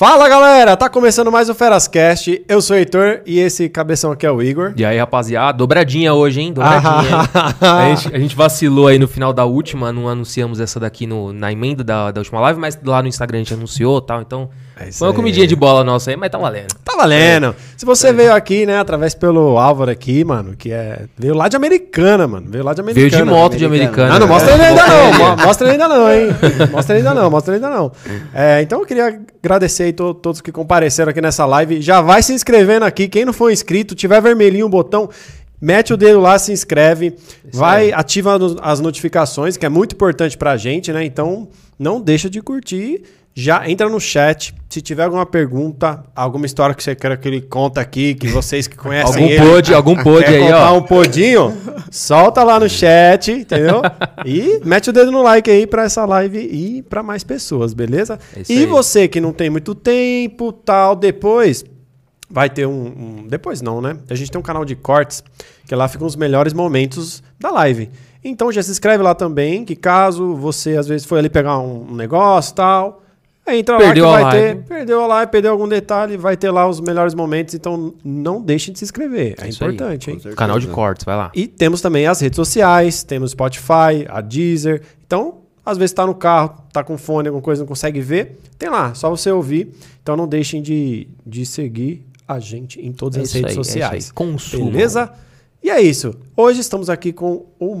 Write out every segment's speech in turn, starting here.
Fala galera, tá começando mais o Ferascast. Eu sou o Heitor e esse cabeção aqui é o Igor. E aí, rapaziada, dobradinha hoje, hein? Dobradinha. hein? a, gente, a gente vacilou aí no final da última, não anunciamos essa daqui no, na emenda da, da última live, mas lá no Instagram a gente anunciou e tal, então. É isso foi uma aí. comidinha de bola nossa aí, mas tá valendo. Tá valendo. Se você veio aqui, né, através pelo Álvaro aqui, mano, que é. Veio lá de Americana, mano. Veio lá de Americana. Veio de moto de americana. Ah, não mostra ele ainda não. mo- Mostra ele ainda não, hein? Mostra ele ainda não, mostra ele ainda não. É, então eu queria agradecer aí to- todos que compareceram aqui nessa live. Já vai se inscrevendo aqui. Quem não for inscrito, tiver vermelhinho o botão, mete o dedo lá, se inscreve. vai, ativa no- as notificações, que é muito importante pra gente, né? Então não deixa de curtir. Já entra no chat. Se tiver alguma pergunta, alguma história que você queira que ele conta aqui, que vocês que conhecem Algum ele, pod, algum pod quer aí, contar ó. um podinho, solta lá no chat, entendeu? E mete o dedo no like aí pra essa live e pra mais pessoas, beleza? É e aí. você que não tem muito tempo, tal, depois vai ter um, um- depois não, né? A gente tem um canal de cortes que lá ficam os melhores momentos da live. Então já se inscreve lá também, que caso você às vezes foi ali pegar um, um negócio, tal, entra Perdeu lá a que vai live. ter, perdeu a live, perdeu algum detalhe, vai ter lá os melhores momentos, então não deixe de se inscrever. É, É isso aí, importante, hein? Canal de cortes, vai lá. E temos também as redes sociais, temos Spotify, a Deezer. Então, às vezes tá no carro, tá com fone, alguma coisa, não consegue ver, tem lá, só você ouvir. Então não deixem de, de seguir a gente em todas É as redes aí, é sociais. Consumam. Beleza? E é isso. Hoje estamos aqui com o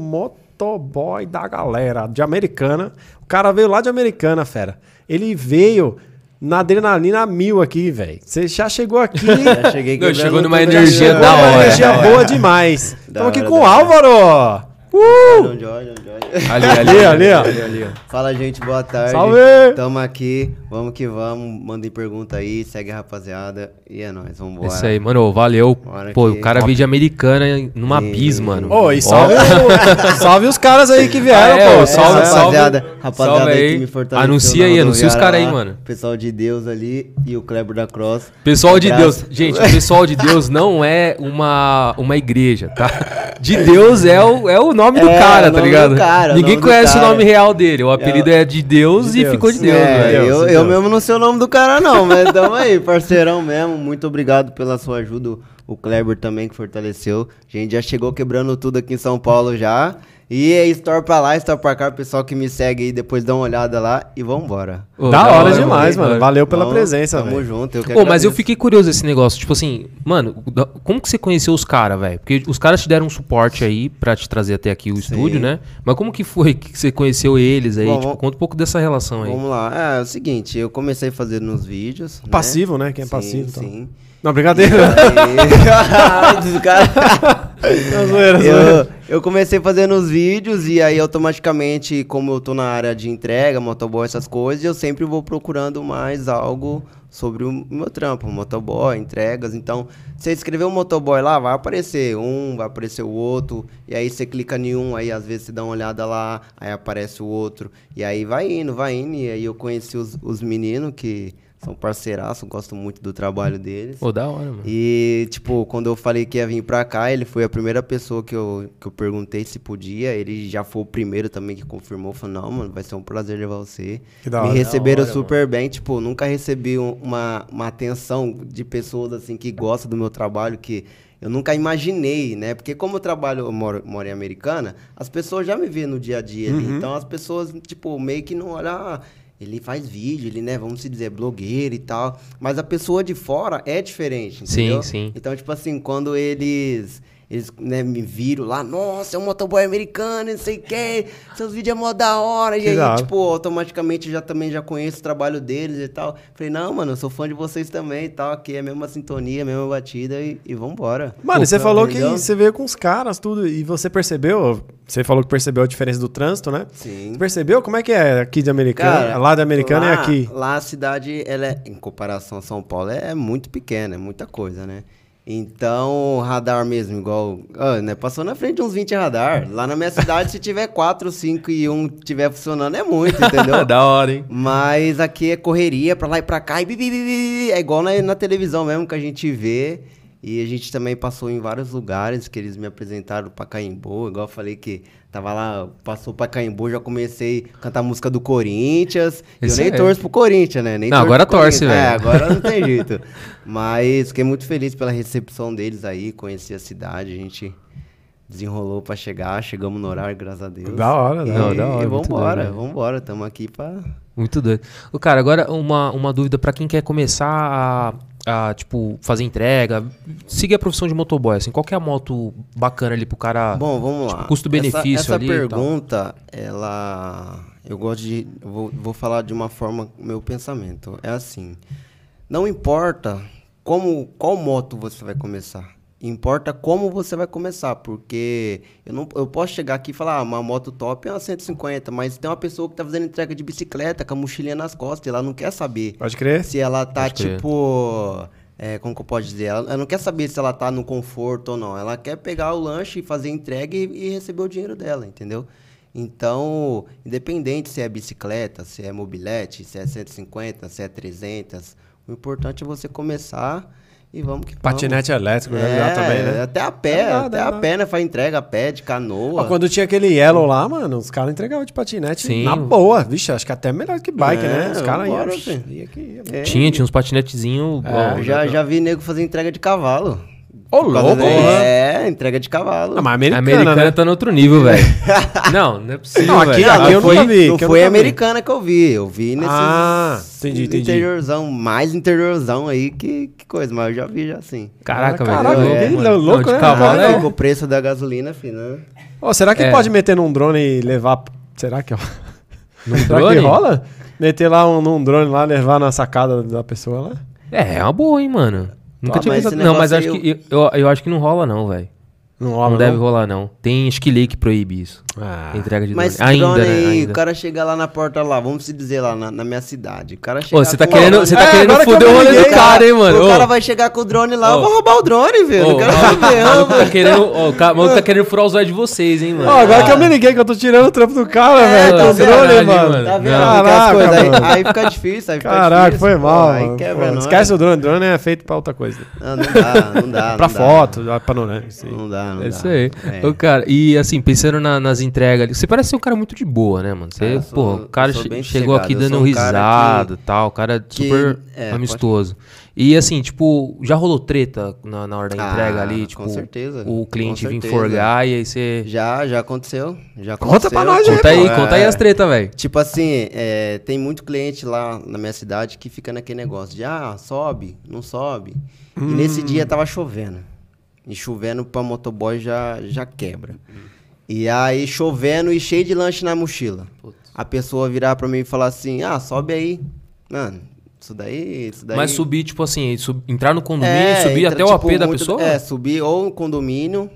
motoboy da galera, de Americana. O cara veio lá de Americana, fera. Ele veio na adrenalina mil aqui, velho. Você já chegou aqui... Já cheguei Não, chegou numa energia da uma hora. energia boa demais. Estamos aqui com o. Álvaro. Uh! Olha, onde olha. Ali, Ali, ali, ó. ali, ali, ó. Fala, gente, boa tarde. Salve! Tamo aqui, vamos que vamos. Mandem pergunta aí, segue a rapaziada. E é nóis, vambora. É Isso aí, mano, valeu. Bora Pô, que- o cara veio de americana numa Sim. bis, mano. Ô, e Ó. salve, o- salve os caras aí que vieram, Ah, é, pô. ô, salve, É, salve. rapaziada, rapaziada Salve aí aí. que me fortaleceu. Anuncia aí, anuncia os caras aí, mano. Pessoal de Deus ali e o Kleber da Cross. Pessoal de. Deus. Gente, o pessoal de Deus não é uma, uma igreja, tá? De Deus é o, é o nome do É, cara, tá ligado? do cara, Ninguém nome do conhece o nome real dele. O apelido é, de Deus De e Deus. ficou de Deus, É, velho. Deus, eu, Deus. eu mesmo não sei o nome do cara, não, mas tamo aí, parceirão mesmo. Muito obrigado pela sua ajuda. O Kleber também que fortaleceu. A gente já chegou quebrando tudo aqui em São Paulo já. E é store pra lá, store pra cá, o pessoal que me segue aí, depois dá uma olhada lá e vambora. Ô, da hora mano, demais, da mano. hora. Valeu pela Então, presença, Tamo velho. junto, eu Pô, mas eu fiquei curioso esse negócio. Tipo assim, mano, da- como que você conheceu os caras, velho? Porque os caras te deram um suporte aí pra te trazer até aqui o estúdio, né? Mas como que foi que você conheceu eles aí? Bom, tipo, conta um pouco dessa relação aí. Vamos lá. É, é o seguinte, eu comecei fazendo nos vídeos. né? Passivo, né? Quem é Sim, passivo. então. Não, brincadeira. Não, zoeira, zoeira. eu, eu comecei fazendo os vídeos e aí automaticamente, como eu tô na área de entrega, motoboy, essas coisas, eu sempre vou procurando mais algo sobre o meu trampo, motoboy, entregas. Então, você escrever um motoboy lá, vai aparecer um, vai aparecer o outro, e aí você clica em um, aí às vezes você dá uma olhada lá, aí aparece o outro, e aí vai indo, vai indo, e aí eu conheci os, os meninos que são parceiraços, gosto muito do trabalho deles. Pô, da hora, mano. E, tipo, quando eu falei que ia vir pra cá, ele foi a primeira pessoa que eu, que eu perguntei se podia. Ele já foi o primeiro também que confirmou. Falou, não, mano, vai ser um prazer levar você. Que da Me hora. receberam Da hora, super bem. Tipo, nunca recebi um- uma, uma atenção de pessoas, assim, que gostam do meu trabalho, que... Eu nunca imaginei, né? Porque como eu trabalho, eu moro, moro em Americana, as pessoas já me vêem no dia a dia ali. Então as pessoas, tipo, meio que não olham, ah, ele faz vídeo, ele, né, vamos se dizer, blogueiro e tal. Mas a pessoa de fora é diferente, Sim, entendeu? sim. Então, tipo assim, quando eles, eles né, me viram lá, nossa, é um motoboy americano, não sei o que, seus vídeos é mó da hora. Que e aí, tipo, automaticamente já também já conheço o trabalho deles e tal. Falei, não, mano, eu sou fã de vocês também e tal. Aqui é a mesma sintonia, a mesma batida e, e vambora. Mano, você falou que entendeu? você veio com os caras, tudo, e você percebeu, você falou que percebeu a diferença do trânsito, né? Sim. Você percebeu como é que é aqui de Americana, lá de Americana lá, e aqui? Lá a cidade, ela é, em comparação a São Paulo, é muito pequena, é muita coisa, né? Então, radar mesmo, igual. ah, né, passou na frente de uns 20 radar. Lá na minha cidade, se tiver 4, 5 e 1 tiver funcionando, é muito, entendeu? da hora, hein? Mas aqui é correria pra lá e pra cá, e bi, bi, bi, é igual na, na televisão mesmo que a gente vê. E a gente também passou em vários lugares que eles me apresentaram pra Caimbo, igual eu falei que tava lá, passou pra Caimbo, já comecei a cantar música do Corinthians. eu nem é. torço pro Corinthians, né? Nem Não, agora torce, Corinthians. É, velho. agora não tem jeito. Mas fiquei muito feliz pela recepção deles aí, conheci a cidade, a gente desenrolou pra chegar, chegamos no horário, graças a Deus. Da hora, E, hora. da hora, e vambora, doido, velho. vambora, tamo aqui pra... Muito doido. Cara, agora uma, uma dúvida pra quem quer começar a, a, tipo, fazer entrega, seguir a profissão de motoboy, assim, qual é a moto bacana ali pro cara... Bom, vamos lá. Tipo, custo-benefício essa, essa ali e tal. pergunta, ela. Eu gosto de. eu vou, vou falar de uma forma, meu pensamento. É assim. Não importa como, qual moto você vai começar. Importa como você vai começar, porque eu não eu posso chegar aqui e falar, ah, uma moto top é uma 150, mas tem uma pessoa que tá fazendo entrega de bicicleta com a mochilinha nas costas, e ela não quer saber Pode crer? se ela tá, Pode crer. tipo. é, como que eu posso dizer? Ela, ela não quer saber se ela tá no conforto ou não. Ela quer pegar o lanche e fazer entrega e, e receber o dinheiro dela, entendeu? Então, independente se é bicicleta, se é mobilete, se é 150, se é 300, o importante é você começar e vamos que Patinete elétrico, vamos. né? Já também, né? Até a pé, Dá, dá, até dá, a pé, né? Faz entrega a pé, de canoa. Ó, quando tinha aquele Yellow lá, mano, os caras entregavam de patinete Sim. na boa. Vixe, acho que até melhor que bike, É, né? Os caras iam. ia ia. É, Tinha, tinha uns patinetezinhos... É, eu já, já vi nego fazer entrega de cavalo. Ô, louco! né? É, entrega de cavalo. Ah, mas A americana, americana né? tá no outro nível, velho. não, não é possível, Não, aqui- aqui eu foi, nunca vi, Não foi a vi. americana que eu vi. Eu vi nesse Ah, entendi, entendi. interiorzão, mais interiorzão aí que, que coisa, mas eu já vi já assim. Caraca, Caraca, velho. é, mano. louco, Não, de né? cavalo é- Com o preço da gasolina, filho, né? Ô, será que É. pode meter num drone e levar. Será que, Num será que drone? rola? Meter lá um, num drone lá, levar na sacada da pessoa lá? É, é uma boa, hein, mano. Nunca Ah, tinha mas pensado. Não, mas acho negócio que. Eu, eu acho que não rola, não, velho. Não rola, Não deve rolar, não. Tem esquilê que proíbe isso. Ah. Entrega de Mas drone. Ainda, drone né? aí, Ainda. o cara chega lá na porta lá, vamos se dizer lá na, na minha cidade. O cara chega Ô, você tá com- querendo, você tá É, querendo eu foder o rolê do cara, hein, mano? O Ô, cara vai chegar com o drone lá, eu Ô. vou roubar o drone, velho. ô, Não quero o não, tá querendo, o ca- o maluco tá querendo furar os olhos de vocês, hein, mano. Ó, agora que eu me liguei que eu tô tirando o trampo do cara, É, velho. tá com o vendo? drone, mano. Tá vendo? Caraca, aí, aí fica difícil, aí fica Caraca, foi mal. Esquece o drone. Drone é feito pra outra coisa. Não, não dá, não dá. pra foto, já panorâmica. Sim. Não dá, não É dá. isso aí. É. Ô, cara, e assim, pensando na- nas entregas ali, você parece ser um cara muito de boa, né, mano? Você, É, eu sou- pô, o cara che- chegou aqui sossegado, eu dando um risada e tal, o cara que- super é, amistoso. E assim, tipo, já rolou treta na, na hora da Ah, entrega ali? com Tipo, certeza, o cliente com vir forgar e aí você. Já, já aconteceu. Já Conta aconteceu. pra nós aí, Conta aí, pô, conta aí é. as tretas, velho. Tipo assim, é, tem muito cliente lá na minha cidade que fica naquele negócio de ah, sobe, não sobe. E nesse dia tava chovendo. E chovendo pra motoboy já, já quebra. E aí chovendo e cheio de lanche na mochila. A pessoa virar pra mim e falar assim, ah, sobe aí. Mano, isso daí. Isso daí... Mas subir, tipo assim, sub- entrar no condomínio, É, subir entra, até o tipo, AP da muito- pessoa? É, subir ou no condomínio,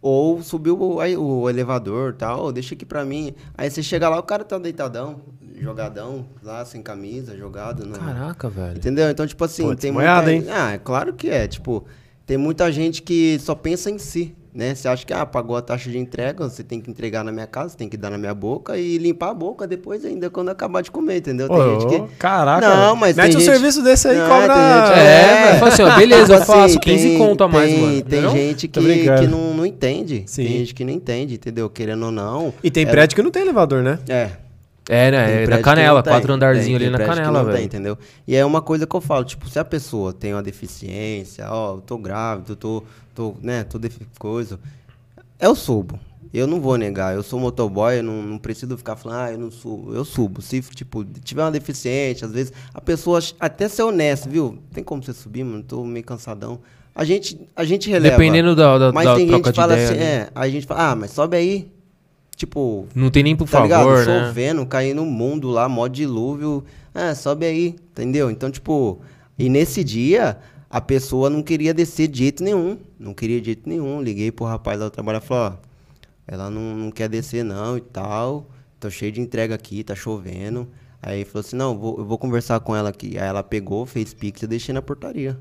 ou subir o, aí o elevador e tal, deixa aqui pra mim. Aí você chega lá, o cara tá deitadão, jogadão, lá sem camisa, jogado. No... Caraca, velho. Entendeu? Então, tipo assim, Putz, tem muita... hein? Ah, é claro que é. Tipo, tem muita gente que só pensa em si, né? Você acha que, ah, pagou a taxa de entrega, você tem que entregar na minha casa, tem que dar na minha boca e limpar a boca depois ainda quando acabar de comer, entendeu? Tem Ô, gente que... Caraca. Não, mas Mete tem um gente- serviço desse aí, Não, cobra. tem gente- É, É. assim, ó, beleza, eu Tipo faço assim, 15 tem- conto a mais, tem- mano. Tem Não? gente que, que não, não entende. Sim. Tem gente que não entende, entendeu? Querendo ou não. E tem é- prédio que não tem elevador, né? É. É, né? É na que canela, tem. quatro andarzinhos Tem- ali tem na canela, não tem, velho. entendeu? E é uma coisa que eu falo, tipo, se a pessoa tem uma deficiência, ó, eu tô grávido, eu tô, tô, né, tô coisa, eu subo. Eu não vou negar, eu sou motoboy, eu não, não preciso ficar falando, ah, eu não subo. Eu subo. Se, tipo, tiver uma deficiente, às vezes, a pessoa, até ser honesta, viu? Tem como você subir, mano? Tô meio cansadão. A gente, a gente releva. Dependendo da, da, Mas da tem gente troca que de fala ideia. assim, é, a gente fala, ah, mas sobe aí. Tipo, Não tem nem por tá favor, ligado? né? Chovendo, caindo no mundo lá, mó dilúvio. Ah, sobe aí, entendeu? Então, tipo, e nesse dia, a pessoa não queria descer de jeito nenhum. Não queria de jeito nenhum. Liguei pro rapaz lá do trabalho e falou, ó, ela não, não quer descer não e tal. Tô cheio de entrega aqui, tá chovendo. Aí falou assim, não, vou- eu vou conversar com ela aqui. Aí ela pegou, fez pix e deixei na portaria.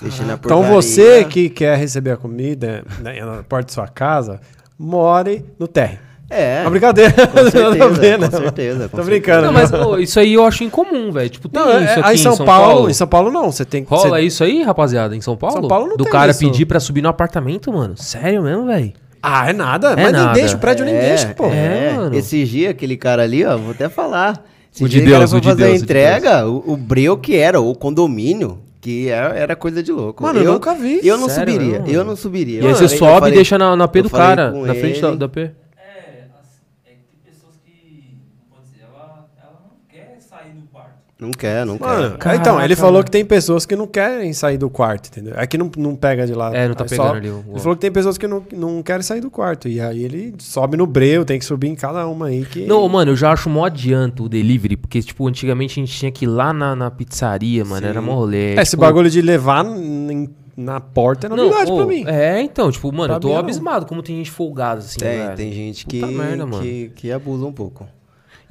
Deixei na Então portaria. você que quer receber a comida né, na porta de sua casa, more no térreo. É. Uma brincadeira. Com certeza, Nada a ver, com né? certeza. com Tô brincando. Não, mas ô, isso aí eu acho incomum, velho. Tipo, tem Não, é, isso aqui aí em São, Paulo, em São Paulo não, você tem que Rola você- isso aí, rapaziada, em São Paulo? São Paulo não Do tem cara isso. pedir pra subir no apartamento, mano. Sério mesmo, velho? Ah, é nada, É mas nada. nem deixa, o prédio nem É, deixa, pô. É, É, mano. Esse dia, aquele cara ali, ó, vou até falar. Esse O de Deus, o de fazer Deus, a o de entrega, o, o breu que era, o condomínio, que era, coisa de louco. Mano, eu nunca vi. Eu não Sério subiria, eu não subiria. E aí Eu você eu sobe falei- e deixa na, na P eu do cara, na frente da, da P. É, assim, é que tem pessoas que. não pode dizer, ela, ela não quer sair do quarto. Não quer, não Mano, quer. então, ele falou que tem pessoas que não querem sair do quarto, entendeu? É que não, não pega de lá. É, não tá Aí pegando só- ali o- Ele falou que tem pessoas que não, não querem sair do quarto. E aí ele sobe no breu, tem que subir em cada uma aí que. Não, mano, eu já acho mó adianto o delivery, porque, tipo, antigamente a gente tinha que ir lá na, na pizzaria, mano, era mó rolê. É, esse tipo, bagulho de levar em- na porta é Não, novidade ô, pra mim. É, então, tipo, mano, Pra eu tô mim, não. abismado como tem gente folgada, assim, Tem, velho. tem gente que, merda, que, que abusa um pouco.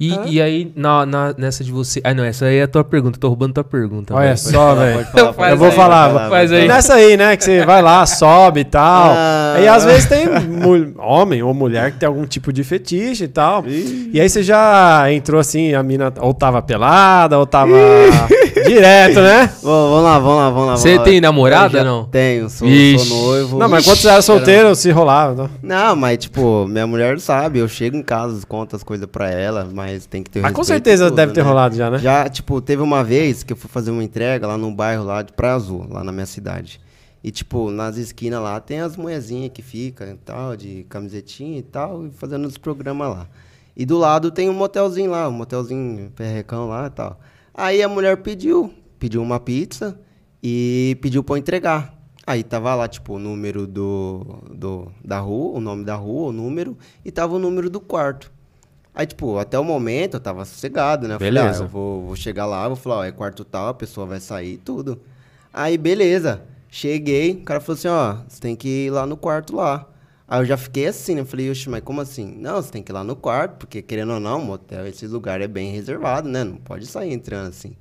E, É. e aí, na, na- nessa de você... Ah, não, essa aí é a tua pergunta, eu tô roubando tua pergunta. Olha velho. só, velho. Eu vou aí, falar, pode faz aí. Nessa aí, né? Que você vai lá, sobe e tal. Ah. E às vezes tem homem ou mulher que tem algum tipo de fetiche e tal. E aí você já entrou assim, a mina ou tava pelada, ou tava direto, né? Vamos, vamos lá, vamos lá, vamos lá. Você tem namorada, não? Tenho, sou, sou noivo. Não, mas quando você era solteiro, se rolava. Não. Não, mas tipo, minha mulher sabe, eu chego em casa, conto as coisas pra ela, mas tem que ter o Mas com respeito certeza tudo, deve ter né? rolado já, né? Já, tipo, teve uma vez que eu fui fazer uma entrega lá num bairro lá de Praia Azul, lá na minha cidade. E, tipo, nas esquinas lá tem as mulherzinhas que ficam e tal, de camisetinha e tal, e fazendo os programas lá. E do lado tem um motelzinho lá, um motelzinho perrecão lá e tal. Aí a mulher pediu, pediu uma pizza e pediu pra eu entregar. Aí tava lá, tipo, o número do, do, da rua, o nome da rua, o número, e tava o número do quarto. Aí, tipo, até o momento eu tava sossegado, né? Eu falei, Beleza. ah, eu vou, vou chegar lá, vou falar, ó, é quarto tal, a pessoa vai sair e tudo. Aí, beleza. Cheguei, o cara falou assim, ó, você tem que ir lá no quarto lá. Aí eu já fiquei assim, né? Eu falei, oxe, mas como assim? Não, você tem que ir lá no quarto, porque querendo ou não, motel, esse lugar é bem reservado, né? Não pode sair entrando assim.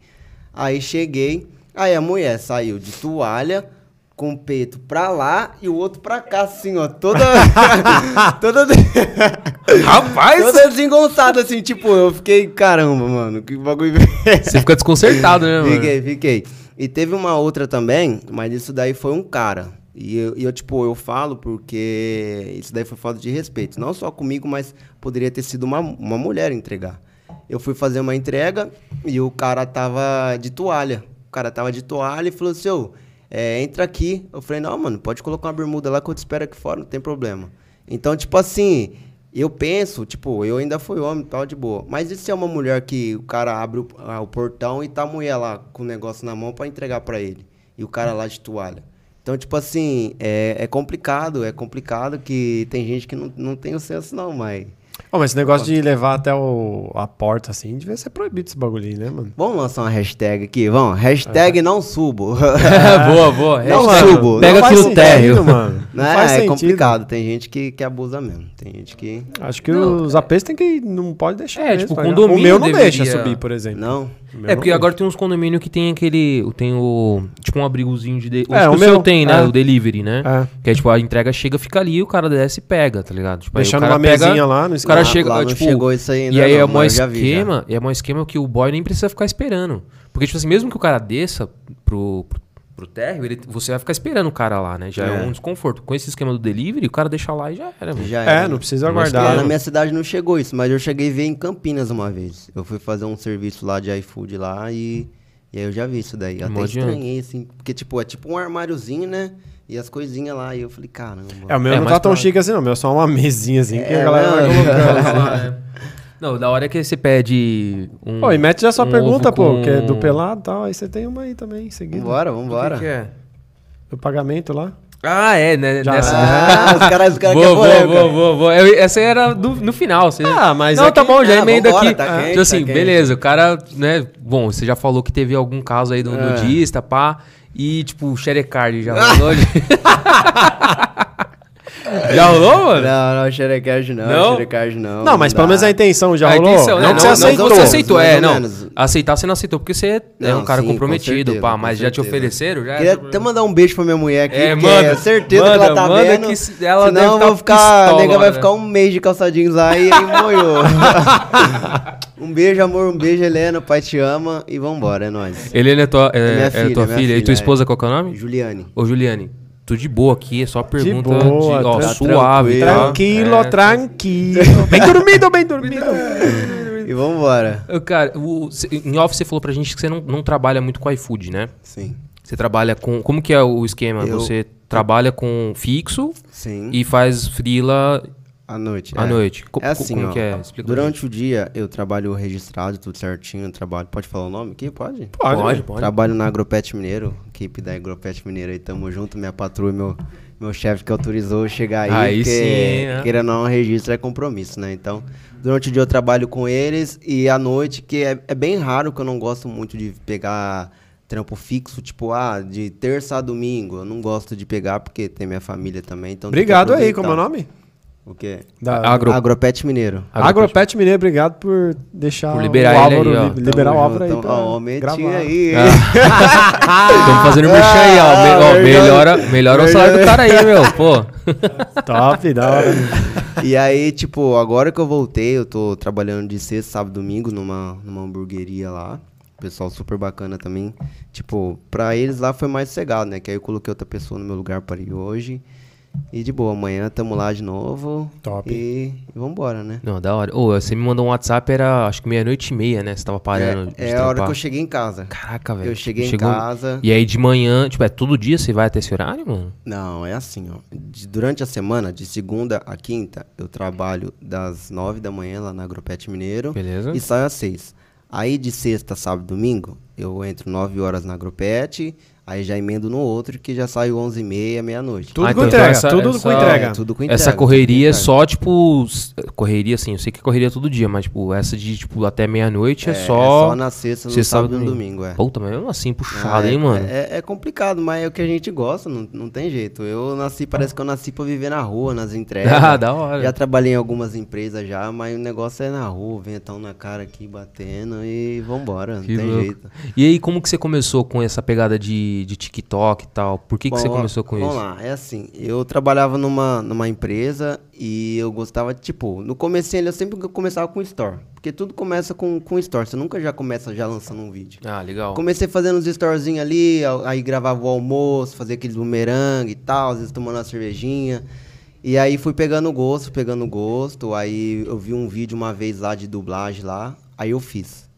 Aí cheguei, aí a mulher saiu de toalha, com o peito pra lá e o outro pra cá, assim, ó, toda. toda. Rapaz! toda desengonçada, assim, tipo, eu fiquei, caramba, mano, que bagulho. Você fica desconcertado, né, mano? Fiquei, fiquei. E teve uma outra também, mas isso daí foi um cara. E eu, e eu, tipo, eu falo porque isso daí foi falta de respeito. Não só comigo, mas poderia ter sido uma, uma mulher entregar. Eu fui fazer uma entrega e o cara tava de toalha. O cara tava de toalha e falou assim, ô, é, entra aqui. Eu falei, não, mano, pode colocar uma bermuda lá que eu te espero aqui fora, não tem problema. Então, tipo assim, eu penso, tipo, eu ainda fui homem tal, de boa. Mas e se é uma mulher que o cara abre o, ah, o portão e tá a mulher lá com o negócio na mão pra entregar pra ele? E o cara lá de toalha. Então, tipo assim, é, é complicado, é complicado que tem gente que não, não tem o senso não, mas... Ô, mas esse negócio de levar até o, a porta assim, devia ser proibido esse bagulho né, mano? Vamos lançar uma hashtag aqui, vamos? Hashtag não subo. boa, boa. Não Hashtag- subo. Pega Não aqui no térreo. mano. Não faz É sentido. complicado, tem gente que, que abusa mesmo. Tem gente que... Acho que Não, os APs tem que. Não pode deixar. É, mesmo, tipo, tá ligado? condomínio O meu não deveria- deixa subir, por exemplo. Não? É, não porque agora tem uns condomínios que tem aquele. Tem o. Tipo um abrigozinho de. de É, o o que o meu- seu tem, né? é. O delivery, né? É. Que é tipo, a entrega chega, fica ali, o cara desce e pega, tá ligado? Tipo, Deixando uma mesinha lá no O cara Lá- chega. lá não tipo, chegou isso aí ainda E aí não, é já vi, já. esquema. E é mó esquema que o boy nem precisa ficar esperando. Porque, tipo assim, mesmo que o cara desça pro. pro pro térreo, ele, você vai ficar esperando o cara lá, né? Já é. É. um desconforto. Com esse esquema do delivery, o cara deixa lá e já era, mano. Já É, era. não precisa Mas aguardar. Né? na minha cidade não chegou isso, mas eu cheguei a ver em Campinas uma vez. Eu fui fazer um serviço lá de iFood lá e, e aí eu já vi isso daí. Até Mó adianta. estranhei, assim, porque tipo, é tipo um armáriozinho, né? E as coisinhas lá. E eu falei, caramba. É, o meu É, não mas tá tão pra- chique assim, não. O meu é só uma mesinha assim que É, a galera vai não. colocando. Não, da hora que você pede um. Pô, e mete já sua um pergunta, pô, com- que é do pelado e tal. Aí você tem uma aí também, em seguida. Vambora, vambora. O que que é? Do pagamento lá. Ah, é, né? Já- Nessa... Ah, os caras os cara Boa, querem boa, polêmica. boa, boa, boa. Eu- Essa aí era do- no final. Você... Ah, mas Não, é tá que- bom, já Ah, emenda vambora, aqui. tá quente, tipo assim, tá quente. beleza, o cara, né? Bom, você já falou que teve algum caso aí do É. nudista, pá. E, tipo, o já rolou ali. Já rolou, mano? Não, não, xerecard não, Não? xerecard não. Não, mas dá. pelo menos a intenção já a rolou. intenção, né? não, que você aceitou. Não, você aceitou, mais é, não. menos. Aceitar você não aceitou, porque você é Não, um cara sim, com comprometido, certeza, pá, com mas já te ofereceram, já. Queria até mandar um beijo pra minha mulher aqui, É, manda, é certeza manda, que ela tá manda vendo. que ela senão deve eu tá vou ficar, pistola, a nega vai né? ficar um mês de calçadinhos lá e aí moiou. um beijo, amor, um beijo, Helena, o pai te ama e vambora, é nóis. Helena é tua, é, minha é filha, tua minha filha. E tua é. esposa, qual que é o nome? Juliane. Ô, Juliane, tudo de boa aqui, é só pergunta de, boa, ó, tá suave, tá? Tranquilo, É, tranquilo. Bem dormido, bem dormido. E vambora. Cara, o, cê- em off você falou pra gente que você não, não trabalha muito com iFood, né? Sim, Você trabalha com. Como que é o esquema? Eu- Você trabalha com fixo sim. e faz freela À noite. à é. noite. Co- É assim, como ó. que é? Explica Durante o dia eu trabalho registrado, tudo certinho, trabalho. Pode falar o nome aqui? Pode? gente. Pode, pode. Trabalho na Agropet Mineiro, equipe da Agropet Mineiro aí, tamo junto, minha patroa e meu, meu chefe que autorizou eu chegar aí. Aí porque, sim, né? Querendo ou não, registro é compromisso, né? Então, durante o dia eu trabalho com eles e à noite, que é, é bem raro que eu não gosto muito de pegar trampo fixo, tipo, ah, de terça a domingo. Eu não gosto de pegar porque tem minha família também, então... Obrigado aí, como é o nome? O quê? Da Agro- Agropet Mineiro. Agropet Mineiro, obrigado por deixar Por liberar o Álvaro, aí, li- liberar o Tamo Álvaro aí Ó, gravar. aí. Estamos fazendo merchan aí, ó. Me- ó, Ah, melhora, melhora o salário do cara aí, meu. Pô. Top, da hora. E aí, tipo, agora que eu voltei, eu tô trabalhando de sexta, sábado, domingo numa, numa hamburgueria lá. Pessoal super bacana também. Tipo, pra eles lá foi mais sossegado, né? Que aí eu coloquei outra pessoa no meu lugar para ir hoje. E de boa, amanhã tamo lá de novo. Top. E, e vambora, né? Não, da hora. Ô, você me mandou um WhatsApp, era acho que meia-noite e meia, né? Você tava parando. de É, é a hora que eu cheguei em casa. Caraca, velho. Eu cheguei Chegou- em casa. E aí de manhã, tipo, é todo dia você vai até esse horário, mano? Não, é assim, ó. De- durante a semana, de segunda a quinta, eu trabalho das nove da manhã lá na Agropet Mineiro. Beleza. E saio às seis. Aí de sexta, sábado, domingo, eu entro nove horas na Agropet, aí já emendo no outro que já saio onze e meia, meia-noite. Tudo Ah, com então entrega, essa- tudo essa- com entrega. É, tudo com entrega. Essa correria entrega. só, tipo. Correria, assim, eu sei que é correria todo dia, mas, tipo, essa de, tipo, até meia-noite é, É, só. é só na sexta, no sexta, sábado e no domingo. é. Puta, mas mesmo assim, Ah, puxado, é- hein, mano? É, é complicado, mas é o que a gente gosta, não, não tem jeito. Eu nasci, parece que eu nasci pra viver na rua, nas entregas. Ah, da hora. Já trabalhei em algumas empresas já, mas o negócio é na rua, ventão na cara aqui, batendo e vambora, não Que tem louco. jeito. E aí, como que você começou com essa pegada de, de TikTok e tal? Por que, que você Bom, começou com vamos isso? lá, é assim, eu trabalhava numa, numa empresa e eu gostava, tipo, no começo eu sempre começava com store, porque tudo começa com, com store, você nunca já começa já lançando um vídeo. Ah, legal. Comecei fazendo uns storezinhos ali, aí gravava o almoço, fazia aqueles bumerangue e tal, às vezes tomando uma cervejinha. E aí fui pegando gosto, pegando gosto. Aí eu vi um vídeo uma vez lá de dublagem lá, aí eu fiz.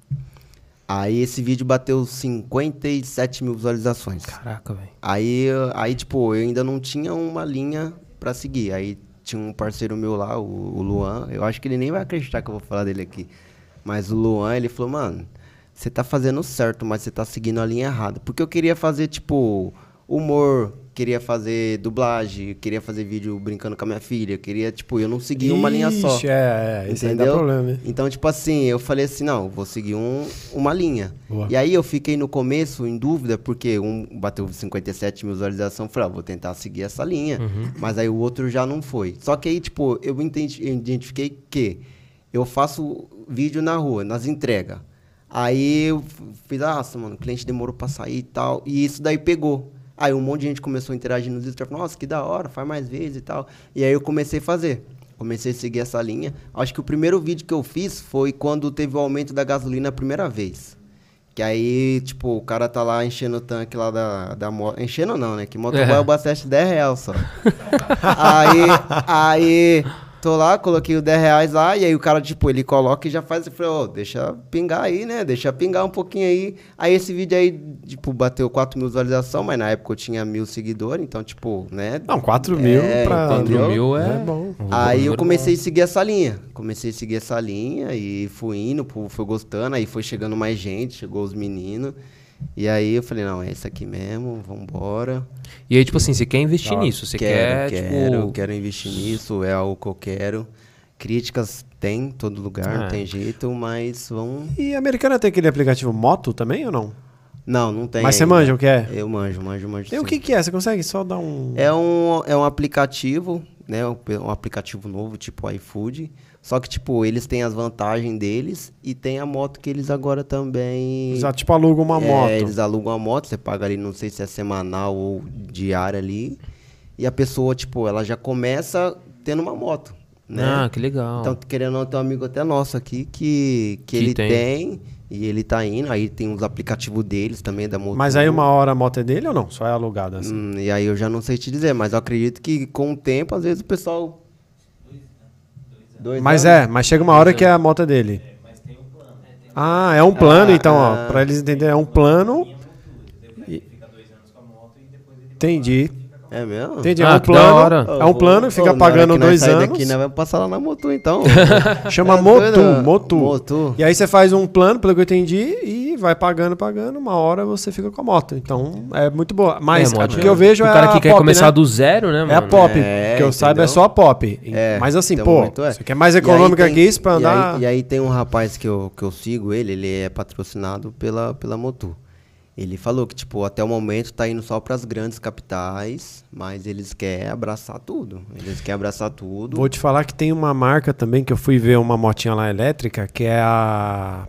Aí esse vídeo bateu 57 mil visualizações. Caraca, velho. Aí, aí, tipo, eu ainda não tinha uma linha pra seguir. Aí tinha um parceiro meu lá, o, o Luan. Eu acho que ele nem vai acreditar que eu vou falar dele aqui. Mas o Luan, ele falou, mano, você tá fazendo certo, mas você tá seguindo a linha errada. Porque eu queria fazer, tipo, humor, queria fazer dublagem, queria fazer vídeo brincando com a minha filha, queria, tipo, eu não segui uma linha só. É, é, isso aí Entendeu? problema, hein? Então, tipo assim, eu falei assim, não, vou seguir um, uma linha. Boa. E aí eu fiquei no começo em dúvida, porque um bateu 57 mil visualizações, falei, ah, vou tentar seguir essa linha. Mas aí o outro já não foi. Só que aí, tipo, eu entendi- eu identifiquei que eu faço vídeo na rua, nas entregas. Aí eu fiz, nossa, mano, o cliente demorou pra sair e tal. E isso daí pegou. Aí um monte de gente começou a interagir nos stories, falou, nossa, que da hora, faz mais vezes e tal. E aí eu comecei a fazer. Comecei a seguir essa linha. Acho que o primeiro vídeo que eu fiz foi quando teve o aumento da gasolina a primeira vez. Que aí, tipo, o cara tá lá enchendo o tanque lá da, da moto. Enchendo não, né? Que motoboy É. abastece 10 reais só. aí, aí, tô lá, coloquei o 10 reais lá, e aí o cara, tipo, ele coloca e já faz. Eu falei, ô, deixa pingar aí, né? Deixa pingar um pouquinho aí. Aí esse vídeo aí, tipo, bateu 4 mil visualizações, mas na época eu tinha mil seguidores, então, tipo, né? Não, 4 mil É, pra... 4 entendeu? mil é. É bom. Aí eu comecei a seguir essa linha. Comecei a seguir essa linha e fui indo, fui gostando, aí foi chegando mais gente, chegou os meninos. E aí eu falei, não, é isso aqui mesmo, vambora. E aí, tipo assim, você quer investir nisso? Você quer, quero, quero, tipo. quero investir nisso, é algo que eu quero. Críticas tem em todo lugar, É. não tem jeito, mas vão. E a Americana tem aquele aplicativo Moto também ou não? Não, não tem. Mas você manja o que é? Eu manjo, manjo, manjo. E o que que é? Você consegue só dar um... É um, é um aplicativo né? Um, aplicativo novo, tipo iFood. Só que, tipo, eles têm as vantagens deles e tem a moto que eles agora também. Já tipo alugam uma É, moto. Eles alugam a moto, você paga ali, não sei se é semanal ou diária ali. E a pessoa, tipo, ela já começa tendo uma moto. Né? Ah, que legal. Então, querendo ou não, tem um amigo até nosso aqui que, que, Que ele tem. tem. E ele tá indo. Aí tem os aplicativos deles também da moto. Mas aí uma hora a moto é dele ou não? Só é alugada assim? Hum, e aí eu já não sei te dizer, mas eu acredito que com o tempo, às vezes o pessoal. Dois Mas anos? é, mas chega uma hora que a moto é dele. Mas tem um plano. É, tem Ah, é um plano, Ah, então, ó. ah. Pra eles entenderem, é um plano. ele fica dois anos com a moto e depois ele Entendi. É mesmo? Entendi. É Ah, um que da plano. hora. É um plano, fica pagando dois anos. Daqui, nós vamos passar lá na moto, então. Chama É Motu, doido? Motu. Motu. E aí você faz um plano, pelo que eu entendi, e vai pagando, pagando. Uma hora você fica com a moto. Então é muito boa. Mas É, o que eu vejo o é cara a que quer pop, começar né? do zero, né, mano? É a pop. É, que eu saiba é só a pop. É, Mas assim, tem pô, é. você quer mais econômica tem- que isso pra e aí- andar? E aí, tem um rapaz que eu, que eu sigo ele, ele é patrocinado pela, pela Motu. Ele falou que, tipo, até o momento tá indo só pras grandes capitais, mas eles querem abraçar tudo. Eles querem abraçar tudo. Vou te falar que tem uma marca também que eu fui ver uma motinha lá elétrica, que é a.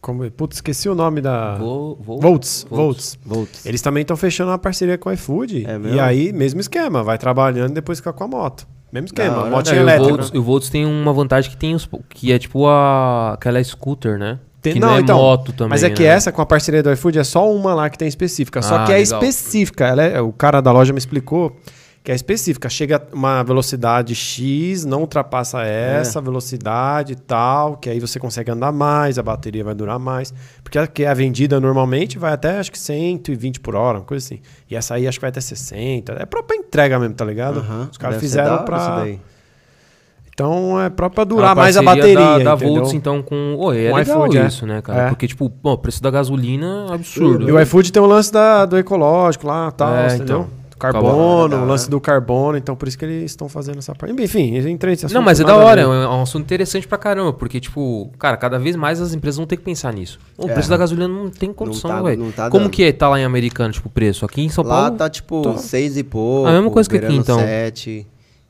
Como... Putz, esqueci o nome da. Volts. Volts. Volts. Eles também estão fechando uma parceria com o iFood. É e aí, mesmo esquema, vai trabalhando e depois fica com a moto. Mesmo esquema, motinha e o elétrica. Volts, o Volts tem uma vantagem que tem os, que é tipo a aquela scooter, né? Tem- que não, é moto também. Mas é que né? essa com a parceria do iFood é só uma lá que tem específica. Só Ah, que é legal. específica. Ela é- o cara da loja me explicou que é específica. Chega a uma velocidade X, não ultrapassa É. essa velocidade e tal, que aí você consegue andar mais, a bateria vai durar mais. Porque a que é vendida normalmente vai até acho que 120 por hora, uma coisa assim. E essa aí acho que vai até 60. É própria entrega mesmo, tá ligado? Os caras deve fizeram pra. Então é própria É durar mais a bateria. Da, da entendeu? Volts, então, com. Ô, é Com legal iFood, é. isso, né, cara? É. Porque, tipo, o preço da gasolina é absurdo. E o iFood tem o lance da, do ecológico lá, tal, É, entendeu? então. Do carbono, o lance né? do carbono, então por isso que eles estão fazendo essa parte. Enfim, entrei nesse assunto. Não, mas é da a hora, é um, é um assunto interessante pra caramba, porque, tipo, cara, cada vez mais as empresas vão ter que pensar nisso. O É. preço da gasolina não tem condição, tá- velho. não tá Como dando. que é, tá lá em americano, tipo, o preço? Aqui em São Lá Paulo. tá tipo tô- seis e pouco. A mesma coisa que aqui, então. Sete,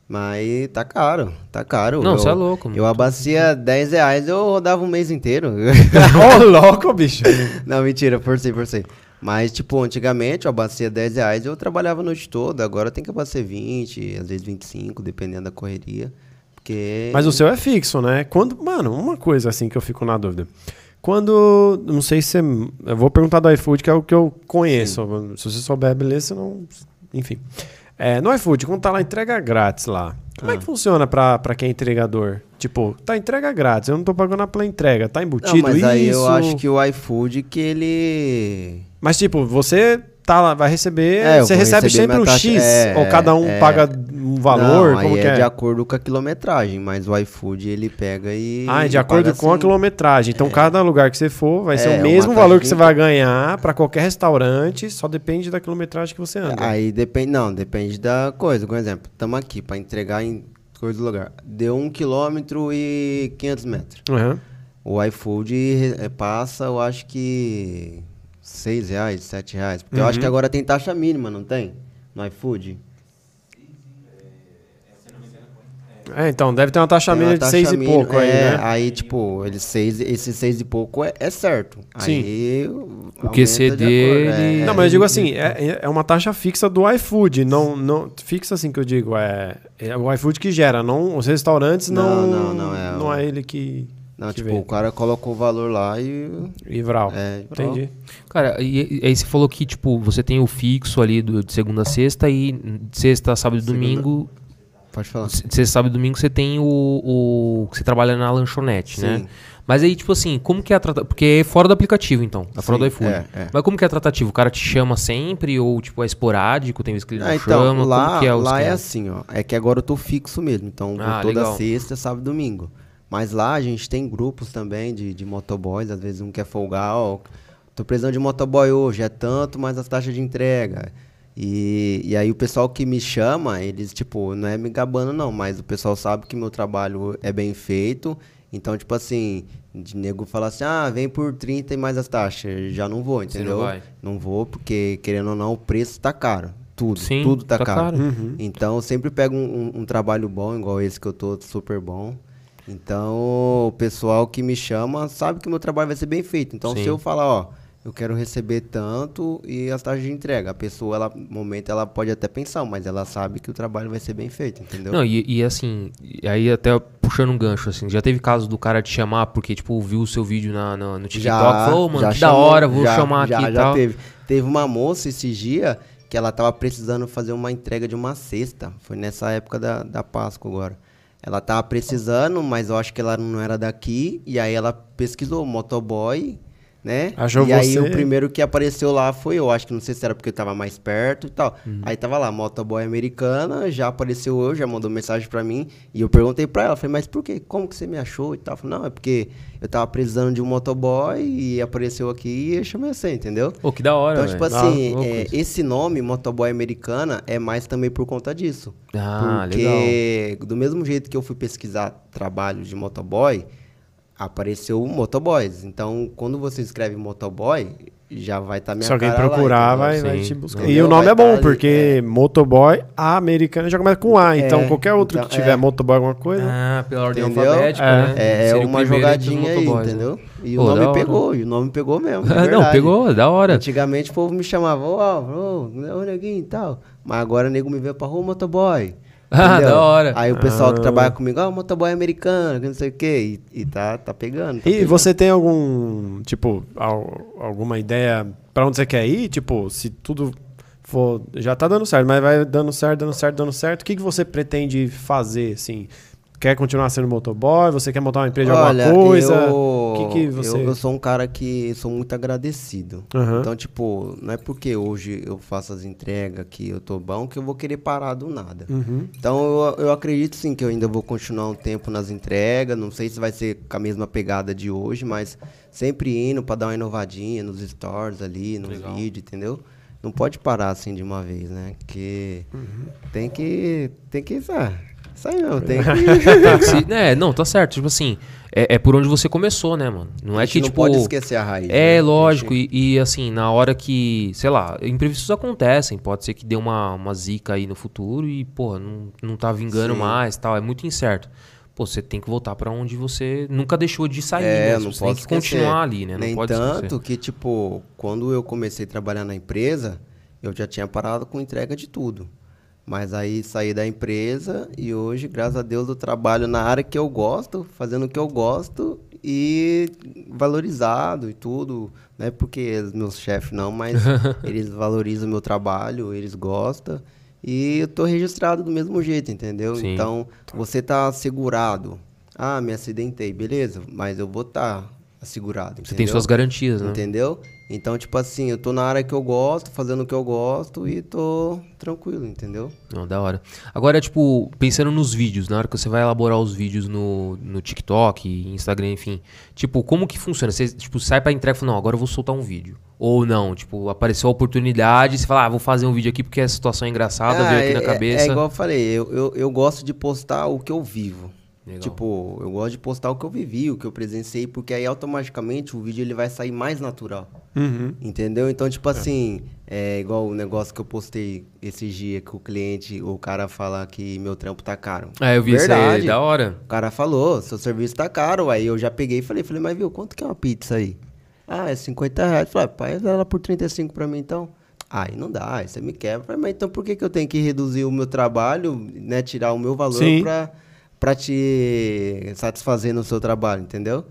mas tá caro, tá caro. Não, você é louco, mano. Eu abacia 10 reais, eu rodava um mês inteiro. Ô, louco, bicho. Não, mentira, por si, por si. Mas, tipo, antigamente eu abacia 10 reais eu trabalhava a noite toda. Agora tem que abastecer 20, às vezes 25, dependendo da correria. Porque. Mas o seu é fixo, né? Quando, mano, uma coisa assim que eu fico na dúvida. Quando, não sei se, você- eu vou perguntar do iFood, que é o que eu conheço. Se você souber, beleza, se não, enfim. É, no iFood, quando tá lá entrega grátis lá, como é Ah. que funciona pra, pra quem é entregador? Tipo, tá entrega grátis, eu não tô pagando pela entrega, tá Não, embutido mas isso? aí eu acho que o iFood que ele. Mas tipo, você tá lá, vai receber, É, você recebe sempre um taxa- X, é, ou cada um é. paga um valor, Não, como aí é, é? de acordo com a quilometragem, mas o iFood ele pega e. Ah, é de acordo com a assim. quilometragem. Então, cada lugar que você for vai ser É, o mesmo valor que você vai ganhar para qualquer restaurante, só depende da quilometragem que você anda. Aí depende, não, depende da coisa. Por exemplo, estamos aqui para entregar em coisa do lugar. Deu um quilômetro e 500 metros. Uhum. O iFood passa, eu acho que 6 reais, 7 reais. Porque eu Uhum. acho que agora tem taxa mínima, não tem? No iFood? É, então, deve ter uma taxa mínima de taxa 6 e pouco aí, é, né? Aí, tipo, ele seis, esse 6 e pouco é, é certo. Sim. Aí, O QC dele- Não, mas eu digo assim, é, é uma taxa fixa do iFood, não, não fixa assim que eu digo, é, é o iFood que gera, não os restaurantes não Não, não, não, é não é ele que Não, tipo, vem. o cara colocou o valor lá e... e Vral. É, Entendi. Cara, e, e aí você falou que, tipo, você tem o fixo ali do, de segunda a sexta e de sexta, sábado e domingo. Pode falar. de Sexta, sábado e domingo você tem o, o. que Você trabalha na lanchonete, né? Sim. Mas aí, tipo assim, como que é a tratativa? Porque é fora do aplicativo, então. É fora Sim, do iFood. é, é. Mas como que é a tratativa? O cara te chama sempre ou, tipo, é esporádico? Tem vezes que ele não Ah, então, chama? lá, como que é o lá é assim, ó. É que agora eu tô fixo mesmo. Então, Ah, toda legal. sexta, sábado e domingo. Mas lá a gente tem grupos também de, de motoboys. Às vezes um quer folgar, ó. Tô precisando de motoboy hoje, é tanto, mas as taxas de entrega. E, e aí o pessoal que me chama, eles, tipo, não é me gabando não, mas o pessoal sabe que meu trabalho é bem feito. Então, tipo assim, de nego falar assim, ah, vem por 30 e mais as taxas. Já não vou, não entendeu? vai. Não vou, porque, querendo ou não, o preço tá caro. tudo, Sim, tudo tá, tá caro. caro. Uhum. Então eu sempre pego um, um- um trabalho bom, igual esse que eu tô super bom. Então o pessoal que me chama sabe que o meu trabalho vai ser bem feito. Então Sim. se eu falar, ó, eu quero receber tanto e as taxas de entrega, a pessoa, ela, no momento, ela pode até pensar, mas ela sabe que o trabalho vai ser bem feito, entendeu? Não, e, e assim, e aí até puxando um gancho, assim, já teve caso do cara te chamar porque, tipo, viu o seu vídeo na, na- no TikTok e falou, "Ô, mano, já que da chamou, hora, vou já- chamar já, aqui e já tal. Teve. teve uma moça esses dias que ela tava precisando fazer uma entrega de uma cesta. Foi nessa época da, da Páscoa agora. Ela tava precisando, mas eu acho que ela não era daqui. E aí ela pesquisou motoboy, né? Achou e aí você. o primeiro que apareceu lá foi eu. Acho que não sei se era porque eu tava mais perto e tal. Uhum. Aí tava lá, motoboy americana, já apareceu eu, já mandou mensagem pra mim. E eu perguntei pra ela, falei, mas por quê? Como que você me achou e tal? Falou, não, é porque eu tava precisando de um motoboy e apareceu aqui e eu chamei você, entendeu? Pô, que da hora, Então, tipo velho. assim, louco é, esse nome, motoboy americana, é mais também por conta disso. Ah, legal. Porque do mesmo jeito que eu fui pesquisar trabalho de motoboy, apareceu motoboys. Então, quando você escreve motoboy, já vai estar minha Se alguém cara lá, procurar, entendeu? vai, vai te buscar. Entendeu? E o nome Vai é bom, tá ali, porque motoboy, a americana já começa com A. Então, É, qualquer outro então, que tiver é. motoboy alguma coisa. Ah, pela ordem Entendeu? alfabética, É. né? É, é o uma jogadinha aí, motoboys, né? entendeu? E Pô, o da nome hora. pegou, e o nome pegou mesmo. não, pegou, da hora. Antigamente o povo me chamava, ô, ô, neguinho e tal. Mas agora o nego me vê pra rua, motoboy. Ah, da hora. Aí o pessoal que Ah. trabalha comigo, ó, motoboy americano, que não sei o quê. E, e tá, tá pegando. tá E pegando. você tem algum, tipo, al- alguma ideia pra onde você quer ir? Tipo, se tudo for. Já tá dando certo, mas vai dando certo, dando certo, dando certo. O que, que você pretende fazer, assim? Quer continuar sendo motoboy? Você quer montar uma empresa de Olha, alguma coisa? eu, O que, que você. eu, eu sou um cara que sou muito agradecido. Aham. Então, tipo, não é porque hoje eu faço as entregas que eu tô bom que eu vou querer parar do nada. Uhum. Então eu, eu acredito sim que eu ainda vou continuar um tempo nas entregas. Não sei se vai ser com a mesma pegada de hoje, mas sempre indo pra dar uma inovadinha nos stories ali, nos Legal. vídeos, entendeu? Não pode parar assim de uma vez, né? Porque Uhum. tem que. Tem que. Ah, aí não, tem que. Tem se- é, não, tá certo. Tipo assim, é, é por onde você começou, né, mano? Não é que, não tipo. pode esquecer a raiz. É, né? lógico, e, e, assim, na hora que, sei lá, imprevistos acontecem, pode ser que dê uma, uma zica aí no futuro e, porra, não, não tá vingando Sim. mais tal, é muito incerto. Pô, você tem que voltar pra onde você nunca deixou de sair, É, né? não Você tem posso que continuar ali, né? Não Nem pode tanto esquecer. que, tipo, quando eu comecei a trabalhar na empresa, eu já tinha parado com entrega de tudo. Mas aí saí da empresa e hoje, graças a Deus, eu trabalho na área que eu gosto, fazendo o que eu gosto e valorizado e tudo. Não é porque os meus chefes não, mas eles valorizam o meu trabalho, eles gostam. E eu tô registrado do mesmo jeito, entendeu? Sim. Então, você tá segurado. Ah, me acidentei, beleza, mas eu vou estar assegurado. Você tem suas garantias, né? Entendeu? Então, tipo assim, eu tô na área que eu gosto, fazendo o que eu gosto e tô tranquilo, entendeu? Não, da hora. Agora, tipo, pensando nos vídeos, na hora que você vai elaborar os vídeos no, no TikTok, Instagram, enfim. Tipo, como que funciona? Você, tipo, sai pra entrega e fala, não, agora eu vou soltar um vídeo. Ou não, tipo, apareceu a oportunidade, você fala, ah, vou fazer um vídeo aqui porque a situação é engraçada, Ah, veio aqui é, na é- cabeça. É, igual eu falei, eu, eu, eu gosto de postar o que eu vivo. Legal. Tipo, eu gosto de postar o que eu vivi, o que eu presenciei, porque aí automaticamente o vídeo ele vai sair mais natural. Uhum. Entendeu? Então, tipo assim, é igual o negócio que eu postei esses dias que o cliente, o cara fala que meu trampo tá caro. É, eu vi isso aí, da hora. O cara falou, seu serviço tá caro. Aí eu já peguei e falei, falei, mas viu, quanto que é uma pizza aí? Ah, é 50 reais. Falei, pai, ela por 35 pra mim então. Aí não dá, aí você me quebra. Falei, mas então por que, que eu tenho que reduzir o meu trabalho, né? Tirar o meu valor Sim. pra, pra te satisfazer no seu trabalho, entendeu?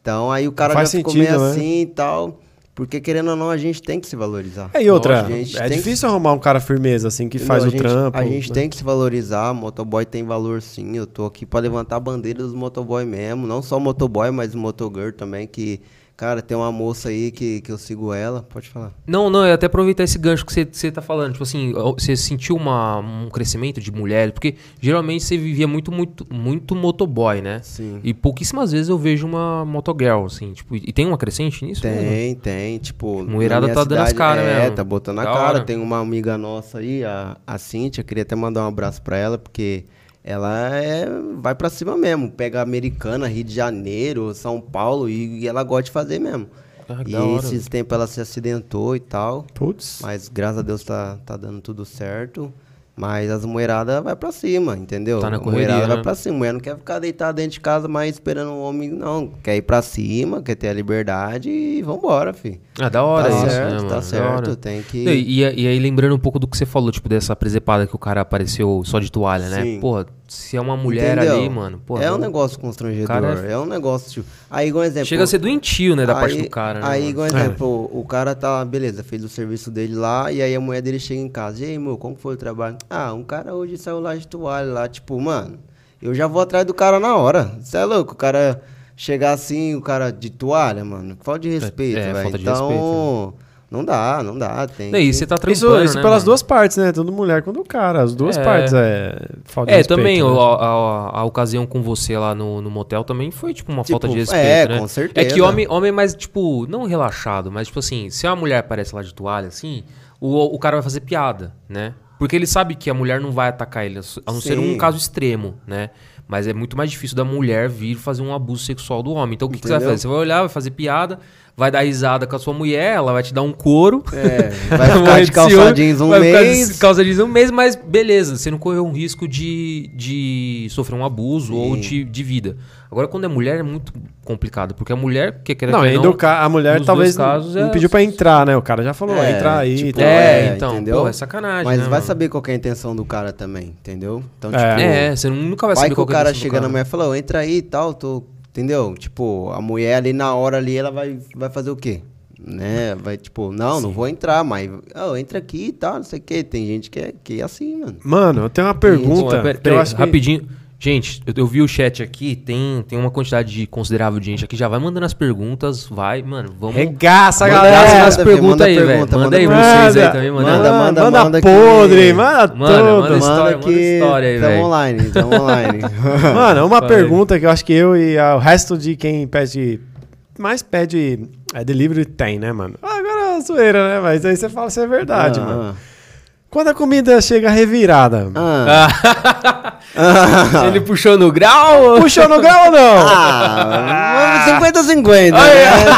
Então aí o cara Faz já ficou sentido, meio né? assim e tal. Porque querendo ou não, a gente tem que se valorizar. É, e outra, Lógico, a gente é tem que- difícil arrumar um cara firmeza, assim, que Entendeu? faz o gente, trampo. A gente né? tem que se valorizar, motoboy tem valor sim. Eu tô aqui pra levantar a bandeira dos motoboy mesmo. Não só motoboy, mas motogirl também, que, cara, tem uma moça aí que, que eu sigo ela. Pode falar. Não, não, é até aproveitar esse gancho que você, você tá falando. Tipo assim, você sentiu uma, um crescimento de mulheres? Porque geralmente você vivia muito, muito, muito motoboy, né? Sim. E pouquíssimas vezes eu vejo uma motogirl, assim, tipo, e tem uma crescente nisso? né? Tem, tem, tipo. na Mulherada tá dando as cidade- caras É, mesmo. tá botando a Da cara. hora. Tem uma amiga nossa aí, a, a Cíntia, queria até mandar um abraço pra ela, porque ela é, vai pra cima mesmo. Pega Americana, Rio de Janeiro, São Paulo, e, e ela gosta de fazer mesmo. Ah, e hora. esses tempos ela se acidentou e tal. Putz. Mas graças a Deus tá, tá dando tudo certo. Mas as mulheradas vai pra cima, entendeu? Tá na A correria, mulherada né? vai pra cima. A mulher não quer ficar deitada dentro de casa mais esperando o homem, não. Quer ir pra cima, quer ter a liberdade e vambora, filho. Ah, da hora tá isso, certo, né, mano? tá certo. Tem que. E, e- e aí, lembrando um pouco do que você falou, tipo, dessa presepada que o cara apareceu só de toalha, né? Sim. Porra, se é uma mulher Entendeu? ali, mano, porra. é um negócio constrangedor. é- É... um negócio. Tipo, aí, igual exemplo. Chega a ser doentio, né, da parte aí- do cara, né? Aí, igual É. exemplo, o cara tá, beleza, fez o serviço dele lá, e aí a mulher dele chega em casa. E aí, meu, como foi o trabalho? Ah, um cara hoje saiu lá de toalha lá, tipo, mano, eu já vou atrás do cara na hora. Você é louco? O cara chegar assim, o cara de toalha, mano. Falta de respeito, é, velho. falta de então, respeito, não dá, não dá. Tem e que- você tá Isso, trampando, isso né, pelas mano? duas partes, né? Tanto mulher quanto cara. As duas É. partes é falta de É, respeito, também, né? o- a, a- a ocasião com você lá no, no motel também foi, tipo, uma Tipo, falta de respeito, é, né? com certeza. É que homem, homem é mais, tipo, não relaxado, mas, tipo assim, se uma mulher aparece lá de toalha, assim, o, o cara vai fazer piada, né? Porque ele sabe que a mulher não vai atacar ele, a não ser Sim. um caso extremo, né? Mas é muito mais difícil da mulher vir fazer um abuso sexual do homem. Então, o que, que você vai fazer? Você vai olhar, vai fazer piada, vai dar risada com a sua mulher, ela vai te dar um couro. É, vai ficar de calça jeans um vai ficar de mês. calça jeans um mês, mas beleza, você não correu um risco de, de sofrer um abuso ou Sim. de, de vida. Agora, quando é mulher, é muito complicado, porque a mulher, que quer Não, ainda o ca- a mulher talvez casos, não é- pediu pra entrar, né? O cara já falou, É, entra aí. tipo, tal. É, É, então, entendeu? pô, é sacanagem, Mas né, vai mano? saber qual que é a intenção do cara também, entendeu? Então, É. tipo, É, você nunca vai vai saber que qual é a cara chega na cara. mulher e fala, "Ô, entra aí e tal, tô, entendeu? Tipo, a mulher ali na hora ali, ela vai, vai fazer o quê? Né? Vai, tipo, não, não vou entrar, mas, ô, entra aqui e tal, não sei o quê. Tem gente que é, que é assim, mano. Mano, eu tenho uma pergunta. pera- que eu peraí, acho que- rapidinho. Gente, eu, eu vi o chat aqui, tem, tem uma quantidade de considerável de gente aqui, já vai mandando as perguntas, vai, mano, vamos... Regaça, Manda galera. as Manda, perguntas manda aí, velho. pergunta, Manda aí manda vocês aí Manda, também, manda. manda, manda, manda manda podre, que- manda Manda, tudo. manda história, manda história aí, tamo velho. online, tamo online. Mano, uma Vai. pergunta que eu acho que eu e ah, o resto de quem pede. Mais pede é, delivery tem, né, mano? Agora é zoeira, né? Mas aí você fala se é verdade, Ah, mano. Quando a comida chega revirada, Ah, Ele puxou no grau? puxou no grau ou não? ah, 50-50, né?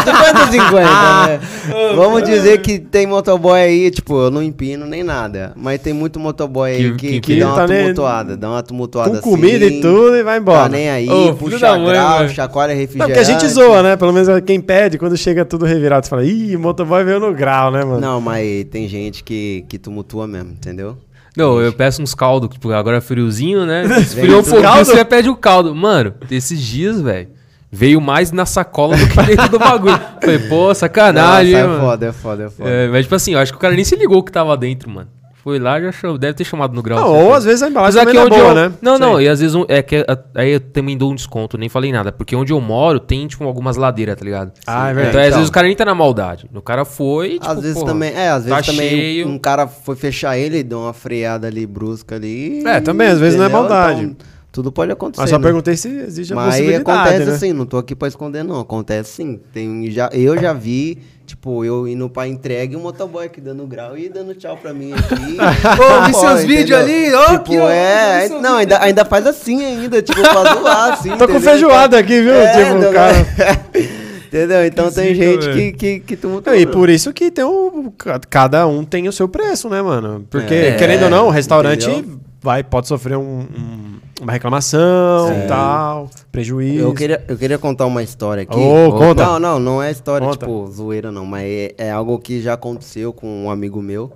50-50, né? Vamos dizer que tem motoboy aí, tipo, eu não empino nem nada. Mas tem muito motoboy aí Que- que, que- que, dá uma tá tumultuada. Dá uma tumultuada Com assim. comida e tudo e vai embora. Tá nem aí, filho puxa mãe, grau, velho. chacoalha Não, refrigerante. porque a gente zoa, né? Pelo menos quem pede, quando chega tudo revirado, você fala, ih, o motoboy veio no grau, né, mano? Não, mas tem gente que, que tumultua mesmo, entendeu? Não, eu peço uns caldos, tipo, agora é friozinho, né? Esfriou um pouquinho, você pede o caldo. Mano, esses dias, velho, veio mais na sacola do que dentro do bagulho. Falei, pô, sacanagem, Nossa, é mano. foda, é foda, é foda. É, mas, tipo assim, eu acho que o cara nem se ligou que tava dentro, mano. Foi lá, já chamou, deve ter chamado no grau. Não, ou às vezes a embalagem Mas aqui é onde boa, eu, né? Não, não, Sei. e às vezes um- é que a- aí eu também dou um desconto, nem falei nada, porque onde eu moro tem tipo algumas ladeiras, tá ligado? Ah, é Então, verdade. às Então. vezes o cara nem tá na maldade. O cara foi, tipo, às vezes porra, também, é, às tá vezes também cheio. um cara foi fechar ele, deu uma freada ali brusca ali. É, também, às vezes não é entendeu? maldade. Então, tudo pode acontecer. Mas só né? perguntei se existe a Mas possibilidade, acontece né? assim, não tô aqui pra esconder não, acontece sim. Tem, já, eu já vi, tipo, eu indo pra entrega e o motoboy aqui dando grau e dando tchau pra mim aqui. Pô, vi seus vídeos ali, ó, Tipo, ó, é, seus não, ainda, ainda faz assim ainda, tipo, pra zoar, assim. Tô com entendeu? feijoada aqui, viu? É, tipo, não, o cara... Entendeu? Então Que tem zica, gente velho. que, que, que tumultua. E por isso que tem o. Cada um tem o seu preço, né, mano? Porque, É, querendo ou não, o restaurante entendeu? vai, pode sofrer um- um- uma reclamação Sim. e tal, prejuízo. Eu queria, eu queria contar uma história aqui. Ô, conta. Não, não, não é história, Conta. tipo, zoeira não, mas é, é algo que já aconteceu com um amigo meu.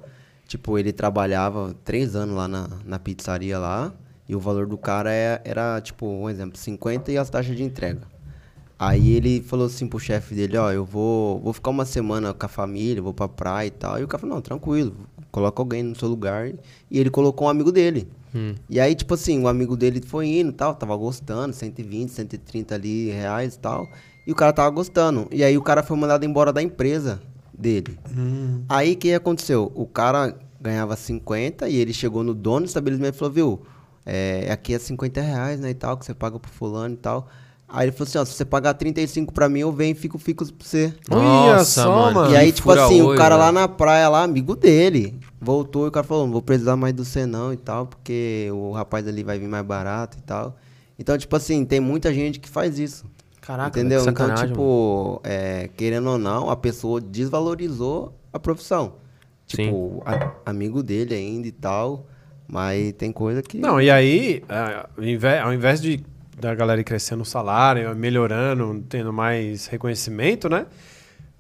Tipo, ele trabalhava três anos lá na, na pizzaria lá, e o valor do cara é- era, tipo, um exemplo, 50 e as taxas de entrega. Aí ele falou assim pro chefe dele, ó, eu vou, vou ficar uma semana com a família, vou pra praia e tal. E o cara falou, não, tranquilo, coloca alguém no seu lugar. E ele colocou um amigo dele. Hum. E aí, tipo assim, o amigo dele foi indo e tal, tava gostando, 120, 130 ali reais e tal. E o cara tava gostando. E aí o cara foi mandado embora da empresa dele. Aí o que aconteceu? O cara ganhava 50 e ele chegou no dono do estabelecimento e falou, viu, é, aqui é 50 reais, né, e tal, que você paga pro fulano e tal. Aí ele falou assim, ó, se você pagar 35 pra mim, eu venho e fico fixo pra você. Olha só, mano. E aí, tipo assim, o fura-olho, cara lá velho. na praia, lá, amigo dele, voltou e o cara falou, não vou precisar mais do você não e tal, porque o rapaz ali vai vir mais barato e tal. Então, tipo assim, tem muita gente que faz isso. Caraca, entendeu? que Então, tipo, é, querendo ou não, a pessoa desvalorizou a profissão. Tipo, a- amigo dele ainda e tal, mas tem coisa que... Não, e aí, é, ao invés, ao invés de da galera ir crescendo o salário, melhorando, tendo mais reconhecimento, né?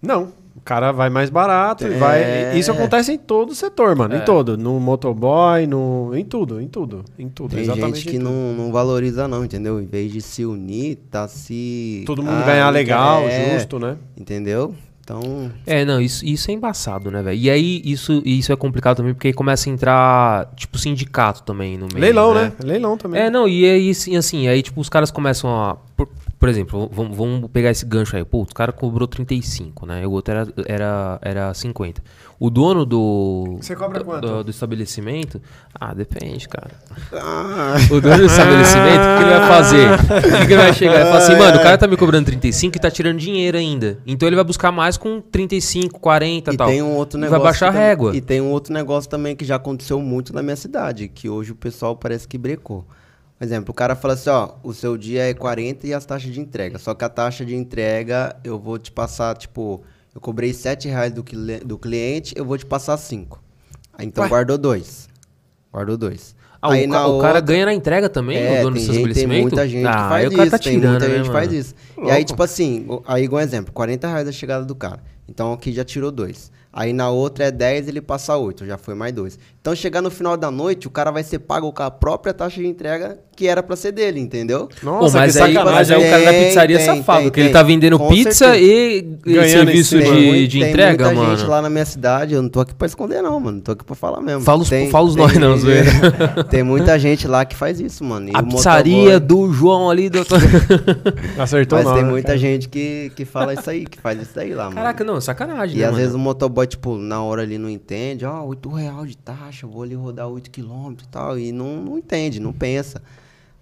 Não. O cara vai mais barato e É. vai. Isso acontece em todo o setor, mano. É. Em todo. No motoboy, no. Em tudo, em tudo. Em tudo. Tem exatamente. gente que não, não valoriza não, entendeu? Em vez de se unir, tá se... Todo mundo Ah, ganhar legal, quer- justo, né? Entendeu? Então, É, não, isso, isso é embaçado, né, velho? E aí, isso, isso é complicado também, porque aí começa a entrar, tipo, sindicato também no meio. Leilão, né? Leilão também. É, não, e aí, assim, assim, aí, tipo, os caras começam a. Por, por exemplo, vamos, vamos pegar esse gancho aí. Pô, o cara cobrou 35, né? E o outro era, era, era 50. O dono do. Você cobra do, quanto? Do, do estabelecimento. Ah, depende, cara. ah, O dono do estabelecimento, o que ele vai fazer? O que, ele vai chegar? Ele fala assim, mano, o cara tá me cobrando 35 e tá tirando dinheiro ainda. Então ele vai buscar mais com 35, 40 e e tal. tem um outro negócio... Vai baixar a régua. E tem um outro negócio também que já aconteceu muito na minha cidade, que hoje o pessoal parece que brecou. Por exemplo, o cara fala assim, ó, o seu dia é 40 e as taxas de entrega. Só que a taxa de entrega, eu vou te passar, tipo, eu cobrei 7 reais do, do cliente, eu vou te passar 5. Aí então Ué? guardou dois. Guardou dois. Ah, Aí o, ca- o cara ganha na entrega também, é, o dono do tem, seu gente, tem muita gente ah, que faz cara isso, tá tem tirando, muita né, gente que faz isso. E Louco. aí, tipo assim, aí igual exemplo, 40 reais a chegada do cara. Então aqui já tirou dois. Aí na outra é 10, ele passa 8, já foi mais dois. Então chegar no final da noite, o cara vai ser pago com a própria taxa de entrega que era pra ser dele, entendeu? Pô, mas, aí, mas aí o cara da Tem, pizzaria é tem, safado, tem, porque ele tem. tá vendendo Com pizza certeza. e, Ganhando serviço de, muito- de tem entrega, muita mano. gente lá na minha cidade, eu não tô aqui pra esconder não, mano. Tô aqui pra falar mesmo. Fala os- Tem- fala os tem- nós, não, zoeira. Tem muita gente lá que faz isso, mano. E A pizzaria motoboy- do João ali do... Acertou Mas não, tem muita cara? gente que, que fala isso aí, que faz isso aí lá, mano. Caraca, não, sacanagem, E né, às mano? vezes o motoboy, tipo, na hora ali não entende, ó, 8 real de taxa, eu vou ali rodar 8 quilômetros e tal. E não, não entende, não pensa.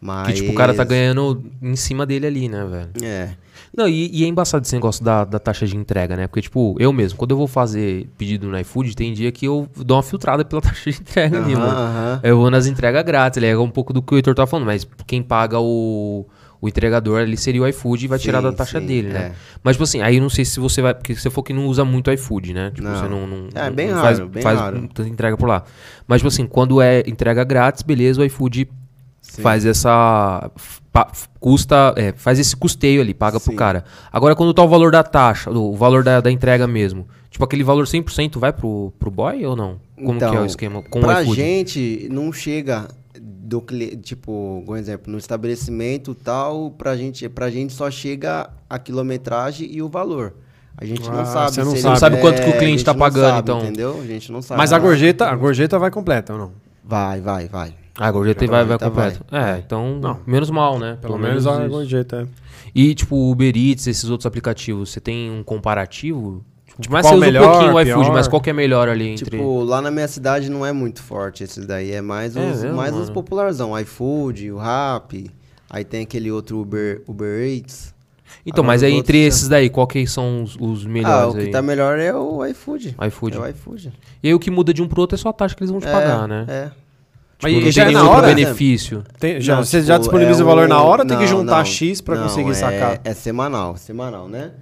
Mas. Que, tipo, o cara tá ganhando em cima dele ali, né, velho? É. Não, e, e é embaçado esse negócio da, da taxa de entrega, né? Porque, tipo, eu mesmo, quando eu vou fazer pedido no iFood, tem dia que eu dou uma filtrada pela taxa de entrega ali, mano. Eu vou nas entregas grátis, é um pouco do que o Heitor tá falando, mas quem paga o, o entregador ali seria o iFood e vai tirar Sim, da taxa sim, dele, né? é. Mas, tipo assim, aí eu não sei se você vai. Porque você for que não usa muito iFood, né? Tipo, Não. você não. não É, não- bem não raro, faz, bem faz raro. entrega por lá. Mas, tipo assim, quando é entrega grátis, beleza, o iFood faz essa. pa- custa. é, faz esse custeio ali, paga pro Sim. cara. Agora, quando tá o valor da taxa, o valor da, da entrega mesmo, tipo, aquele valor 100% vai pro, pro boy ou não? Como que é o Então, esquema com o pra iFood? gente, não chega do cliente, tipo, um exemplo, no estabelecimento tal, pra gente, pra gente só chega a quilometragem e o valor. A gente Ah, não sabe. você não se sabe. quanto que o cliente a tá não pagando, sabe, então. Entendeu? A gente não sabe. Mas a gorjeta, a gorjeta vai completa ou não? Vai, vai, vai. Ah, a gorjeta vai, vai vai. É, então, Não. menos mal, né? Pelo, menos a isso. gorjeta. é. E, tipo, o Uber Eats, esses outros aplicativos, você tem um comparativo? Tipo, mas qual você usa melhor, um pouquinho o iFood, mas qual que é melhor ali entre... Tipo, lá na minha cidade não é muito forte esses daí. É mais É os, mesmo, mais os popularzão. iFood, o Rap. Aí tem aquele outro Uber, Uber Eats. então, agora mas aí entre esses daí, qual que são os, os Ah, melhores o que aí? tá melhor é o iFood. iFood. É o iFood. E aí o que muda de um pro outro é só a taxa que eles vão te É, pagar, né? É. Tipo, Mas não já tem é nenhum na outro hora? benefício. Tem, já, Não, você tipo, já disponibiliza é o valor na hora ou tem que juntar não, X pra não, conseguir é- sacar? É semanal, semanal, né?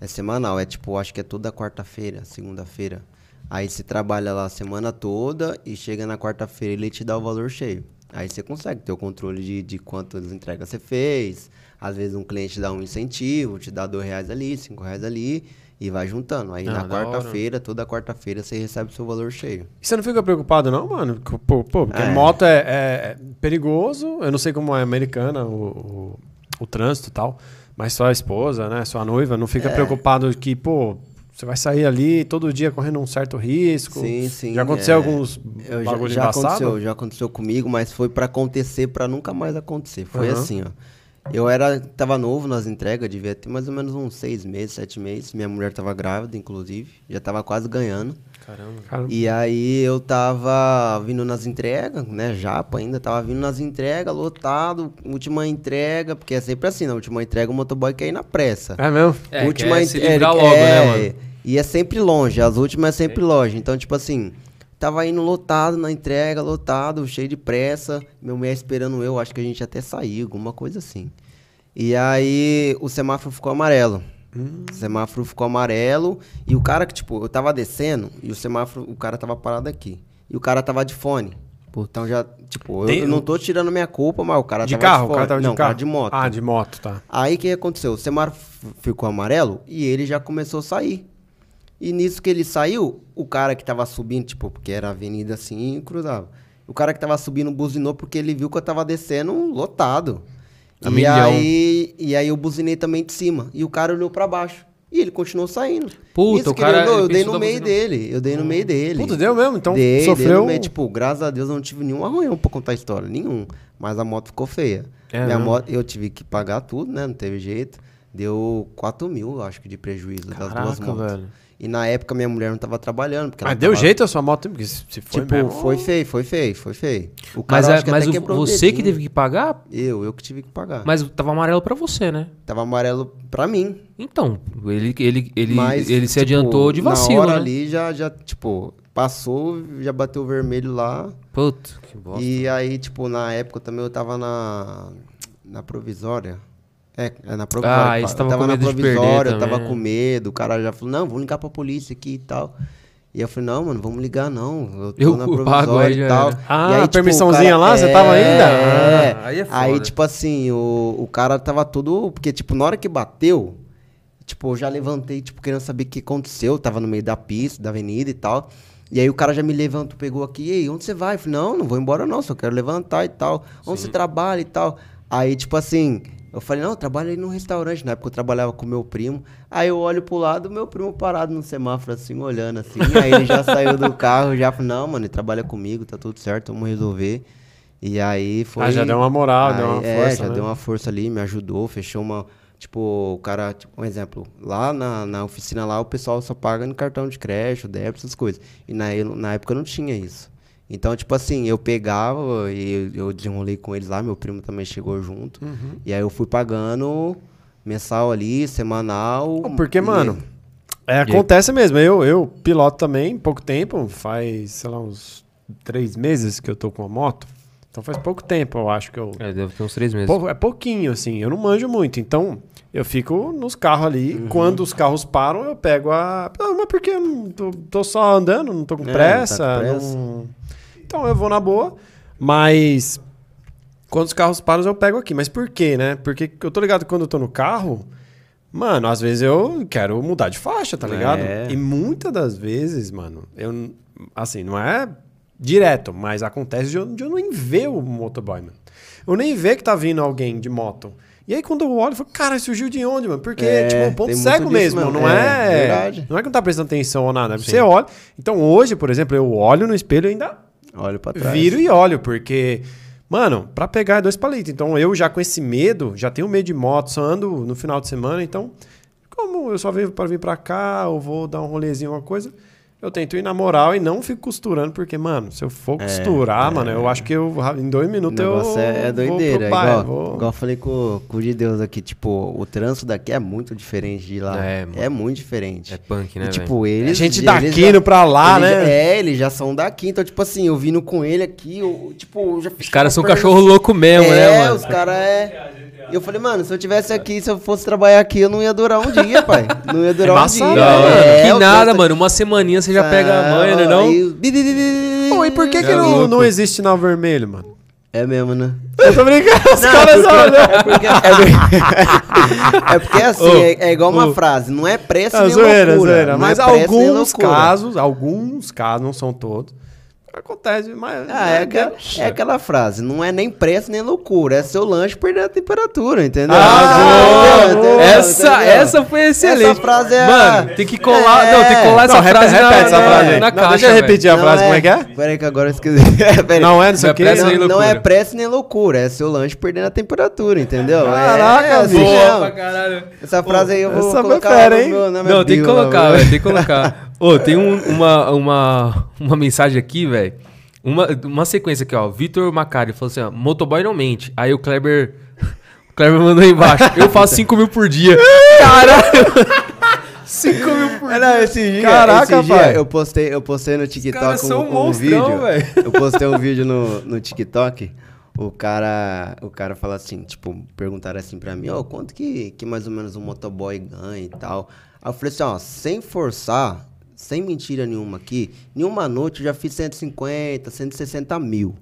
É semanal, é tipo, acho que é toda quarta-feira, segunda-feira. Aí você trabalha lá a semana toda e chega na quarta-feira ele te dá o valor cheio. Aí você consegue ter o controle de, de quantas entregas você fez. Às vezes um cliente dá um incentivo, te dá dois reais ali, cinco reais ali e vai juntando. Aí Ah, na quarta-feira, toda quarta-feira você recebe o seu valor cheio. E você não fica preocupado, não, mano? Pô, pô, porque É. moto é, é perigoso. Eu não sei como é americana o, o, o trânsito e tal. Mas sua esposa, né? Sua noiva, não É. fica preocupado que, pô, você vai sair ali todo dia correndo um certo risco. Sim, sim. Já aconteceu é. alguns Eu já, já aconteceu, já aconteceu comigo, mas foi pra acontecer pra nunca mais acontecer. Foi Aham. assim, ó. Eu era, tava novo nas entregas, devia ter mais ou menos uns seis meses, sete meses. Minha mulher tava grávida, inclusive, já tava quase ganhando. Caramba. Cara, E aí eu tava vindo nas entregas, né? Japa ainda, tava vindo nas entregas, lotado, última entrega, porque é sempre assim, na última entrega o motoboy quer ir na pressa. É mesmo? É, última quer se entre- livrar é, logo, né, é, mano? E é sempre longe, as últimas é sempre longe. Então, tipo assim, tava indo lotado na entrega, lotado, cheio de pressa. Meu mulher esperando eu, acho que a gente até saiu, alguma coisa assim. E aí o semáforo ficou amarelo. Hum. O semáforo ficou amarelo e o cara que, tipo, eu tava descendo e o semáforo, o cara tava parado aqui. E o cara tava de fone. Então já, tipo, eu, Tem- eu não tô tirando minha culpa, mas o cara De tava carro? de O fone. cara tava de não, o carro? cara de moto. Ah, de moto, tá. Aí o que aconteceu? O semáforo ficou amarelo e ele já começou a sair. E nisso que ele saiu, o cara que tava subindo, tipo, porque era avenida assim, cruzava. O cara que tava subindo buzinou porque ele viu que eu tava descendo lotado. A e, milhão. aí, e aí eu buzinei também de cima. E o cara olhou pra baixo. E ele continuou saindo. Puta, Nisso o ele cara- olhou, eu ele dei no meio buzina. dele. Eu dei no meio dele. Puta, deu mesmo? Então Dei, dei sofreu... no meio, tipo, graças a Deus eu não tive nenhum arranhão pra contar a história, nenhum. Mas a moto ficou feia. É Minha mesmo? moto, eu tive que pagar tudo, né? Não teve jeito. Deu 4 mil, eu acho que, de prejuízo das duas Caraca, motos. velho. E na época minha mulher não tava trabalhando. Porque Mas deu tava- jeito a sua moto? Porque se foi Tipo, mesmo... foi feio, foi feio, foi feio. O Mas, cara é- acho que mas até o- você que teve que pagar, Eu, eu que tive que pagar. mas tava amarelo pra você, né? Tava amarelo pra mim. Então, ele, ele, ele, mas, ele se tipo, adiantou de vacilo, Na hora né? ali já, já, tipo, passou, já bateu o vermelho lá. Puta, que bosta. E aí, tipo, na época também eu tava na, na provisória. É, é na provisória. Ah, tava tava com na medo de perder provisória, eu tava com medo. O cara já falou, não, vamos ligar pra polícia aqui e tal. E eu falei, não, mano, vamos ligar não. Eu tô Eu na provisória e tal. era. Ah, e aí, tipo, permissãozinha o lá, você tava ainda? É, Ah, aí é aí, tipo assim, o, o cara tava todo... Porque, tipo, na hora que bateu, tipo, eu já levantei, tipo, querendo saber o que aconteceu. Eu tava no meio da pista, da avenida e tal. E aí o cara já me levantou, pegou aqui, e aí, onde você vai? Eu falei, não, não vou embora não, só quero levantar e tal. Onde você trabalha e tal? Aí, tipo assim, eu falei, não, eu trabalho aí num restaurante. Na época eu trabalhava com meu primo. Aí eu olho pro lado, meu primo parado no semáforo, assim, olhando assim. Aí ele já saiu do carro, já falou, não, mano, ele trabalha comigo, tá tudo certo, vamos resolver. E aí foi. Ah, já deu uma moral, deu uma é, força, já né? deu uma força ali, me ajudou, fechou uma. Tipo, o cara, tipo, um exemplo, lá na, na oficina lá o pessoal só paga no cartão de crédito, débito, essas coisas. E na, eu- na época não tinha isso. Então, tipo assim, eu pegava e eu, desenrolei com eles lá, meu primo também chegou junto. Uhum. E aí eu fui pagando mensal ali, semanal. Porque, e- mano, é, acontece mesmo. Eu, eu piloto também, pouco tempo, faz, sei lá, uns três meses que eu tô com a moto. Então faz pouco tempo, eu acho que eu. É, deve ter uns três meses. Pou- é pouquinho, assim, eu não manjo muito. Então, eu fico nos carros ali. Uhum. Quando os carros param, eu pego a. Não, mas porque eu não tô, tô só andando, não tô com É, não tá pressa. com pressa. não- Então eu vou na boa. Mas quando os carros param, eu pego aqui. Mas por quê, né? Porque eu tô ligado que quando eu tô no carro. Mano, às vezes eu quero mudar de faixa, tá ligado? É. E muitas das vezes, mano, eu. Assim, não é direto, mas acontece de eu, de eu nem ver o motoboy, mano. Eu nem ver que tá vindo alguém de moto. E aí quando eu olho, eu falo, cara, surgiu de onde, mano? Porque, É, tipo, um ponto cego mesmo, mesmo. não É, é... Não é que não tá prestando atenção ou nada. Você olha... Então hoje, por exemplo, eu olho no espelho e ainda Olha pra trás. viro e olho, porque... Mano, pra pegar é dois palitos. Então eu já com esse medo, já tenho medo de moto, só ando no final de semana, então... Como eu só venho para vir pra cá, ou vou dar um rolezinho, uma coisa... Eu tento ir na moral e não fico costurando, porque, mano, se eu for costurar, mano, eu acho que eu, em dois minutos eu. é, é vou doideira. pro É bairro, igual, vou- igual eu falei com, com o de Deus aqui, tipo, o trânsito daqui é muito diferente de lá. É, É, mano. muito diferente. É punk, né, E, tipo, eles. gente eles daqui indo pra lá, eles né? é, eles já são daqui. Então, tipo assim, eu vindo com ele aqui, eu, tipo, eu já Os caras são cachorro louco mesmo, é, né, mano? os caras é. E eu falei, mano, se eu tivesse aqui, se eu fosse trabalhar aqui, eu não ia durar um dia, pai. Não ia durar um Embaçado, dia. né, Não, mano? É, que nada, mano. Uma semaninha você já pega a manha, né, não? Pô, e por que, que É não, louco. não existe sinal vermelho, mano? É mesmo, né? Eu tô brincando, os caras olham. É porque, é, porque assim, Ô, é, é igual uma ô. frase, não é pressa É nem zoeira, loucura. zoeira. não Mas é alguns loucura. casos, alguns casos, não são todos, acontece, mas... Ah, é, aquela, é aquela frase, não é nem pressa nem loucura, é seu lanche perder a temperatura, entendeu? Ah, Entendeu? boa. Entendeu? Essa, Entendeu? essa foi excelente. Essa frase é. Mano, tem que colar. É. Não, tem que colar essa Não, repete, frase na, repete essa na- frase aí. na Não, caixa. deixa eu repetir a Não frase, como é que é? Peraí que agora eu esqueci. Peraí. Não é, não sei Não o é nem Não, não é loucura. pressa nem loucura, é seu lanche perdendo a temperatura, entendeu? Caraca, é, assim, bicho. Boa não. pra caralho. Essa frase aí eu vou essa foi colocar fera, no hein? meu- na minha Não, tem que colocar, velho. Tem que colocar. Ô, tem um- uma, uma, uma mensagem aqui, velho. Uma, uma sequência aqui, ó. Vitor Macari falou assim, ó. Motoboy não mente. Aí o Kleber. O Kleber mandou aí embaixo. Eu faço 5 mil por dia. Caralho! 5 mil por É, não, esse dia, Caraca, esse dia pai. eu postei, eu postei no TikTok um, um monstrão, vídeo. velho. Eu postei um vídeo no, no TikTok. O cara, o cara fala assim, tipo, perguntaram assim pra mim, ó, quanto que, que mais ou menos um motoboy ganha e tal. Aí eu falei assim, ó, sem forçar, sem mentira nenhuma aqui, em uma noite eu já fiz 150, 160 mil.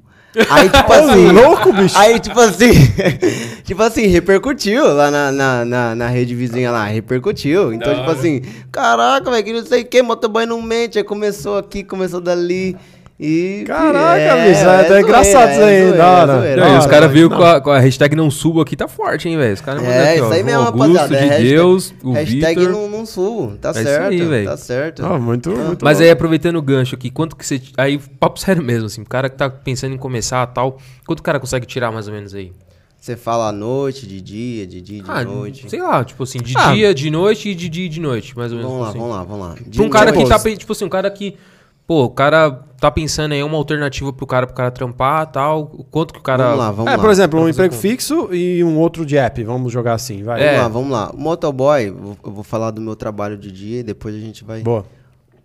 Aí, tipo assim. louco, bicho. Aí, tipo assim. tipo assim, repercutiu lá na, na, na, na rede vizinha lá. Repercutiu. Então, tipo assim, caraca, velho, que não sei o que, motoboy não mente. Aí começou aqui, começou dali. E. Caraca, bicho, é até engraçado isso aí, da hora. Da os caras viram com a, com a hashtag não subo aqui, tá forte, hein, velho? Os caras mandam É, aqui, ó, isso aí mesmo, Augusto, rapaziada. é de hashtag- Deus, o Hashtag Vitor. não, não subo. Tá É isso certo. aí, velho. tá certo. Ah, muito, muito Mas louco. aí, aproveitando o gancho aqui, quanto que você... Aí, papo sério mesmo, assim, o cara que tá pensando em começar tal, quanto o cara consegue tirar mais ou menos aí? Você fala à noite, de dia, de dia, de ah, noite. sei lá, tipo assim, de Ah. dia, de noite e de dia e de noite, mais ou menos Vamos lá, assim. vamos lá, vamos lá. De Pra um cara que noite- tá, pe- tipo assim, um cara que... Pô, o cara tá pensando aí uma alternativa pro cara, pro cara trampar tal, o quanto que o cara... Vamos lá, vamos é, lá. por exemplo, um emprego conta. fixo e um outro de app. Vamos jogar assim, vai. Vamos É. lá, vamos lá. Motoboy, vou- eu vou falar do meu trabalho de dia e depois a gente vai. Boa.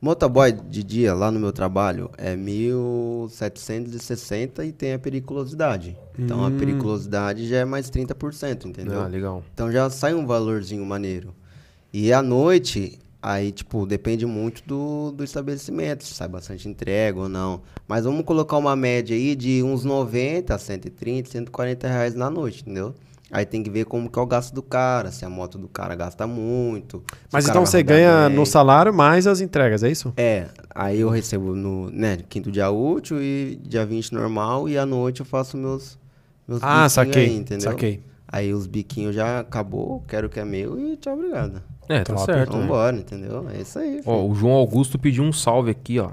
Motoboy de dia, lá no meu trabalho, é 1.760 e tem a periculosidade. Então a periculosidade já é mais 30%, entendeu? Ah, legal. Então já sai um valorzinho maneiro. E à noite, aí, tipo, depende muito do, do estabelecimento, se sai bastante entrega ou não. Mas vamos colocar uma média aí de uns 90, 130, 140 reais na noite, entendeu? Aí tem que ver como que é o gasto do cara, se a moto do cara gasta muito. Mas então você ganha bem. no salário mais as entregas, é isso? É, aí eu recebo no né, quinto dia útil e dia 20 normal e à noite eu faço meus, meus Ah, saquei. aí, entendeu? Saquei. Aí os biquinhos já acabou, quero o que é meu e tchau, obrigado. É, tá Top. certo. Então né? vambora, entendeu? É isso aí. Ó, filho. o João Augusto pediu um salve aqui, ó.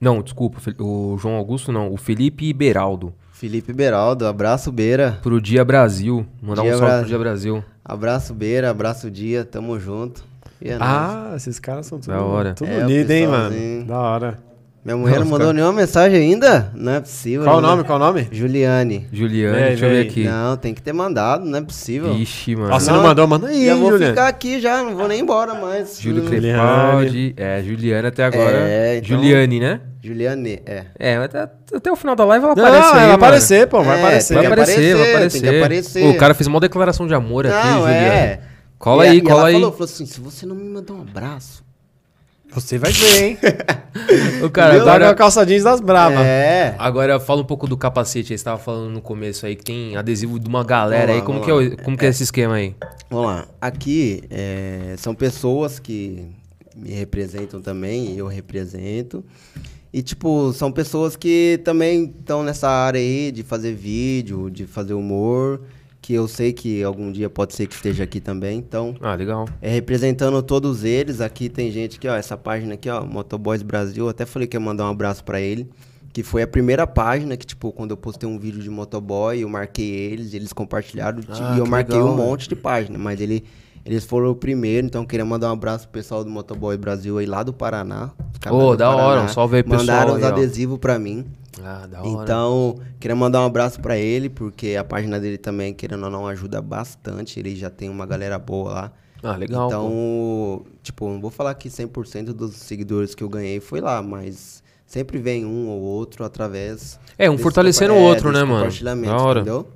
Não, desculpa, o João Augusto não, o Felipe Beraldo. Felipe Beraldo, abraço Beira. Pro Dia Brasil. Mandar Dia um salve pro Dia Brasil. Abraço Beira, abraço Dia, tamo junto. E é nóis. Ah, esses caras são tudo, Da hora. tudo É, o unido, hein, mano? pessoalzinho. Da hora. Minha mulher não Não, mandou nenhuma mensagem ainda? Não é possível. Qual o né? nome? Qual o nome? Juliane. Juliane, Vem, deixa eu ver aqui. Não, tem que ter mandado, não é possível. Ixi, mano. Ó, você Não, não mandou? Manda aí, já vou ficar aqui já, não vou nem embora mais. Júlio Hum, Crepaldi. É, Juliana até agora. É, então- Juliane, né? Juliane, é. É, mas até, até o final da live ela Não, aparece aí, vai mano. aparecer, pô, vai É, aparecer. Vai aparecer, vai aparecer, tem que aparecer. Pô, o cara fez uma declaração de amor aqui, Não, Juliane. é. Cola E aí, e cola ela aí. Falou, falou assim, se você não me mandar um abraço... Você vai ver, hein? O cara, a agora, calça jeans das bravas. É. agora fala um pouco do capacete aí. Você tava falando no começo aí que tem adesivo de uma galera lá, aí. Como, vamos que é, o- como que é esse esquema aí? Vamos lá. Aqui é, são pessoas que me representam também, e eu represento. E, tipo, são pessoas que também estão nessa área aí de fazer vídeo, de fazer humor, que eu sei que algum dia pode ser que esteja aqui também. Então, Ah, legal. é representando todos eles. Aqui tem gente que, ó, essa página aqui, ó, Motoboys Brasil, até falei que ia mandar um abraço pra ele. Que foi a primeira página que, tipo, quando eu postei um vídeo de motoboy, eu marquei eles, eles compartilharam Ah, e eu que marquei legal, um monte de página, mas ele, eles foram o primeiro, então queria mandar um abraço pro pessoal do Motoboy Brasil aí lá do Paraná. Ô, do da hora, um salve aí, pessoal Mandaram os adesivos pra mim. Ah, da hora. Então, queria mandar um abraço pra ele, porque a página dele também, querendo ou não, ajuda bastante. Ele já tem uma galera boa lá. Ah, legal. Então, pô. tipo, não vou falar que 100% dos seguidores que eu ganhei foi lá, mas sempre vem um ou outro através. É, um fortalecendo o é, outro, desse né, mano? compartilhamento, Da hora. Entendeu?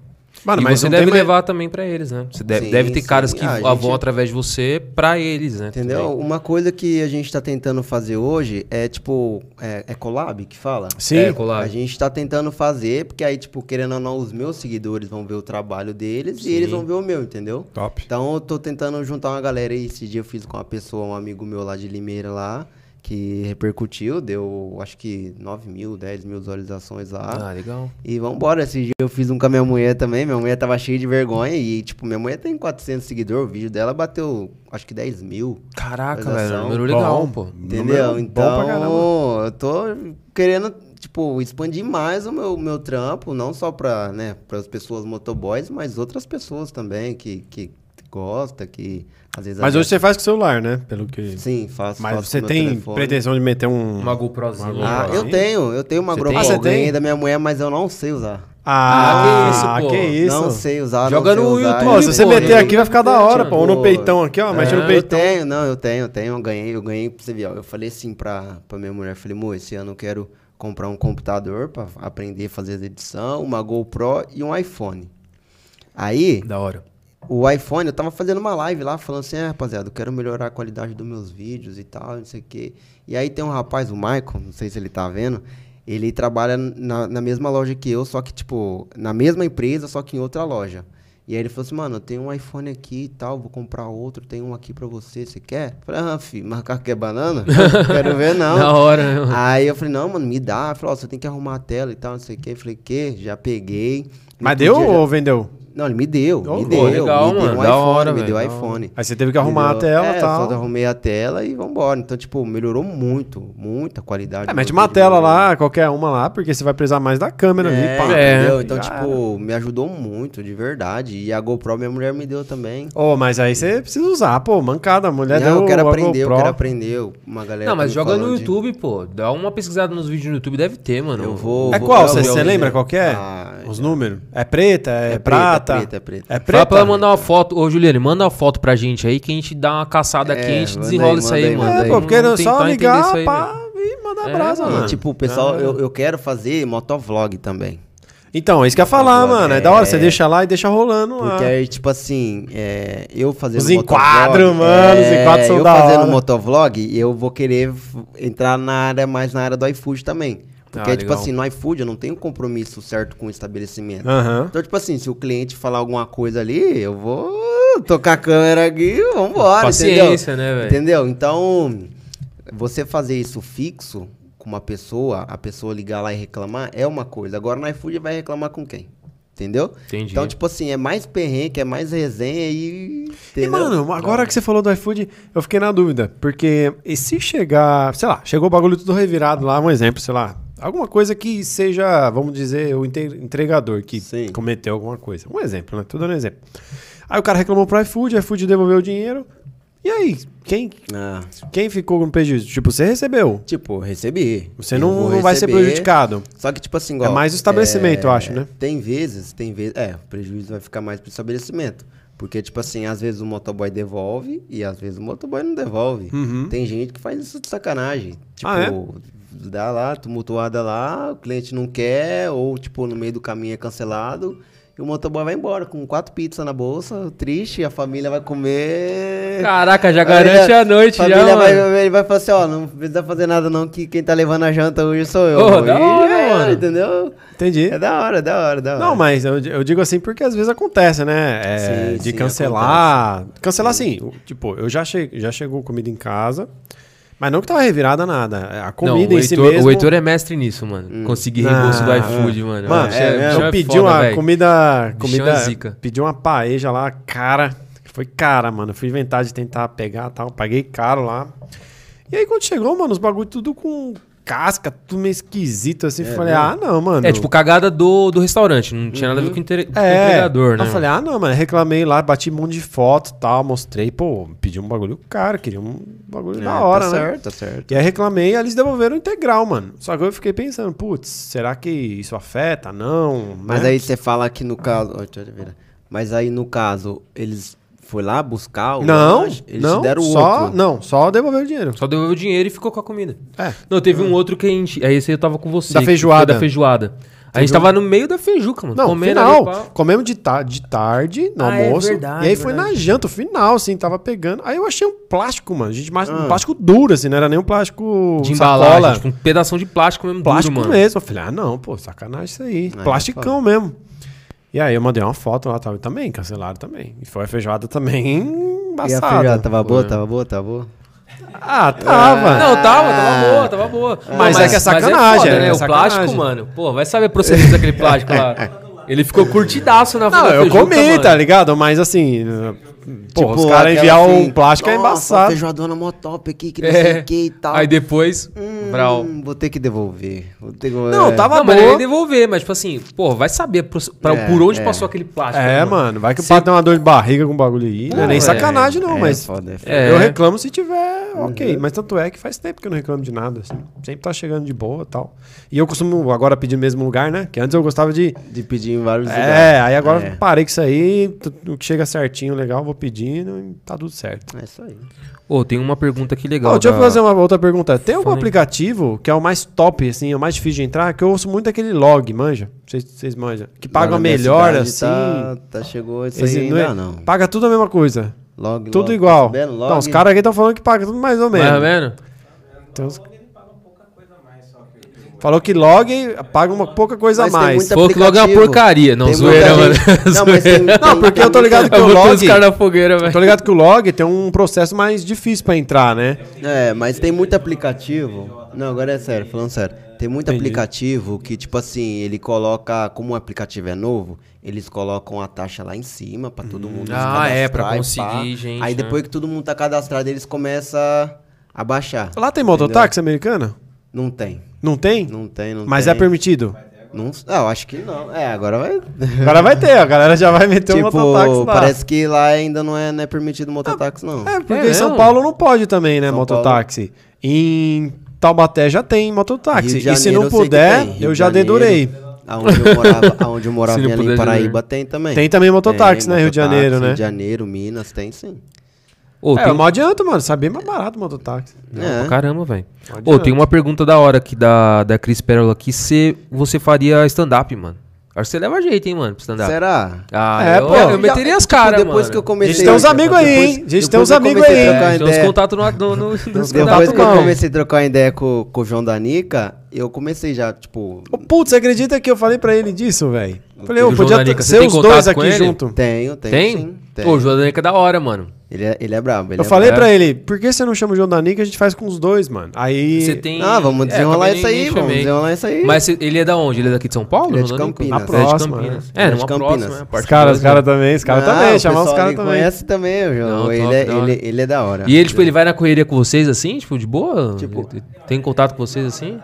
Mano, e mas você não deve mais- levar também pra eles, né? Você deve, Sim, deve ter sim. caras que Ah, vão gente- através de você pra eles, né? Entendeu? também. Uma coisa que a gente tá tentando fazer hoje é, tipo, é, é collab que fala? Sim. É, collab. A gente tá tentando fazer, porque aí, tipo, querendo ou não, os meus seguidores vão ver o trabalho deles Sim. e eles vão ver o meu, entendeu? Top. Então eu tô tentando juntar uma galera aí. Esse dia eu fiz com uma pessoa, um amigo meu lá de Limeira lá, que repercutiu, deu acho que 9 mil, 10 mil visualizações lá. Ah, legal. E vambora, esse dia eu fiz um com a minha mulher também, minha mulher tava cheia de vergonha e, tipo, minha mulher tem 400 seguidores, o vídeo dela bateu, acho que 10 mil. Caraca, velho. Número legal, Bom. pô. Entendeu? Então, eu tô querendo, tipo, expandir mais o meu, meu trampo, não só pra, né, as pessoas motoboys, mas outras pessoas também que, que gostam, que às vezes... Mas hoje você faz com o celular, né? Pelo que... Sim, faço. Mas faço você tem telefone. pretensão de meter um... Uma GoProzinha. Uma Ah, GoPro. eu tenho, eu tenho uma Você GoPro tem? Ah, você tem? da minha mulher, mas eu não sei usar. Ah, Ah, que isso, pô. que isso. Não sei usar, Joga no usar. YouTube, Pô, Eu se você pô, meter né? aqui vai ficar da hora, pô. Ou no peitão aqui, ó. É, no eu peitão. tenho, não, eu tenho, eu tenho, eu ganhei, eu ganhei pra você ver, ó. Eu falei assim pra, pra minha mulher, falei, amor, esse ano eu quero comprar um computador pra aprender a fazer as edição, uma GoPro e um iPhone. Aí, Da hora. O iPhone, eu tava fazendo uma live lá, falando assim, é, rapaziada, eu quero melhorar a qualidade dos meus vídeos e tal, não sei o quê. E aí tem um rapaz, o Michael, não sei se ele tá vendo, ele trabalha na, na mesma loja que eu, só que, tipo, na mesma empresa, só que em outra loja. E aí ele falou assim, mano, eu tenho um iPhone aqui e tal, vou comprar outro, tem um aqui pra você, você quer? Eu falei, ah, filho, macaco quer banana? quero ver não. Da hora, né, mano? Aí eu falei, não, mano, me dá. Ele falou, ó, você tem que arrumar a tela e tal, não sei o quê. Eu falei, que? Já peguei. Mas deu ou vendeu? Não, ele me deu, Oh, me deu. legal, me deu mano, um da iPhone, hora, me deu iPhone. Aí você teve que arrumar a Entendeu? tela é, e tal. só arrumei a tela e vambora. Então, tipo, melhorou muito, muita qualidade. É, mete uma tela melhorou. lá, qualquer uma lá, porque você vai precisar mais da câmera É, ali. Pá. É. entendeu? Então, Já tipo, me ajudou muito, de verdade. E a GoPro minha mulher me deu também. Ô, mas aí você precisa usar, pô, mancada. A mulher Não, deu eu quero a aprender, eu GoPro. quero aprender. Uma galera Não, mas tá me joga no de- YouTube, pô. Dá uma pesquisada nos vídeos no YouTube, deve ter, mano. Eu vou- É vou- qual? eu Você eu- lembra qual que é? Ah, Os números? É preta? É, É prata? preta, é preta, é É preta. Fala pra ela mandar uma foto. Ô, Juliane, manda uma foto pra gente aí que a gente dá uma caçada aqui e a gente manda desenrola aí, isso manda aí, aí, mano. manda É, aí. pô, porque é Vamos só ligar, isso aí, pá, e mandar É, brasa, mano. E, tipo, o pessoal, Ah. eu, eu quero fazer motovlog também. Então, isso que eu ia falar, mano. É é. da hora, você deixa lá e deixa rolando lá. Porque aí, tipo assim, é, eu fazendo Os enquadros, mano, os enquadros são eu da fazendo hora. motovlog, eu vou querer entrar na área, mais na área do iFood também. Porque, Ah, tipo assim, no iFood eu não tenho compromisso certo com o estabelecimento. Aham. Então, tipo assim, se o cliente falar alguma coisa ali, eu vou tocar a câmera aqui e vambora, Paciência, entendeu? né, velho? Entendeu? Então, você fazer isso fixo com uma pessoa, a pessoa ligar lá e reclamar, é uma coisa. Agora no iFood vai reclamar com quem? Entendeu? Entendi. Então, tipo assim, é mais perrengue, é mais resenha e. E, Entendeu? mano, agora que você falou do iFood, eu fiquei na dúvida. Porque e se chegar, sei lá, chegou o bagulho tudo revirado lá, um exemplo, sei lá. Alguma coisa que seja, vamos dizer, o entregador que Sim. cometeu alguma coisa. Um exemplo, né? Tudo dando exemplo. Aí o cara reclamou pro iFood, iFood devolveu o dinheiro. E aí, quem, Ah, quem ficou com prejuízo? Tipo, você recebeu. tipo, recebi. Você Eu não, vai ser prejudicado. Só que, tipo assim, É igual, mais o estabelecimento, eu acho, né? Tem vezes, tem vezes. É, o prejuízo vai ficar mais pro estabelecimento. Porque, tipo assim, às vezes o motoboy devolve e às vezes o motoboy não devolve. Tem gente que faz isso de sacanagem. Tipo, Uhum. Ah, é? Dá lá, tumultuada lá, o cliente não quer, ou, tipo, no meio do caminho é cancelado. E o motoboy vai embora com quatro pizzas na bolsa, triste, a família vai comer. Caraca, já Família- garante a noite já, família vai, mano. Ele vai falar assim, ó, não precisa fazer nada não, que quem tá levando a janta hoje sou eu. Ô, da hora, é, mano. Entendeu? Entendi. É da hora, da hora, da hora. Não, mas eu, eu digo assim porque às vezes acontece, né? É, Sim, de sim, cancelar. Cancelar assim, o- tipo, eu já, che já chegou comida em casa, mas não que tava revirada nada. A comida Não, em si Heitor, mesmo. o Heitor é mestre nisso, mano. Conseguir reembolso do Ah, iFood, mano. Mano, Bicho é pedi foda, uma velho. comida. Bichão comida é zica. pedi uma paeja lá, cara. Foi cara, mano. Fui inventar de tentar pegar e tal. Paguei caro lá. E aí quando chegou, mano, os bagulho tudo com casca, tudo meio esquisito assim. falei, ah, não, mano. É tipo cagada do, do restaurante, não tinha nada a ver com o entre- com o É, entregador, né? Eu falei, ah, não, mano, reclamei lá, bati um monte de foto e tal, mostrei, pô, pedi um bagulho caro, queria um bagulho É, da hora, tá né? certo, tá certo. E aí reclamei e eles devolveram integral, mano. Só que eu fiquei pensando, putz, será que isso afeta? Não. Mas né? aí você fala que no caso. Mas aí no caso, eles foi lá buscar o Não, lanche? Eles não, deram só, outro. não, só devolver o dinheiro. Só devolveu o dinheiro e ficou com a comida. É. Não, teve um outro que a gente. Aí esse aí eu tava com você. Da feijoada. Da feijoada. A gente tava no meio da feijuca, mano. Não, comendo final. ali, pá. Comemos de, ta de tarde, no Ah, é almoço. verdade, e aí foi verdade. na janta, o final, assim, tava pegando. Aí eu achei um plástico, mano. Gente, mas um Ah. plástico duro, assim, não era nem um plástico De embalagem, tipo um pedação de plástico mesmo Plástico duro, mano. mesmo. Eu falei, ah, não, pô, sacanagem isso aí. Aí é Plasticão mesmo. E aí eu mandei uma foto lá tal, e também, cancelaram também. E foi a feijoada também E a embaçada. feijoada tava boa, Foi. tava boa, tava boa. Ah, tava. Não, tava, tava boa, tava boa. Mas é que é sacanagem, foda, né? é O sacanagem. plástico, mano. Pô, vai saber a procedência daquele plástico lá. Ele ficou curtidaço na Não, eu comi, mano. tá ligado? Mas assim, pô, Tipo, os caras enviar assim, um plástico é "Nossa, embaçado. feijoadona mó top aqui, que não sei É. o que e tal. Aí depois, Hum, Brau. Vou ter que devolver. Vou ter que... Não, tava Não, mas ele devolver, mas tipo assim, pô, vai saber pro- pra- É, por onde é. passou aquele plástico. É, né, mano, vai que pato tem uma dor de barriga com o bagulho aí. Não é nem é, sacanagem, não, É mas foda, é foda. É. eu reclamo se tiver ok. Mas tanto é que faz tempo que eu não reclamo de nada. assim. Sempre tá chegando de boa e tal. E eu costumo agora pedir no mesmo lugar, né? Que antes eu gostava de. De pedir em vários lugares. É, aí agora É. parei com isso aí. O que chega certinho, legal, vou pedindo e tá tudo certo. É isso aí. Ô, tem uma pergunta aqui legal. Ó, deixa eu da- fazer uma outra pergunta. Tem algum aplicativo que é o mais top, assim, é o mais difícil de entrar? Que eu ouço muito aquele log, manja? Vocês, vocês manjam. Que paga melhor, assim. Tá, tá- chegou isso Esse aí não é- não. Paga tudo a mesma coisa. Log, Tudo log, igual. tá sabendo? Não, os Log. caras aqui estão falando que paga tudo mais ou menos. Mais ou menos? Então, os- Falou que log paga uma pouca coisa a Mas tem mais. Falou que logo é uma porcaria. Não, Tem zoeira, mano. Não, mas tem, Não, porque eu tô ligado que Eu o log. na fogueira, tô ligado que o log tem um processo mais difícil pra entrar, né? É, mas tem muito aplicativo. Não, agora é sério, falando sério. Tem muito Entendi. aplicativo que, tipo assim, ele coloca. Como o aplicativo é novo, eles colocam a taxa lá em cima pra todo mundo se Ah, é, pra e conseguir pá. gente, Aí né? depois que todo mundo tá cadastrado, eles começam a baixar. Lá tem mototáxi americana? Não tem. Não tem? Não tem, não Mas tem. é permitido. Não, ah, eu acho que não. É, agora vai. Agora vai ter, a galera já vai meter um tipo, mototáxi lá. parece que lá ainda não é, não é permitido mototáxi, não. É, porque É em São? Paulo não pode também, né, São mototáxi. Em Taubaté já tem mototáxi. E se não eu puder, tem. Eu já Janeiro, dedurei. Aonde eu morava, aonde eu morava não ali em Paraíba tem também. Tem também mototáxi, né, Rio de mototáxi, Janeiro, né? Rio de Janeiro, Minas, tem sim. Ô, é, tem... mal adianta, mano. Sai bem mais barato o mototáxi. É. Pra caramba, velho. Ô, tem uma pergunta da hora aqui da, da Cris Pérola aqui. Se você faria stand-up, mano. Acho que você leva jeito, hein, mano, pro stand-up. Será? Ah, É, eu, pô. eu meteria as caras, mano. Depois que eu A comecei... gente tem uns amigos aí, hein? A gente tem uns eu amigos aí, a hein? Tem uns contatos no, no, no, no stand-up, Depois que eu não. comecei a trocar ideia com, com o João Danica, eu comecei já, tipo... Ô, putz, você acredita que eu falei pra ele disso, velho? Falei, João podia Danica, você ser tem os contato dois com aqui ele? junto. Tenho, tenho Tem? sim. Tenho. Pô, o João Danica é da hora, mano. Ele é, ele é brabo, ele Eu é falei brabo. pra ele, por que você não chama o João Danica? A gente faz com os dois, mano. Aí. Você tem... Ah, vamos É, desenrolar acabei isso aí, vamos desenrolar isso aí. Mas ele é da onde? Ele é daqui de São Paulo? Ele é de? Campinas. Na Ele é de próxima, Campinas. né? É, é de próxima, Campinas. é, Os caras, dois, os caras né? também, os caras também, chamar os caras também. conhece também, o João. Ele, é, da hora. ele, é da hora. E ele, tipo, ele vai na correria com vocês assim, tipo, de boa? Tipo- Tem contato com vocês assim?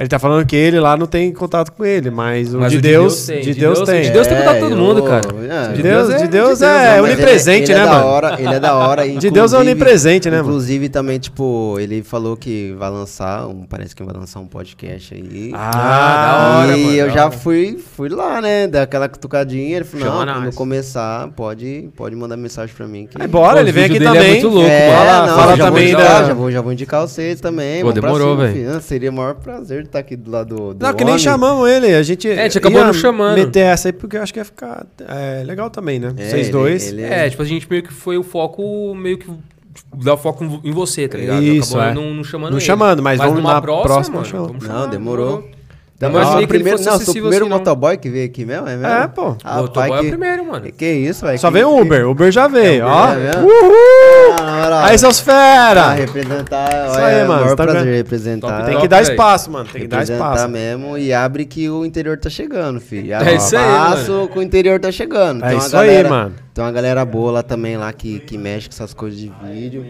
Ele tá falando que ele lá não tem contato com ele, mas o Mas de o Deus, de Deus tem. De Deus tem contato com todo eu- mundo, cara. é, De Deus, de Deus não, é mas ele- onipresente, ele né, é da mano? hora, ele é da hora. De Deus é onipresente, né, mano? Inclusive também, tipo, ele falou que vai lançar, um, parece que vai lançar um podcast aí. Ah, da hora, e mano, eu já fui, fui lá, né? Daquela cutucadinha. Ele falou, Chama não, quando nós. começar, pode, pode mandar mensagem pra mim. Que... Aí bora, Pô, ele vem aqui dele é também. muito louco, é, fala- não, fala também vou da- indicar, já, vou, já vou indicar vocês também. Pô, demorou, velho. Ah, Seria o maior prazer estar aqui do lado do Não, que nem homem. chamamos ele. A gente, É, a gente acabou não chamando. meter essa aí porque eu acho que ia ficar é, legal também, né? É, Vocês ele- dois. ele É, tipo, a gente meio que foi o foco, meio que tipo, dar foco em você, tá ligado? Isso, Acabou é. não, não chamando Não ele. chamando, mas vamos numa na próxima, próxima, mano, Não, chamar, demorou. Não, mas mas que primeiro, fosse não, sou o primeiro assim, não. motoboy que veio aqui mesmo, é mesmo? É, pô. O motoboy é o primeiro, mano. Que isso, velho? Só que- veio o que- Uber. Uber já veio, ó. é? Uhul! Ah, moral. Aí, seus Pra fera! representar, Isso olha, aí, é o mano, maior tá prazer vendo? representar. Top, Tem que dar espaço, mano. Tem que dar representar espaço. mesmo e abre que o interior tá chegando, filho. É isso aí, Passo que o interior tá chegando. É isso aí, mano. Tem uma galera boa lá também, lá que, que mexe com essas coisas de vídeo.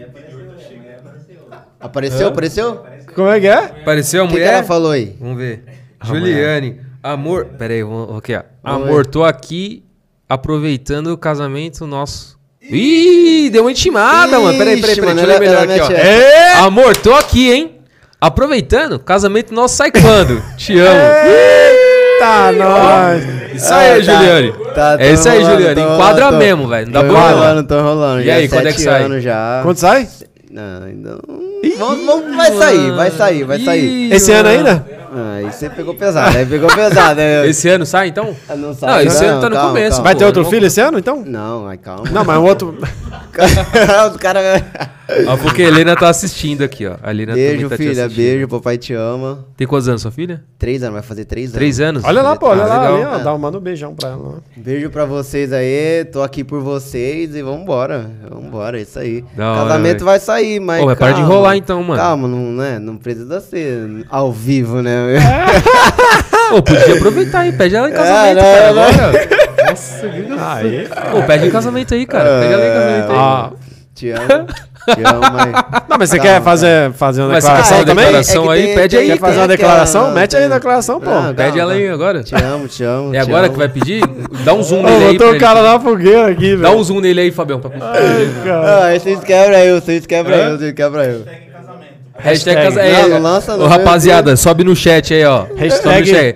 Apareceu? Apareceu? Como é que é? Apareceu a O que, que mulher? ela falou aí? Vamos ver. Juliane. Amor. Pera aí, vamos. Aqui, ó. Vamos Amor, tô aqui aproveitando o casamento nosso. Ih, deu uma intimada, mano. Peraí, peraí, Ixi, peraí. mano, Deixa eu ler melhor aqui, ó. É! Amor, tô aqui, hein? Aproveitando, casamento nosso sai quando? Te amo. Eita, nós! Isso aí, Ah, tá. Juliane. Tá, é tô isso aí, Juliane. tô Enquadra tô- mesmo, velho. Não dá Tô pra enrolando, tô enrolando. E já aí, quando é que sai? já. Quanto sai? Não, ainda não. Vamos, vamos- vai sair, vai sair, vai sair. Ih, Esse ano mano. Ah, aí você pegou pesado, aí pegou pesado. Aí... Esse ano sai, então? Ah, Não, Não, sai, esse ano tá no calma, começo. calma. Vai ter outro não- filho esse ano, então? Não, ai, calma. Não, mas o outro. Os caras. Ó, porque a Helena tá assistindo aqui, ó. A Helena Beijo, tá filha, assistindo. beijo, papai te ama. Tem quantos anos, sua filha? Três anos, vai fazer três anos. Três anos? Olha lá, pô, olha Ah, lá, legal. ali, ó. É. Dá, manda um beijão pra ela. Beijo pra vocês aí, tô aqui por vocês e vambora. Vambora, é isso aí. Da hora, Casamento velho. vai sair, mas. Ô, mas para de enrolar então, mano. Calma, não, né? não precisa ser ao vivo, né? Ô, podia aproveitar aí, pede ela em casamento, não, cara. não. Agora. Aí. Ô, pede em casamento aí, cara. Pede ela em casamento aí. Ó, Te amo. Te amo, mas... Não, mas você Calma, quer fazer, fazer uma Mas declaração também? declaração? aí, tem- pede aí, Quer fazer uma declaração? Mete aí a declaração, pô. Não, Pede calma. ela aí agora. Te amo, te amo. É te agora amo. que vai pedir? Dá um zoom nele aí. botou o cara na fogueira aqui, velho. Dá um zoom nele aí, Fabião. pra- cara. Ah, aí vocês quebram eu, vocês quebram eu, vocês quebram eu. Hashtag Hashtag. casa- é, Não, não lança Ô, no rapaziada, sobe no chat aí, ó. Hashtag-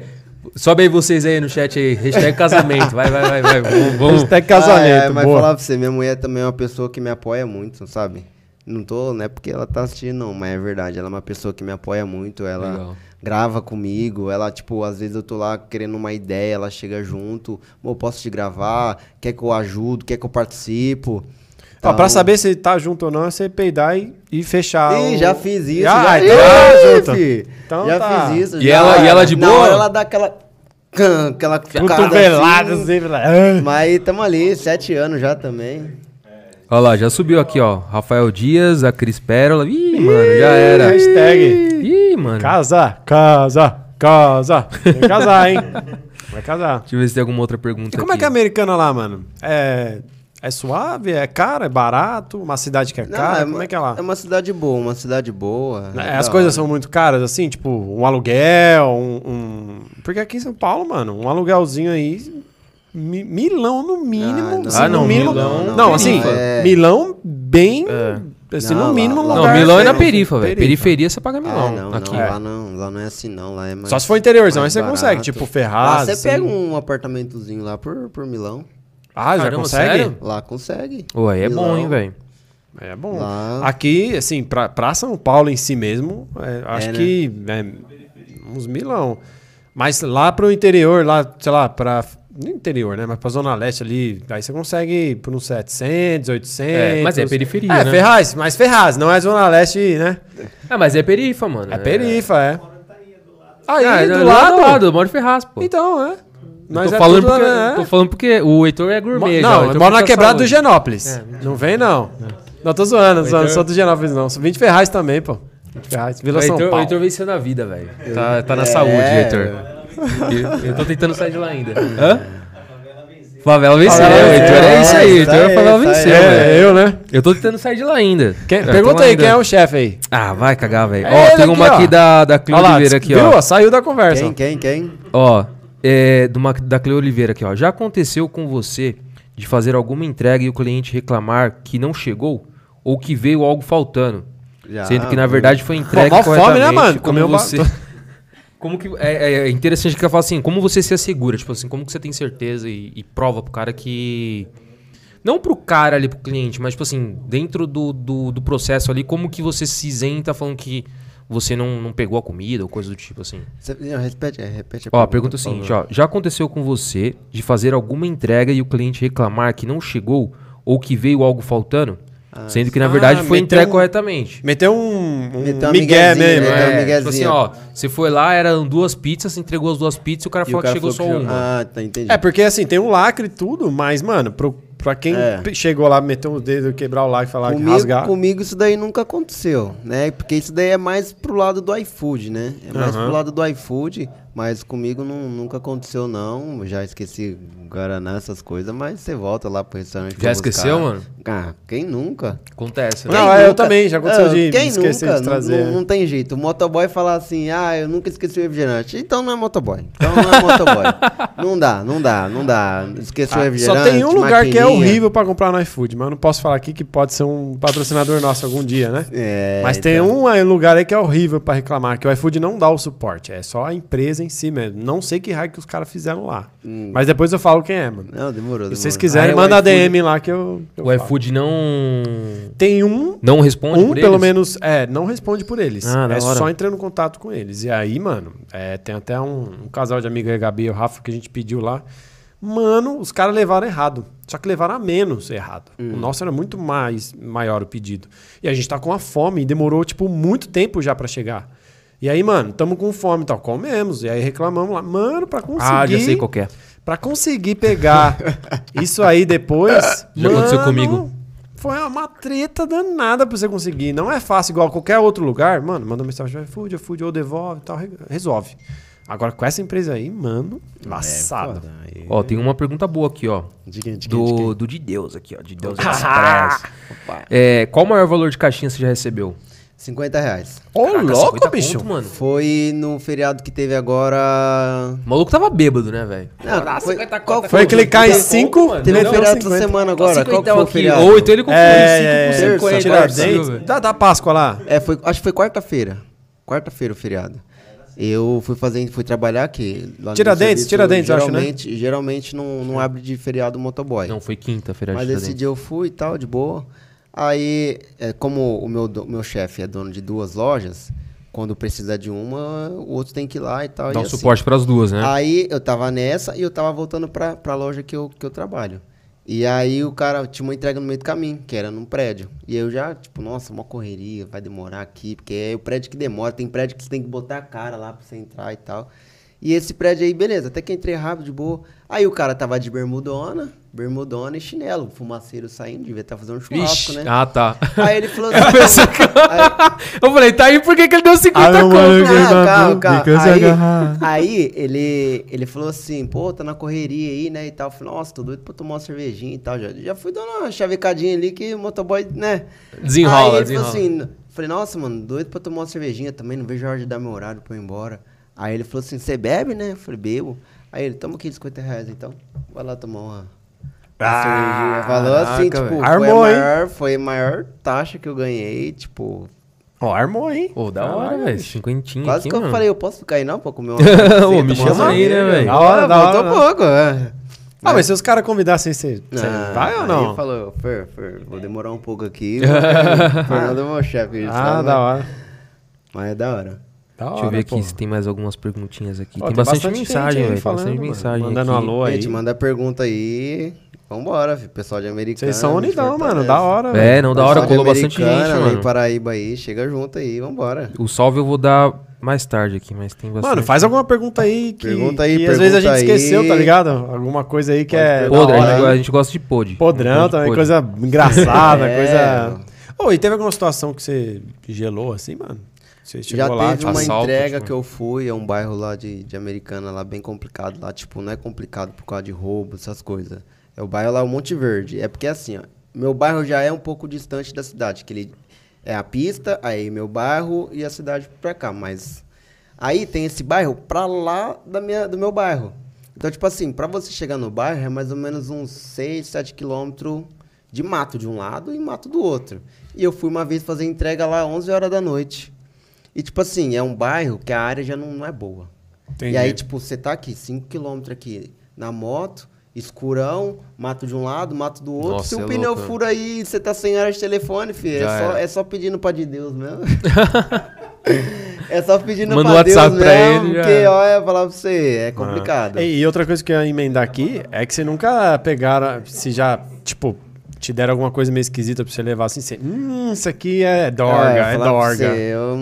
Sobe, aí vocês aí no chat aí. Hashtag casamento. Vai, vai, vai, vai. Vamos. Hashtag Ah, casamento, é, mas boa. falar pra você, minha mulher também é uma pessoa que me apoia muito, sabe? Não tô, não é porque ela tá assistindo, não, mas é verdade. Ela é uma pessoa que me apoia muito, ela Legal. grava comigo, ela, tipo, às vezes eu tô lá querendo uma ideia, ela chega junto, "Pô, posso te gravar, quer que eu ajudo, quer que eu participo. Ó, pra Então- saber se tá junto ou não, é você peidar e, e fechar. Ih, o- já fiz isso, Já, já, então tá Ih, junto. Então já tá. fiz isso. E já. ela- e ela de boa? hora ela dá aquela... Aquela Cotovelada, assim, assim, ah. Mas tamo ali, sete anos já também. Olha lá, já subiu aqui, ó. Rafael Dias, a Cris Pérola. Ih, mano, já era. Hashtag. Ih, mano. Casa, casa, casa. Tem que casar, hein? Vai casar. Deixa eu ver se tem alguma outra pergunta E como é aqui. que é a americana lá, mano? É, é suave? É caro? É barato? Uma cidade que é Não, cara? é como uma- é que é lá? É uma cidade boa, uma cidade boa. É, é as da coisas hora. são muito caras, assim, tipo, um aluguel, um, um- Porque aqui em São Paulo, mano, um aluguelzinho aí. Mi- Milão no mínimo. Ah, não. assim, Ah, no não, mínimo. Milão não, não. assim. É. Milão bem. Assim, Não, no lá- mínimo, um lá- Não, lugar Milão é na perifa, velho. Periferia você paga Ah, Milão. não, aqui. não, É. lá não, lá não é assim não, lá é mais Só se for interiorzão, aí você consegue, barato. tipo, Lá Ferraz. você assim. pega um apartamentozinho lá por, por Milão, Ah, já Caramba, consegue? sério? lá consegue. Pô, aí é bom, Milão. hein, velho. É bom. Lá- Aqui, assim, pra, pra São Paulo em si mesmo, é, acho É, né? que é, uns milão. Mas lá pro interior, lá, sei lá, pra. No interior, né? Mas pra Zona Leste ali, aí você consegue por uns 700, 800. É, mas é periferia, É, né? Ferraz, mas Ferraz, não é Zona Leste, né? Ah, mas é perifa, mano. É perifa, é. Aí, Ah, do do lado. lado, eu moro em Ferraz, pô. Então, é. Nós tô, é falando lá, porque, né? tô falando porque o Heitor é gourmet. já, Não, Heitor eu moro na quebrada do. Genópolis. É. Não vem, não. Não, tô zoando, zoando. Heitor- Sou do Genópolis, não. Sou 20 Ferraz também, pô. 20 Ferraz. Vila O São Heitor, o Paulo. Heitor venceu na vida, velho. Tá, tá na É. saúde, Heitor. Eu, eu tô tentando sair de lá ainda. Hã? Favela venceu. Heitor venceu. é isso aí. Heitor aí, é favela venceu, É, eu, né? Eu tô tentando sair de lá ainda. Quem- Eu pergunta aí, ainda. quem é o chefe aí? Ah, vai cagar, velho. É Ó, tem uma aqui, aqui da, da Cleo Olha lá, Oliveira aqui, viu? ó. Saiu da conversa. Quem, quem, quem? Ó, é, uma, da Cleo Oliveira aqui, ó. Já aconteceu com você de fazer alguma entrega e o cliente reclamar que não chegou? Ou que veio algo faltando? Já, Sendo que na verdade foi entregue mó fome, né, corretamente. mano? Comeu você... Como que... É, é interessante que eu falo assim, como você se assegura? Tipo assim, como que você tem certeza e, e prova pro cara que... Não pro cara ali, pro cliente, mas tipo assim, dentro do, do, do processo ali, como que você se isenta falando que você não, não pegou a comida ou coisa do tipo assim? Não, repete, é, repete Ó, a pergunta é o seguinte, ó. Já aconteceu com você de fazer alguma entrega e o cliente reclamar que não chegou ou que veio algo faltando? Sendo que na Ah, verdade foi meteu entregue um- corretamente. Meteu um, um Meteu migué mesmo. meteu é. tipo assim, ó, você foi lá, eram duas pizzas, entregou as duas pizzas e o cara E falou o cara que chegou falou só que uma. Ah, tá, entendi. É, porque assim, tem um lacre e tudo, mas, mano, pro, pra quem É. chegou lá, meteu o dedo, quebrar o lacre, falar que Comigo, rasgar. comigo isso daí nunca aconteceu, né? Porque isso daí é mais pro lado do iFood, né? É mais Aham. pro lado do iFood, mas comigo não, nunca aconteceu não. Já esqueci Guaraná, essas coisas, mas você volta lá pro restaurante. Já esqueceu, buscar. mano? Ah, quem nunca? Acontece, né? Não, Quem eu também, já aconteceu de quem esquecer nunca? de trazer. Não, não, não tem jeito. O motoboy falar assim, ah, eu nunca esqueci o refrigerante. Então não é motoboy. Então não é motoboy. não dá, não dá, não dá. Esqueceu o Ah, refrigerante. só tem um lugar que é horrível pra comprar no iFood, mas eu não posso falar aqui que pode ser um patrocinador nosso algum dia, né? É, mas tem então. um lugar aí que é horrível pra reclamar, que o iFood não dá o suporte, é só a empresa em si mesmo. Não sei que raio que os caras fizeram lá. Hum. Mas depois eu falo quem é, mano. Não, demorou, demorou. Se vocês quiserem, Ah, é manda. DM lá que eu, que eu O iFood não. Tem um Não responde um, por pelo eles? menos, é, não responde por eles. Ah, é hora. só entrando em contato com eles. E aí, mano, é, tem até um, um casal de amigo aí, a Gabi e o Rafa, que a gente pediu lá. Mano, os caras levaram errado. Só que levaram a menos errado. Hum. O nosso era muito mais maior o pedido. E a gente tá com a fome e demorou, tipo, muito tempo já pra chegar. E aí, mano, tamo com fome e tal. Comemos. E aí reclamamos lá. Mano, pra conseguir. Ah, já sei qual é. Pra conseguir pegar isso aí depois. Já aconteceu mano, comigo. Foi uma treta danada pra você conseguir. Não é fácil igual qualquer outro lugar. Mano, manda mensagem no iFood, iFood ou devolve e tal. re- Resolve. Agora, com essa empresa aí, mano, laçado. É. Aí- Ó, tem uma pergunta boa aqui, ó. De quem, de quem, de quem? Do, do de Deus aqui, ó. De Deus Express. É, qual o maior valor de caixinha você já recebeu? 50 reais. Ô, Caraca, louco, 50 bicho. conto, mano. Foi no feriado que teve agora. O maluco tava bêbado, né, velho? Não, foi, qual Foi aquele cai em Teve- 5, mano. Teve um feriado essa 50. semana agora. Qual que foi o feriado? Ou então ele confundiu É, 5 com 50. Tiradentes. velho. Da, da Páscoa lá. É, foi, acho que foi quarta-feira. Quarta-feira o feriado. Eu fui fazer, fui trabalhar aqui. lá no Tiradentes, serviço, Tiradentes, eu acho, né? geralmente, Geralmente não, não abre de feriado motoboy. Não, foi quinta-feira. Mas esse dia eu fui e tal, de boa. Aí, é, como o meu, meu chefe é dono de duas lojas, quando precisa de uma, o outro tem que ir lá e tal. Dá e um assim. suporte pras duas, né? Aí eu tava nessa e eu tava voltando pra, pra loja que eu, que eu trabalho. E aí o cara tinha uma entrega no meio do caminho, que era num prédio. E eu já, tipo, nossa, uma correria, vai demorar aqui, porque é o prédio que demora, tem prédio que você tem que botar a cara lá pra você entrar e tal. E esse prédio aí, beleza, até que entrei rápido, de boa. Aí o cara tava de bermudona, bermudona e chinelo, fumaceiro saindo, devia estar fazendo um churrasco, Ixi, né? Ah, tá. Aí ele falou assim. aí, eu falei, tá aí por que que ele deu 50 Ah, conto? calma, calma. Aí, aí ele, ele falou assim, pô, tá na correria aí, né, e tal. Eu falei, nossa, tô doido pra tomar uma cervejinha e tal. Já, já fui dando uma chavecadinha ali que o motoboy, né. Desenrola, aí ele desenrola. falou assim, falei, nossa, mano, doido pra tomar uma cervejinha também, não vejo a hora de dar meu horário pra eu ir embora. Aí ele falou assim, você bebe, né? Eu falei, bebo. Aí ele, toma aqui de 50 reais então. Vai lá tomar uma. uma Ah. Falou assim, caraca, tipo, velho. foi Armou, a, hein? maior, foi a maior taxa que eu ganhei, tipo, Ó, armou, hein? Pô, da hora, velho. bicho. Cinquentinha Quase aqui, que eu mano. falei, eu posso ficar aí não pra comer uma Ô, me chama aí, né, velho? Da hora, da Faltou hora. pouco, é. Ah, mas se os caras convidassem, você, você Ah, vai ou não? falou, Fer, Fer, vou demorar um pouco aqui. Fernando é meu chefe. Ah, da hora. Mas é da hora. Da Deixa eu hora, ver pô. aqui se tem mais algumas perguntinhas aqui. Ó, tem, bastante, gente mensagem, velho. Tem falando, bastante mano. mensagem Mandando aqui. um alô aí. Gente, manda pergunta aí. Vambora, filho. Pessoal de Americana. Vocês são unidão, mano. Da hora. É, não, da hora. Colou bastante gente, mano. Paraíba aí. Chega junto aí, vambora. O salve eu vou dar mais tarde aqui, mas tem bastante. Mano, faz alguma pergunta aí que, Pergunta aí, que às vezes a gente aí. esqueceu, tá ligado? Alguma coisa aí que Pode é. perguntar. da Podre, a hora. gente, a gente gosta de pod. Podrão Pod, também, pod. coisa engraçada, É. coisa. Ô, e teve alguma situação que você gelou assim, mano? Você Já lá, teve uma assalto, entrega tipo. que eu fui, é um bairro lá de, de Americana, lá bem complicado. Lá, tipo, não é complicado por causa de roubo, essas coisas. É o bairro lá, o Monte Verde. É porque assim, ó, meu bairro já é um pouco distante da cidade, que ele é a pista, aí meu bairro e a cidade pra cá, mas aí tem esse bairro pra lá da minha, do meu bairro. Então, tipo assim, pra você chegar no bairro é mais ou menos uns 6, 7 quilômetros de mato de um lado e mato do outro. E eu fui uma vez fazer entrega lá 11 horas da noite. E, tipo assim, é um bairro que a área já não, não é boa. Entendi. E aí, tipo, você tá aqui, 5 km aqui na moto, escurão, mato de um lado, mato do outro. Nossa, Se o é pneu louco, fura aí, você tá sem área de telefone, filho. É só, é só pedindo pra de Deus mesmo. é só pedindo Manda pra um WhatsApp Deus pra mesmo, ele, já porque, olha, falar pra você, é complicado. Ah. E outra coisa que eu ia emendar aqui é que você nunca pegaram, se já, tipo, te deram alguma coisa meio esquisita pra você levar assim, você, hum, isso aqui é dorga, é, pra dorga. você, eu,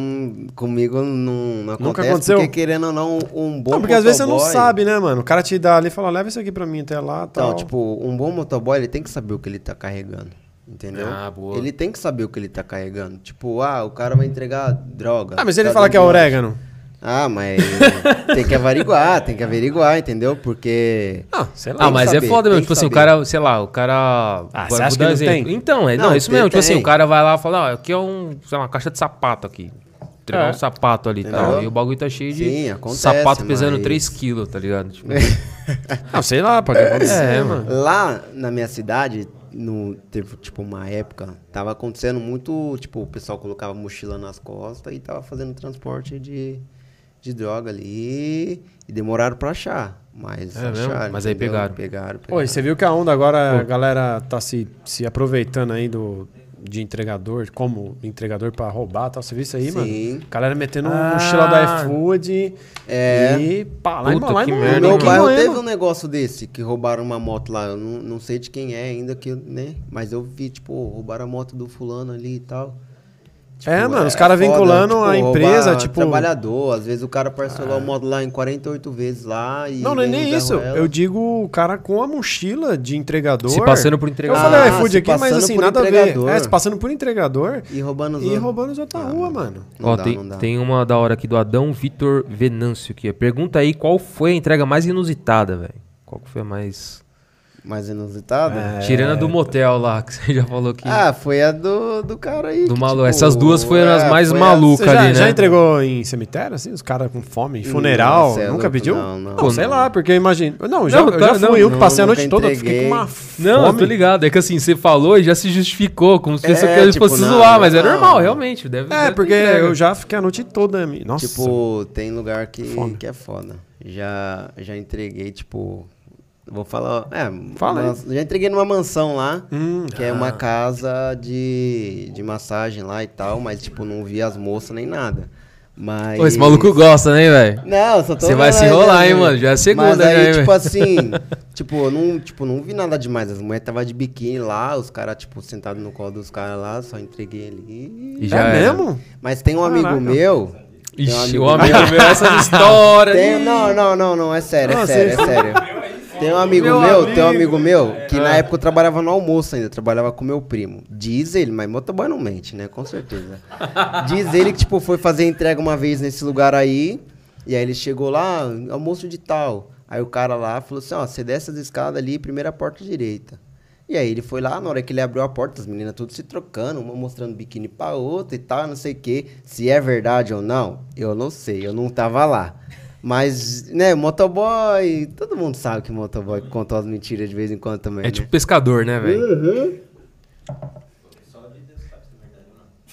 comigo não, não acontece, aconteceu? porque querendo ou não, um bom Não, porque às vezes você não sabe, né, mano? O cara te dá ali e fala, leva isso aqui pra mim até lá, tal. Então, tipo, um bom motoboy, ele tem que saber o que ele tá carregando. Entendeu? Ah, boa. Ele tem que saber o que ele tá carregando. Tipo, ah, o cara vai entregar droga. Ah, mas ele Tá fala que é orégano. Ah, mas tem que averiguar, tem que averiguar, entendeu? Porque. Ah, sei lá. Ah, Tem mas saber, é foda mesmo. tem Tipo assim, o cara, sei lá, o cara. Ah, você acha que não exemplo. tem? Então, é, não, Não, isso tem- mesmo. Tipo assim, tem. o cara vai lá e fala, ó, aqui é um, sei lá, uma caixa de sapato aqui. Entregar É. um sapato ali e tal. E o bagulho tá cheio de Sim, acontece, sapato pesando mas- 3 quilos, tá ligado? Tipo, Ah, sei lá, pode acontecer, É, mano. Lá na minha cidade, no, teve, tipo, uma época, tava acontecendo muito, tipo, o pessoal colocava mochila nas costas e tava fazendo transporte de, de droga ali. E demoraram pra achar. Mas É mesmo? acharam. Mas aí entendeu? pegaram. Pegaram, Oi, pegaram. você viu que a onda agora, a galera tá se, se aproveitando aí do, de entregador, como entregador pra roubar tal. Você viu isso aí, mano? Sim. Galera metendo Ah. mochila do iFood É. e pá, lá, Puta, em, lá que merda, meu bairro teve um negócio desse, que roubaram uma moto lá. Eu não, não sei de quem é ainda, que, né? Mas eu vi, tipo, roubaram a moto do fulano ali e tal. É, mano, os caras vinculando tipo, a empresa, roubar tipo- Trabalhador, às vezes o cara parcelou o modo lá em 48 vezes lá e. Não, não é nem isso. Zé Eu digo o cara com a mochila de entregador. Se passando por Eu entregador. falei Ah, iFood se aqui, mas assim, nada a ver. entregador. É, se passando por entregador E roubando os e outros. roubando os outros na rua, mano. Ó, dá, tem, tem uma da hora aqui do Adão Vitor Venâncio aqui. Pergunta aí qual foi a entrega mais inusitada, velho. Qual que foi a mais. Mais inusitado? É. Tirando a do motel lá, que você já falou que. Ah, foi a do, do cara aí. Do que, malu- tipo, essas duas foram as é, mais foi malucas. Você já, ali, né? já entregou em cemitério, assim? Os caras com fome, em funeral? Não, é nunca pediu? não, não. Pô, sei Não. lá, porque imagina. Não, já, Não, eu já tá- fui, não, eu que não, passei a noite toda, eu fiquei com uma entreguei. Não, eu fome. tô ligado. É que assim, você falou e já se justificou, como se É, você quisesse tipo, fosse não, zoar, mas é não. normal, realmente. Deve, É, deve porque eu já fiquei a noite toda. Nossa. Tipo, tem lugar que, que é foda. Já, já entreguei, tipo. Vou falar. É, Fala já entreguei numa mansão lá, Hum, que é uma casa de, de massagem lá e tal, mas, tipo, não vi as moças nem nada. Mas. Pô, esse maluco gosta, né, velho? Não, só tô Você vai se enrolar, né, hein, velho? mano? Já é segunda, Mas aí, hein, tipo velho? assim, tipo, eu não, tipo, não vi nada demais. As mulheres tava de biquíni lá, os caras, tipo, sentados no colo dos caras lá, só entreguei ali. E já é era. mesmo? Mas tem um amigo Caraca. meu. tem um Ixi, amigo o amigo meu- essas histórias. Tem, não, não, não, não, é sério, é Não, sério, é sério. Tem um amigo Meu meu, amigo. tem um amigo meu, que Ah. na época eu trabalhava no almoço ainda, eu trabalhava com meu primo. Diz ele, mas motoboy não mente, né? Com certeza. Diz ele que, tipo, foi fazer entrega uma vez nesse lugar aí, e aí ele chegou lá, almoço de tal. Aí o cara lá falou assim, ó, você desce as escadas ali, primeira porta direita. E aí ele foi lá, na hora que ele abriu a porta, as meninas tudo se trocando, uma mostrando biquíni pra outra e tal, não sei o quê. Se é verdade ou não, eu não sei, eu não tava lá. Mas, né, motoboy, todo mundo sabe que motoboy conta as mentiras de vez em quando também, É né? tipo pescador, né, velho?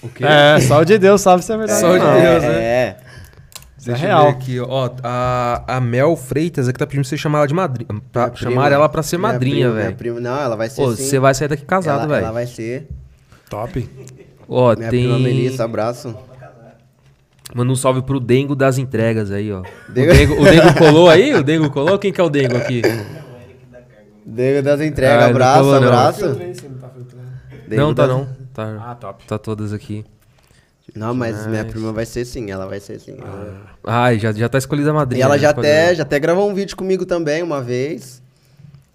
O quê? É, só o de Deus sabe se é verdade. Só ou de. Deus, é, né? é. Isso é Deixa eu real. ver aqui, ó. A, a Mel Freitas aqui tá pedindo pra você chamar ela de madrinha. Pra Minha chamar prima- ela pra ser madrinha, velho. Não, ela vai ser Pô, sim. você vai sair daqui casado, ela, ela velho. vai ser. Top. Ó, Minha tem. prima Melissa, abraço. Manda um salve pro Dengo das entregas aí, ó. Dengo- O, Dengo, o Dengo colou aí? O Dengo colou? Quem que é o Dengo aqui? Deu das entregas, Ah, ele não abraço, não. abraço. não, Deu tá das- não. Tá, Ah, top. tá todas aqui. Não, mas minha Demais. prima vai ser sim, ela vai ser sim. Ai, já, já tá escolhida a E madrinha. ela já escolheu. até, já até gravou um vídeo comigo também uma vez.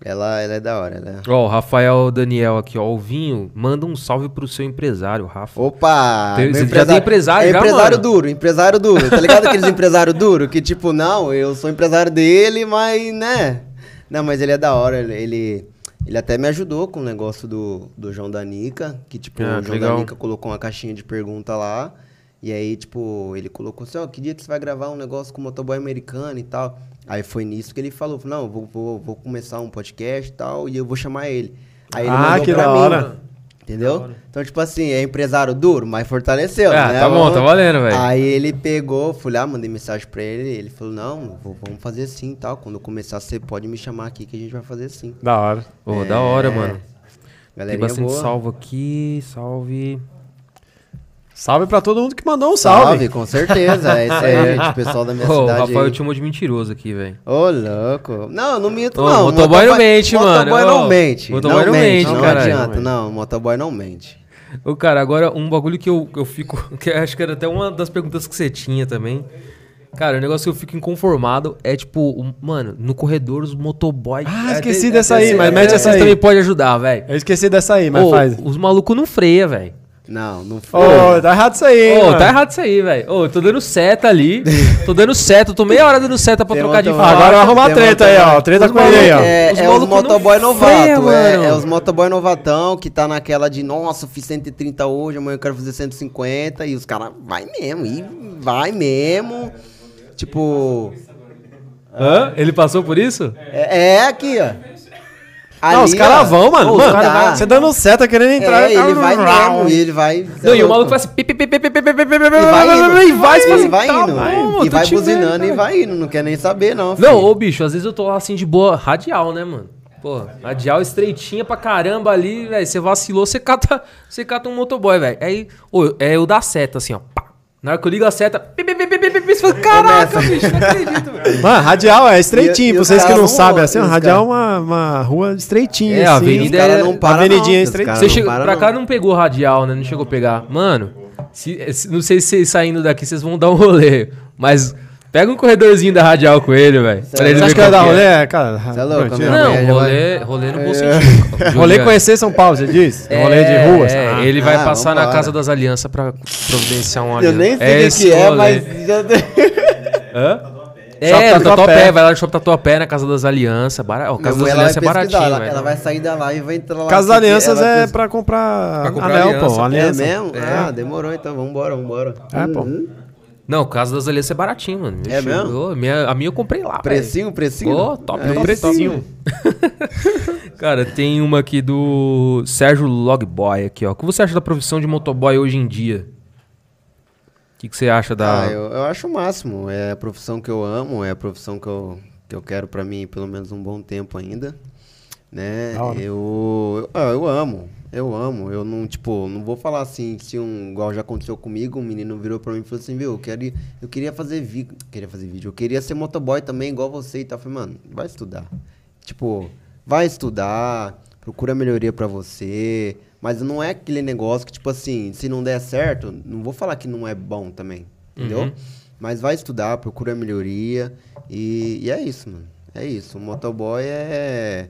Ela, ela é da hora, né? Ó, o Rafael Daniel aqui, ó. O Vinho, manda um salve pro seu empresário, Rafa. Opa! Tem- você já tem empresário é já, empresário mano? duro, empresário duro. Tá ligado aqueles empresário duro? Que tipo, não, eu sou empresário dele, mas, né? Não, mas ele é da hora, ele... ele... até me ajudou com o negócio do, do João da Nica, que tipo, Ah, o João legal. da Nica colocou uma caixinha de pergunta lá, e aí, tipo, ele colocou assim, ó, que dia que você vai gravar um negócio com motoboy americano e tal? Aí foi nisso que ele falou, não, vou, vou, vou começar um podcast e tal, e eu vou chamar ele. Aí ele Ah, que pra da mim, hora. Entendeu? Então, tipo assim, é empresário duro, mas fortaleceu, Ah, né? tá bom, tá valendo, velho. Aí ele pegou, fui lá, mandei mensagem pra ele, ele falou, não, vou- vamos fazer assim e tal. Quando eu começar, você pode me chamar aqui que a gente vai fazer assim. Da hora. Ô, da hora, mano. Tem Galerinha bastante boa. salvo aqui, salve. Salve pra todo mundo que mandou um salve. Salve, com certeza. É isso aí, gente, o pessoal da minha Ô, o cidade Rafael aí. te chamou de mentiroso aqui, velho. Ô, louco. Não, não minto, Ô, não. motoboy não mente, mano. Motoboy não mente. motoboy não mente, não caralho. adianta, não. Motoboy não mente. Ô, cara, agora um bagulho que eu, eu fico. Que eu acho que era até uma das perguntas que você tinha também. Cara, o negócio que eu fico inconformado é tipo, um- mano, no corredor os motoboy. Ah, É, esqueci tem- dessa até- aí, mas mete essa aí. também pode ajudar, velho. Eu esqueci dessa aí, mas Ô, faz. Os malucos não freia, velho. Não, não foi. Ô, tá errado isso aí, hein, Ô, mano. tá errado isso aí, velho. Ô, eu tô dando seta ali. tô dando seta, tô meia hora dando seta pra Tem trocar de faixa. Agora vai arrumar treta aí, ó. Treta Os com ele aí, ó. É, Os é os motoboy novato, freia, é, é os motoboy novatão que tá naquela de, nossa, eu fiz 130 hoje, amanhã eu quero fazer 150, e os caras vai mesmo, e vai mesmo. Tipo, Hã? Ele passou por isso? é, é aqui, ó. Ali, não, os caras vão, mano. Pô, mano, você dando seta querendo entrar. É, ele vai mesmo, ele vai. Não, e o maluco faz assim. E vai indo. E vai indo. E vai buzinando e vai indo. Não quer nem saber, não. Não, ô bicho, às vezes eu tô assim de boa, radial, né, mano? Pô, radial estreitinha pra caramba ali, velho. Você vacilou, você cata, cata um motoboy, velho. Aí, ô, é o da seta, assim, ó. Pá. Na hora que eu ligo a seta. Pi, pi, pi, você fala, caraca, bicho, não acredito, velho. Mano, radial é estreitinho. E- pra vocês que não sabem, assim, radial é uma, uma rua estreitinha. É, a assim. avenida é- não param, avenidinha não, os caras Você chegou, pra cá não. não pegou radial, né? Não chegou a pegar. Mano, Se- se- não sei se vocês saindo daqui vocês vão dar um rolê, mas pega um corredorzinho da radial com ele, velho. pra ele Você acha que vai dar é. rolê? É, cara. Você é louco. Não, já rolê, rolê no bom É. sentido. Rolê conhecer São Paulo, você diz? É, rolê de ruas? é, Ah. ele vai Ah, passar na. Casa das Alianças pra providenciar um Eu aliança. nem sei o que que é, mas já Hã? Shopping É, no Tatuapé. Tatuapé, vai lá no Shopping Tatuapé, na Casa das Alianças. Bara... ó, Casa das Alianças é baratinho, ela, velho. ela vai sair da live e vai entrar lá. Casa das Alianças é pes- pra comprar, Pra comprar anel, aliança, pô. pô. É Aliança. mesmo? É. Ah, demorou então, vambora, vambora. É, pô. Não, Casa das Alianças é baratinho, mano. É mesmo? ô, minha, a minha eu comprei lá. Precinho, precinho? Ô, top, Aí top, sim. Cara, tem uma aqui do Sérgio Logboy aqui, ó. O que você acha da profissão de motoboy hoje em dia? O que, que você acha da... Ah, eu, eu acho o máximo. É a profissão que eu amo, é a profissão que eu, que eu quero pra mim pelo menos um bom tempo ainda. Né? Eu, eu, ah, eu amo, eu amo. Eu não, tipo, não vou falar assim, se um, igual já aconteceu comigo, um menino virou pra mim e falou assim, viu, eu, quero, ir- eu queria fazer vídeo, queria fazer vídeo, eu queria ser motoboy também, igual você e tal. Eu falei, mano, vai estudar. Tipo, vai estudar, procura melhoria pra você. Mas não é aquele negócio que, tipo assim, se não der certo, não vou falar que não é bom também. Entendeu? Uhum. Mas vai estudar, procura melhoria. E, e é isso, mano. É isso. O motoboy é.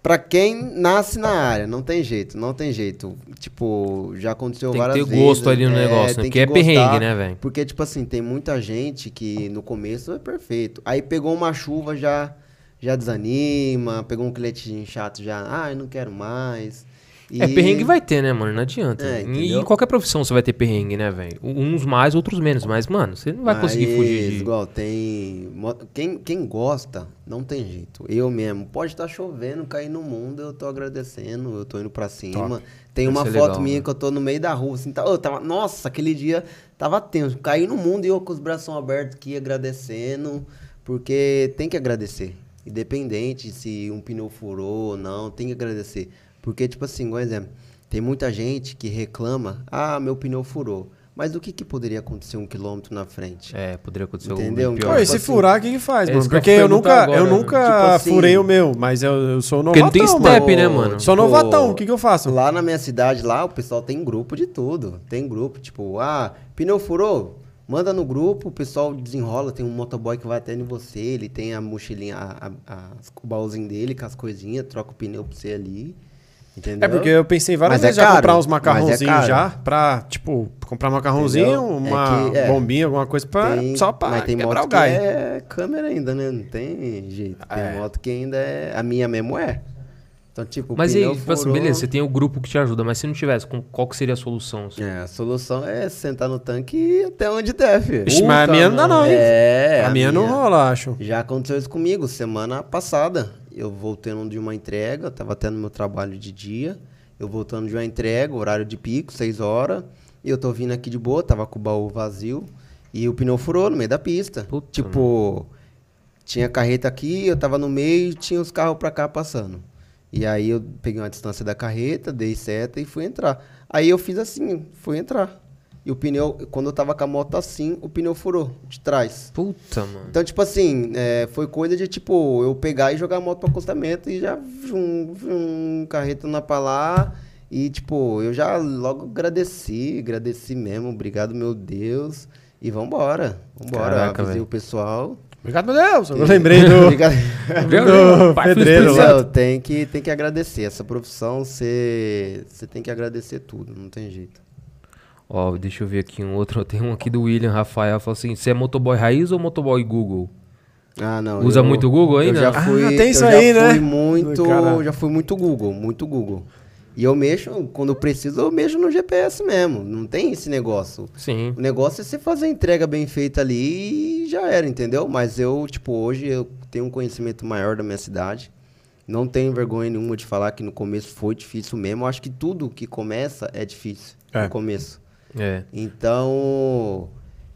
É pra quem nasce na área. Não tem jeito, não tem jeito. Tipo, já aconteceu Tem que várias ter vezes. gosto ali no negócio, né? Porque que é perrengue, gostar, né, velho? Porque, tipo assim, tem muita gente que no começo é perfeito. Aí pegou uma chuva, já, já desanima. Pegou um cliente chato, já. Ah, eu não quero mais. É, E- perrengue vai ter, né, mano? Não adianta. É, e em qualquer profissão você vai ter perrengue, né, velho? Uns mais, outros menos. Mas, mano, você não vai conseguir Mas, fugir de... Igual, tem. Quem, quem gosta, não tem jeito. Eu mesmo. Pode estar chovendo, cair no mundo, eu tô agradecendo, eu tô indo pra cima. Tem Deve uma foto legal, minha né? que eu tô no meio da rua, assim, tá, eu tava, nossa, aquele dia tava tenso. Caí no mundo e eu com os braços abertos aqui agradecendo, porque tem que agradecer. Independente se um pneu furou ou não, tem que agradecer. Porque, tipo assim, um exemplo, tem muita gente que reclama, ah, meu pneu furou. Mas o que, que poderia acontecer um quilômetro na frente? É, poderia acontecer Entendeu? o Pô, pior. e Tipo se assim, furar, o que que faz, é mano? Porque eu nunca, perguntar eu agora, nunca tipo assim- furei o meu, mas eu, eu sou Porque novatão, não tem mano. step, né, mano? Sou Tipo, novatão, o que que eu faço? Lá na minha cidade, lá, o pessoal tem grupo de tudo. Tem grupo, tipo, ah, pneu furou? Manda no grupo, o pessoal desenrola, tem um motoboy que vai até em você, ele tem a mochilinha, a, a- a- o baúzinho dele com as coisinhas, troca o pneu pra você ali. Entendeu? É porque eu pensei várias Mas é vezes já caro, comprar uns é macarrãozinhos caro. já, pra, tipo, comprar macarrãozinho, Entendeu? uma É que- é. bombinha, alguma coisa pra, Tem- só pra mas tem quebrar moto o gás. que é câmera ainda, né? Não tem jeito. Tem É. moto que ainda é... A minha mesmo é. Então, tipo, Mas aí, tipo assim, beleza, você tem o grupo que te ajuda, mas se não tivesse, qual que seria a solução? assim? É, a solução é sentar no tanque e ir até onde der, filho. Vixe, mas a minha não dá não, hein? É, a, minha, não rola, acho. Já aconteceu isso comigo semana passada. Eu voltando de uma entrega, eu tava tendo meu trabalho de dia. Eu voltando de uma entrega, horário de pico, 6 horas. E eu tô vindo aqui de boa, tava com o baú vazio. E o pneu furou no meio da pista. Puta, tipo, tinha carreta aqui, eu tava no meio e tinha os carros pra cá passando. E aí eu peguei uma distância da carreta, dei seta e fui entrar. Aí eu fiz assim, fui entrar. E o pneu, quando eu tava com a moto assim, o pneu furou de trás. Puta, mano. Então, tipo assim, é, foi coisa de, tipo, eu pegar e jogar a moto pro acostamento e já um, um carreta na pra lá. E, tipo, eu já logo agradeci, agradeci mesmo, obrigado, meu Deus. E vambora, vambora. Caraca, Avisei velho. o pessoal. Obrigado, meu Deus. Eu lembrei do, Obrigado. do Pai, pedreiro lá. Tem, que, tem que agradecer. Essa profissão, você você tem que agradecer tudo, não tem jeito. Ó, deixa eu ver aqui um outro. Tem um aqui do William Rafael. Falou assim: você é motoboy raiz ou motoboy Google? Ah, não. Usa muito o Google ainda? Eu já Ah, fui, tem isso eu aí, já né? Fui muito, Cara. já fui muito Google, muito Google. E eu mexo, quando eu preciso, eu mexo no GPS mesmo. Não tem esse negócio. Sim. O negócio é você fazer a entrega bem feita ali e já era, entendeu? Mas eu, tipo, hoje eu tenho um conhecimento maior da minha cidade. Não tenho vergonha nenhuma de falar que no começo foi difícil mesmo. Eu acho que tudo que começa é difícil É. no começo. É. Então,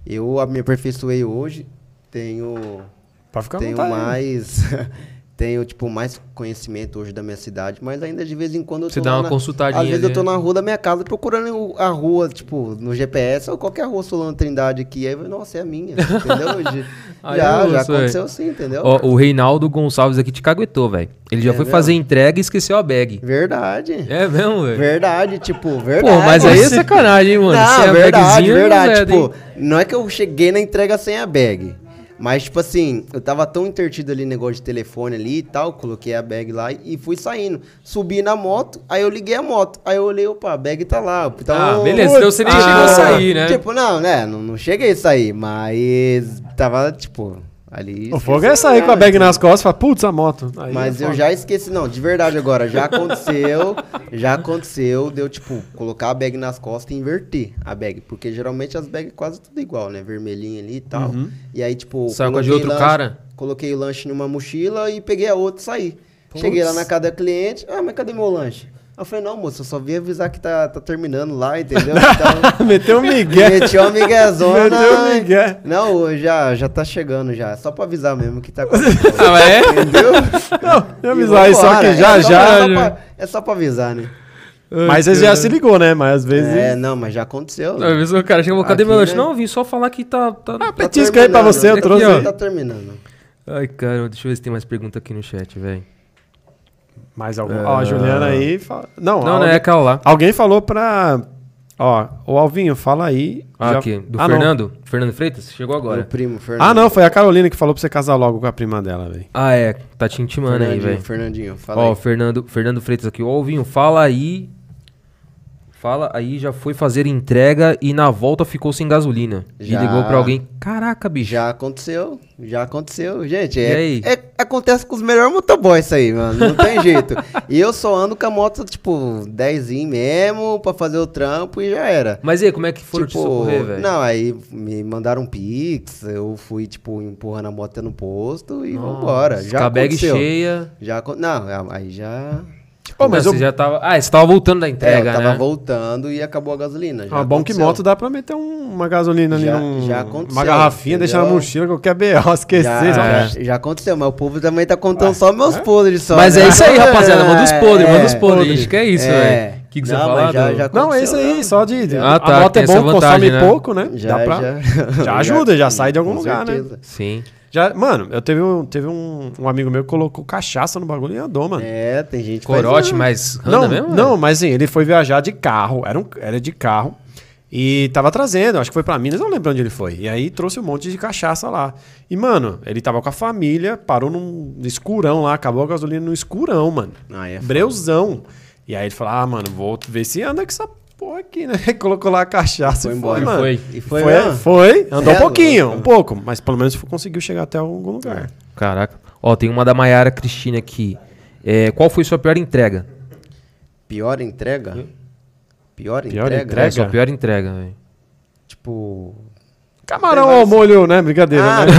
eu me aperfeiçoei hoje. Tenho Pode ficar tenho mais tenho, tipo, mais conhecimento hoje da minha cidade, mas ainda de vez em quando eu Você tô dá uma na- consultadinha Às vezes eu tô né? na rua da minha casa procurando a rua, tipo, no GPS, ou qualquer rua Solano Trindade aqui, aí eu, nossa, é a minha, entendeu? Já- Aí já, eu já aconteceu assim, entendeu? Ó, o Reinaldo Gonçalves aqui te caguetou, velho. Ele já É foi mesmo? fazer entrega e esqueceu a bag. Verdade. É mesmo, velho? Verdade, tipo, Pô, verdade. mas aí é sacanagem, hein, mano? Não, Sem a verdade, bagzinha, verdade. Zé, Tipo, hein? não é que eu cheguei na entrega sem a bag. Mas, tipo assim, eu tava tão intertido ali no negócio de telefone ali e tal, coloquei a bag lá e fui saindo. Subi na moto, aí eu liguei a moto. Aí eu olhei, opa, a bag tá lá. Então, Ah, beleza, então você nem Ah, chegou a sair, né? Tipo, não, né, não, não cheguei a sair, mas tava, tipo, ali... O fogo é sair com a bag nas costas e falar, putz, a moto. Aí Mas é eu já esqueci, não, de verdade agora, já aconteceu, já aconteceu, deu tipo, colocar a bag nas costas e inverter a bag, porque geralmente as bags quase tudo igual, né, vermelhinha ali e tal, Uhum. e aí tipo... Saiu com a de outro lanche- cara? Coloquei o lanche numa mochila e peguei a outra e saí. Cheguei lá na casa da cliente, ah, mas cadê meu lanche? Eu falei, não, moço, eu só vim avisar que tá, tá terminando lá, entendeu? Então, Meteu um migué. Meti uma miguezona. Meteu um migué. Não, já, já tá chegando já. Só pra avisar mesmo que tá acontecendo. Ah, é? Entendeu? Não, eu E avisar aí, só que já, é só, já. É só, pra, é só pra avisar, né? Mas ele já se ligou, né? Mas às vezes. É, não, mas já aconteceu. Às vezes o cara chega, cadê Aqui, meu lanche? né? Não, eu vim só falar que tá... tá... Ah, petisco aí pra você, eu Aqui, trouxe. ó, aí. Tá terminando. Ai, cara, deixa eu ver se tem mais pergunta aqui no chat, velho. Mais algum. Ó, a Juliana aí. Fala... Não, Não, não, é aquela lá. alguém falou pra. Ó, o Alvinho, fala aí. Ah, Já- aqui, do Ah, não. Fernando? Fernando Freitas? Chegou Meu agora. primo, Fernando. Ah, não, foi a Carolina que falou pra você casar logo com a prima dela, velho. Ah, é, tá te intimando aí, velho. Fernandinho, fala Ó, aí. Fernando, Fernando Freitas aqui. Ô, Alvinho, fala aí. Fala aí, já foi fazer entrega e na volta ficou sem gasolina. Já. E ligou pra alguém. Caraca, bicho. Já aconteceu, já aconteceu. Gente, é, é- acontece com os melhores motoboys isso aí, mano. Não tem jeito. E eu só ando com a moto, tipo, 10 mesmo, pra fazer o trampo e já era. Mas e aí, como é que foram te socorrer, velho? Não, aí me mandaram um pix, eu fui, tipo, empurrando a moto até no posto e Nossa, vambora. Já aconteceu. cheia. Já, não, aí já... Pô, mas Não, eu- você já tava. Ah, você tava voltando da É, entrega, eu tava né? voltando e acabou a gasolina. Já Ah, bom que aconteceu. moto dá pra meter um- uma gasolina ali Já- num. já aconteceu, uma garrafinha, deixar na entendeu? mochila, qualquer BO, esquecer. Já, sabe? já aconteceu, mas o povo também tá contando só meus podres só. Mas né? é isso aí, rapaziada. Manda os podres, É, manda os podres. podre. Que é isso, É. velho. O que, que você Não, mas falar? já- já Não, é isso aí, só de. Ah, a tá, moto tem é bom, vantagem, consome né? pouco, né? Já, Dá pra- já, já ajuda, já sai de algum lugar, né? Sim. Já, mano, eu teve, um, teve um, um amigo meu que colocou cachaça no bagulho e andou, mano. É, tem gente que faz Corote, isso. mas anda não, mesmo? não, mas assim, ele foi viajar de carro, era, um, era de carro, e tava trazendo, acho que foi pra Minas, não lembro onde ele foi. E aí trouxe um monte de cachaça lá. E, mano, ele tava com a família, parou num escurão lá, acabou a gasolina no escurão, mano. Ah, é. Breuzão. E aí ele falou, ah, mano, vou ver se anda com essa aqui, né? Colocou lá a cachaça Foi e embora. foi, mano. Foi. E foi, Foi, foi, andou É, um pouquinho, louco. um pouco, mas pelo menos conseguiu chegar até algum lugar. Caraca. Ó, tem uma da Maiara Cristina aqui. É, qual foi sua pior entrega? Pior entrega? Pior, Pior entrega? É, entrega? sua pior entrega, velho. Tipo... Camarão ao molho, né? Brincadeira, Ah, né?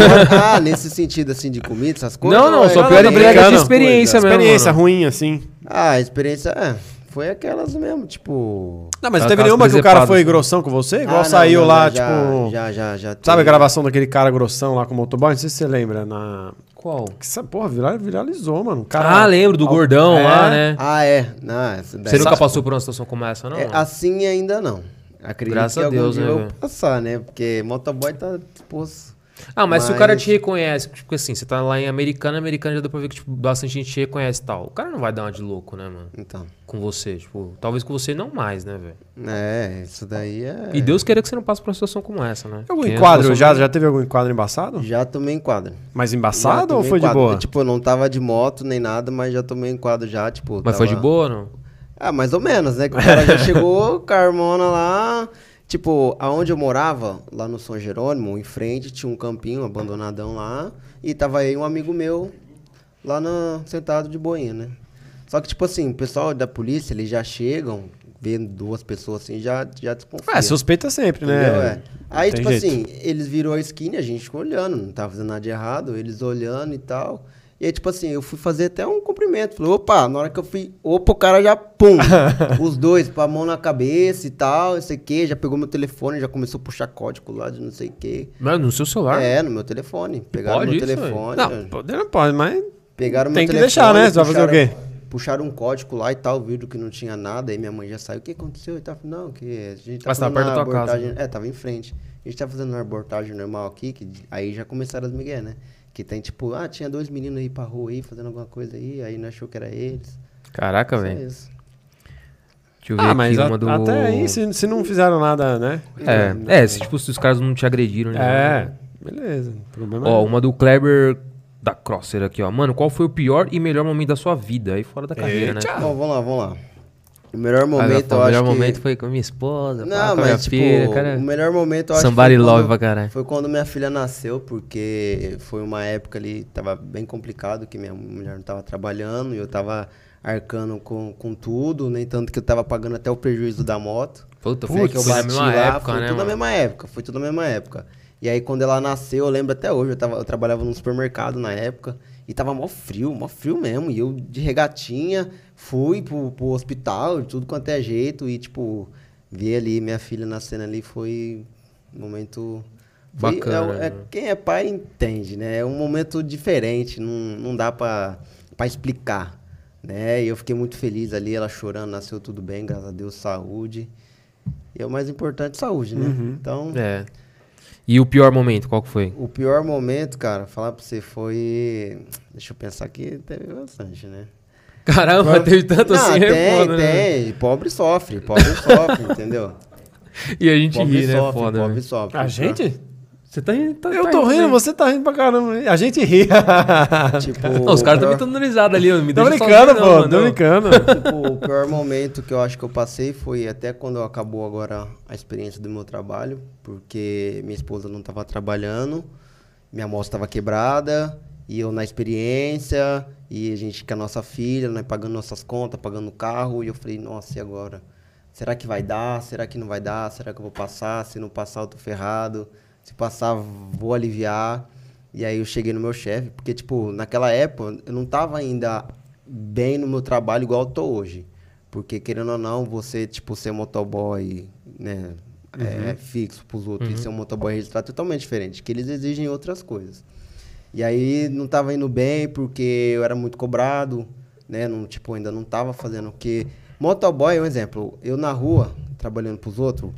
ah, nesse sentido, assim, de comida, essas coisas? Não, não, é- só pior entrega de brincando. experiência mesmo. Experiência mano. ruim, assim. Ah, a experiência... É, foi aquelas mesmo, tipo... Não, mas Aquelas teve nenhuma que o cara foi grossão com você? Igual Ah, não, saiu não, lá, já, tipo. Já, já, já. Sabe a gravação daquele cara grossão lá com o motoboy? Não sei se você lembra. Na... Qual? Que essa porra vira- viralizou, mano. Cara, Ah, lembro do gordão É. lá, né? Ah, é. Não, essa daí- Você nunca passou por uma situação como essa, não? É, assim ainda não. Acredito Graças que a algum Deus, dia né, eu passar, né? Porque motoboy tá disposto. Ah, mas, se o cara Mas- te reconhece, tipo assim, você tá lá em Americana, Americana já deu pra ver que tipo, bastante gente te reconhece e tal. O cara não vai dar uma de louco, né, mano? Então. Com você, tipo, talvez com você não mais, né, velho? É, isso daí é. E Deus queira que você não passe por uma situação como essa, né? Algum Porque é enquadro? Já, já teve algum enquadro embaçado? Já tomei enquadro. Mas embaçado ou foi de enquadro. boa? Tipo, eu não tava de moto nem nada, mas já tomei enquadro já, tipo. Mas foi de tava- boa ou não? Ah, mais ou menos, né? Que o cara já chegou com a harmona lá. Tipo, aonde eu morava, lá no São Jerônimo, em frente, tinha um campinho abandonadão lá. E tava aí um amigo meu lá no, sentado de boinha, né? Só que, tipo assim, o pessoal da polícia, eles já chegam, vendo duas pessoas assim, já, já desconfia. É, suspeita sempre, né? É. Aí, tipo jeito. assim, eles virou a esquina, a gente ficou olhando, não tava fazendo nada de errado, eles olhando e tal. E aí, tipo assim, eu fui fazer até um cumprimento. Falei, opa, na hora que eu fui, opa, o cara já, pum, os dois, com a mão na cabeça e tal, não sei o quê, já pegou meu telefone, já começou a puxar código lá de não sei o quê. Mas no seu celular? É, no meu telefone. Pegaram Pode meu isso, telefone. Não, poder não pode, mas Pegaram meu Tem que telefone, deixar, né? Você vai fazer o quê? Puxaram um código lá e tal, viram que não tinha nada, aí minha mãe já saiu. O que aconteceu? E tá, não, que a gente tá Mas fazendo perto uma da tua casa, abortagem. né? É, tava em frente. A gente tá fazendo uma abortagem normal aqui, que aí já começaram as migué, né? Que tem tipo, ah, tinha dois meninos aí pra rua aí, fazendo alguma coisa aí, aí não achou que era eles. Caraca, velho. Deixa eu ver Ah, aqui mas a- uma do... até aí, se, se não fizeram nada, né? É, é se, tipo, se os caras não te agrediram, né? É, beleza. Problema Ó, é... uma do Kleber da Crosser aqui, ó. Mano, qual foi o pior e melhor momento da sua vida? Aí fora da carreira, né? Bom, vamos lá, vamos lá. O melhor Ah, momento, o eu melhor acho momento que... foi com minha esposa, pá, Não, com a minha mas tipo, filha, cara. o melhor momento eu acho Somebody foi love quando- pra. Foi quando minha filha nasceu, porque foi uma época ali, tava bem complicado, que minha mulher não tava trabalhando e eu tava arcando com, com tudo, nem tanto que eu tava pagando até o prejuízo da moto. Puta, Foi que eu na bati mesma lá, época, foi né, tudo na mano? mesma época, foi tudo na mesma época. E aí quando ela nasceu, eu lembro até hoje, eu, tava, eu trabalhava num supermercado na época, e tava mó frio, mó frio mesmo, e eu de regatinha fui pro, pro hospital, de tudo quanto é jeito, e tipo, ver ali minha filha nascendo ali foi um momento... foi- Bacana, é- é- né? quem é pai entende, né? É um momento diferente, não, não dá pra, pra explicar, né? E eu fiquei muito feliz ali, ela chorando, nasceu tudo bem, graças a Deus, saúde. E é o mais importante, saúde, né? Então, É. E o pior momento, qual que foi? o pior momento, cara, falar pra você foi. Deixa eu pensar que teve bastante, né? Caramba, teve tanto Não, assim, tem, é foda, né? tem. Pobre sofre, pobre sofre, entendeu? E a gente Pobre ri, né? sofre, Foda, pobre né? sofre. A gente? Você tá rindo, tá, Eu tá tô rindo, também. você tá rindo pra caramba. A gente ri. Tipo, Não, os caras também estão dando risada ali, me tô brincando, pô. não, tô mano. brincando. tipo, o pior momento que eu acho que eu passei foi até quando acabou agora a experiência do meu trabalho, porque minha esposa não estava trabalhando, minha moto estava quebrada, e eu na experiência, e a gente com a nossa filha, né, pagando nossas contas, pagando o carro, e eu falei, nossa, e agora? Será que vai dar? Será que não vai dar? Será que eu vou passar? Se não passar, eu tô ferrado. Se passar, vou aliviar. E aí eu cheguei no meu chefe, porque, tipo, naquela época eu não tava ainda bem no meu trabalho igual eu tô hoje. Porque, querendo ou não, você, tipo, ser motoboy, né, é, fixo pros outros e ser um motoboy registrado é totalmente diferente, que eles exigem outras coisas. E aí não tava indo bem porque eu era muito cobrado, né, não, tipo, ainda não tava fazendo o que... Motoboy é um exemplo, eu na rua, trabalhando pros outros,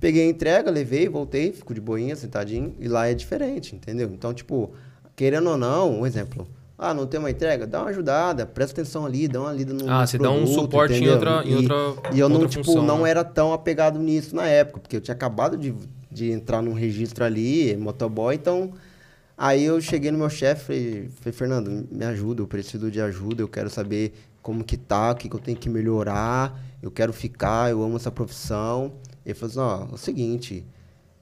peguei a entrega, levei, voltei, fico de boinha, sentadinho, e lá é diferente, entendeu? Então, tipo, querendo ou não, um exemplo, ah, não tem uma entrega? Dá uma ajudada, presta atenção ali, dá uma lida no Ah, você dá um suporte em entendeu? outra- em E- outra- E eu não, outra tipo, função, não né? era tão apegado nisso na época, porque eu tinha acabado de, de entrar num registro ali, motoboy, então... Aí eu cheguei no meu chefe e falei, falei, Fernando, me ajuda, eu preciso de ajuda, eu quero saber como que tá, o que, que eu tenho que melhorar, eu quero ficar, eu amo essa profissão. Ele falou assim, ó, é o seguinte,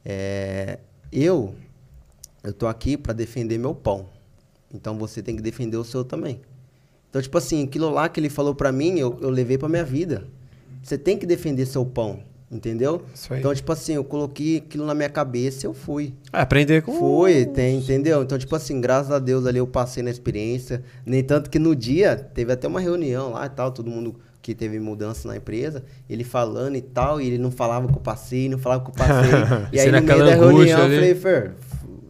é, eu, eu tô aqui para defender meu pão, então você tem que defender o seu também. Então, tipo assim, aquilo lá que ele falou pra mim, eu, eu levei pra minha vida. Você tem que defender seu pão, entendeu? Isso aí. Então, tipo assim, eu coloquei aquilo na minha cabeça e eu fui. É, aprender com... Foi, tem, entendeu? Então, tipo assim, graças a Deus ali eu passei na experiência. Nem tanto que no dia teve até uma reunião lá e tal, todo mundo que teve mudança na empresa, ele falando e tal, e ele não falava que eu passei, não falava que eu passei. e aí no meio naquela da reunião eu ali. falei, Fer,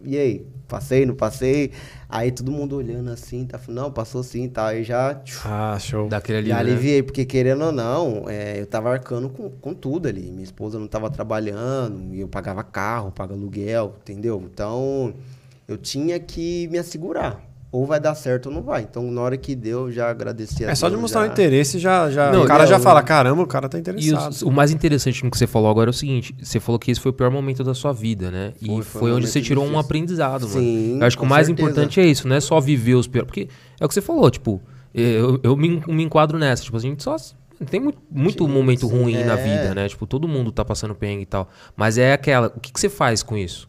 e aí? Passei, não passei? Aí todo mundo olhando assim, tá falando, não, passou sim e tal. Aí já, tchuf, Ah, show. Daquele ali, já né? aliviei, porque querendo ou não, é, eu tava arcando com, com tudo ali. Minha esposa não tava trabalhando, e eu pagava carro, pagava aluguel, entendeu? Então, eu tinha que me assegurar. Ou vai dar certo ou não vai. Então, na hora que deu, eu já agradeci a É só de mostrar o já... interesse, já, já, Não, o cara não, já não. fala, caramba, o cara tá E interessado. o, o mais interessante no que você falou agora é o seguinte: você falou que esse foi o pior momento da sua vida, né? e Foi, foi, foi um onde você tirou um difícil. aprendizado, mano. Sim, Eu acho que o mais certeza. importante é isso, não é só viver os piores. Porque é o que você falou, tipo, eu, eu me, me enquadro nessa. Tipo, a gente só. Tem muito, muito momento ruim na é. vida, né? Tipo, todo mundo tá passando perrengue e tal. Mas é aquela. O que, que você faz com isso?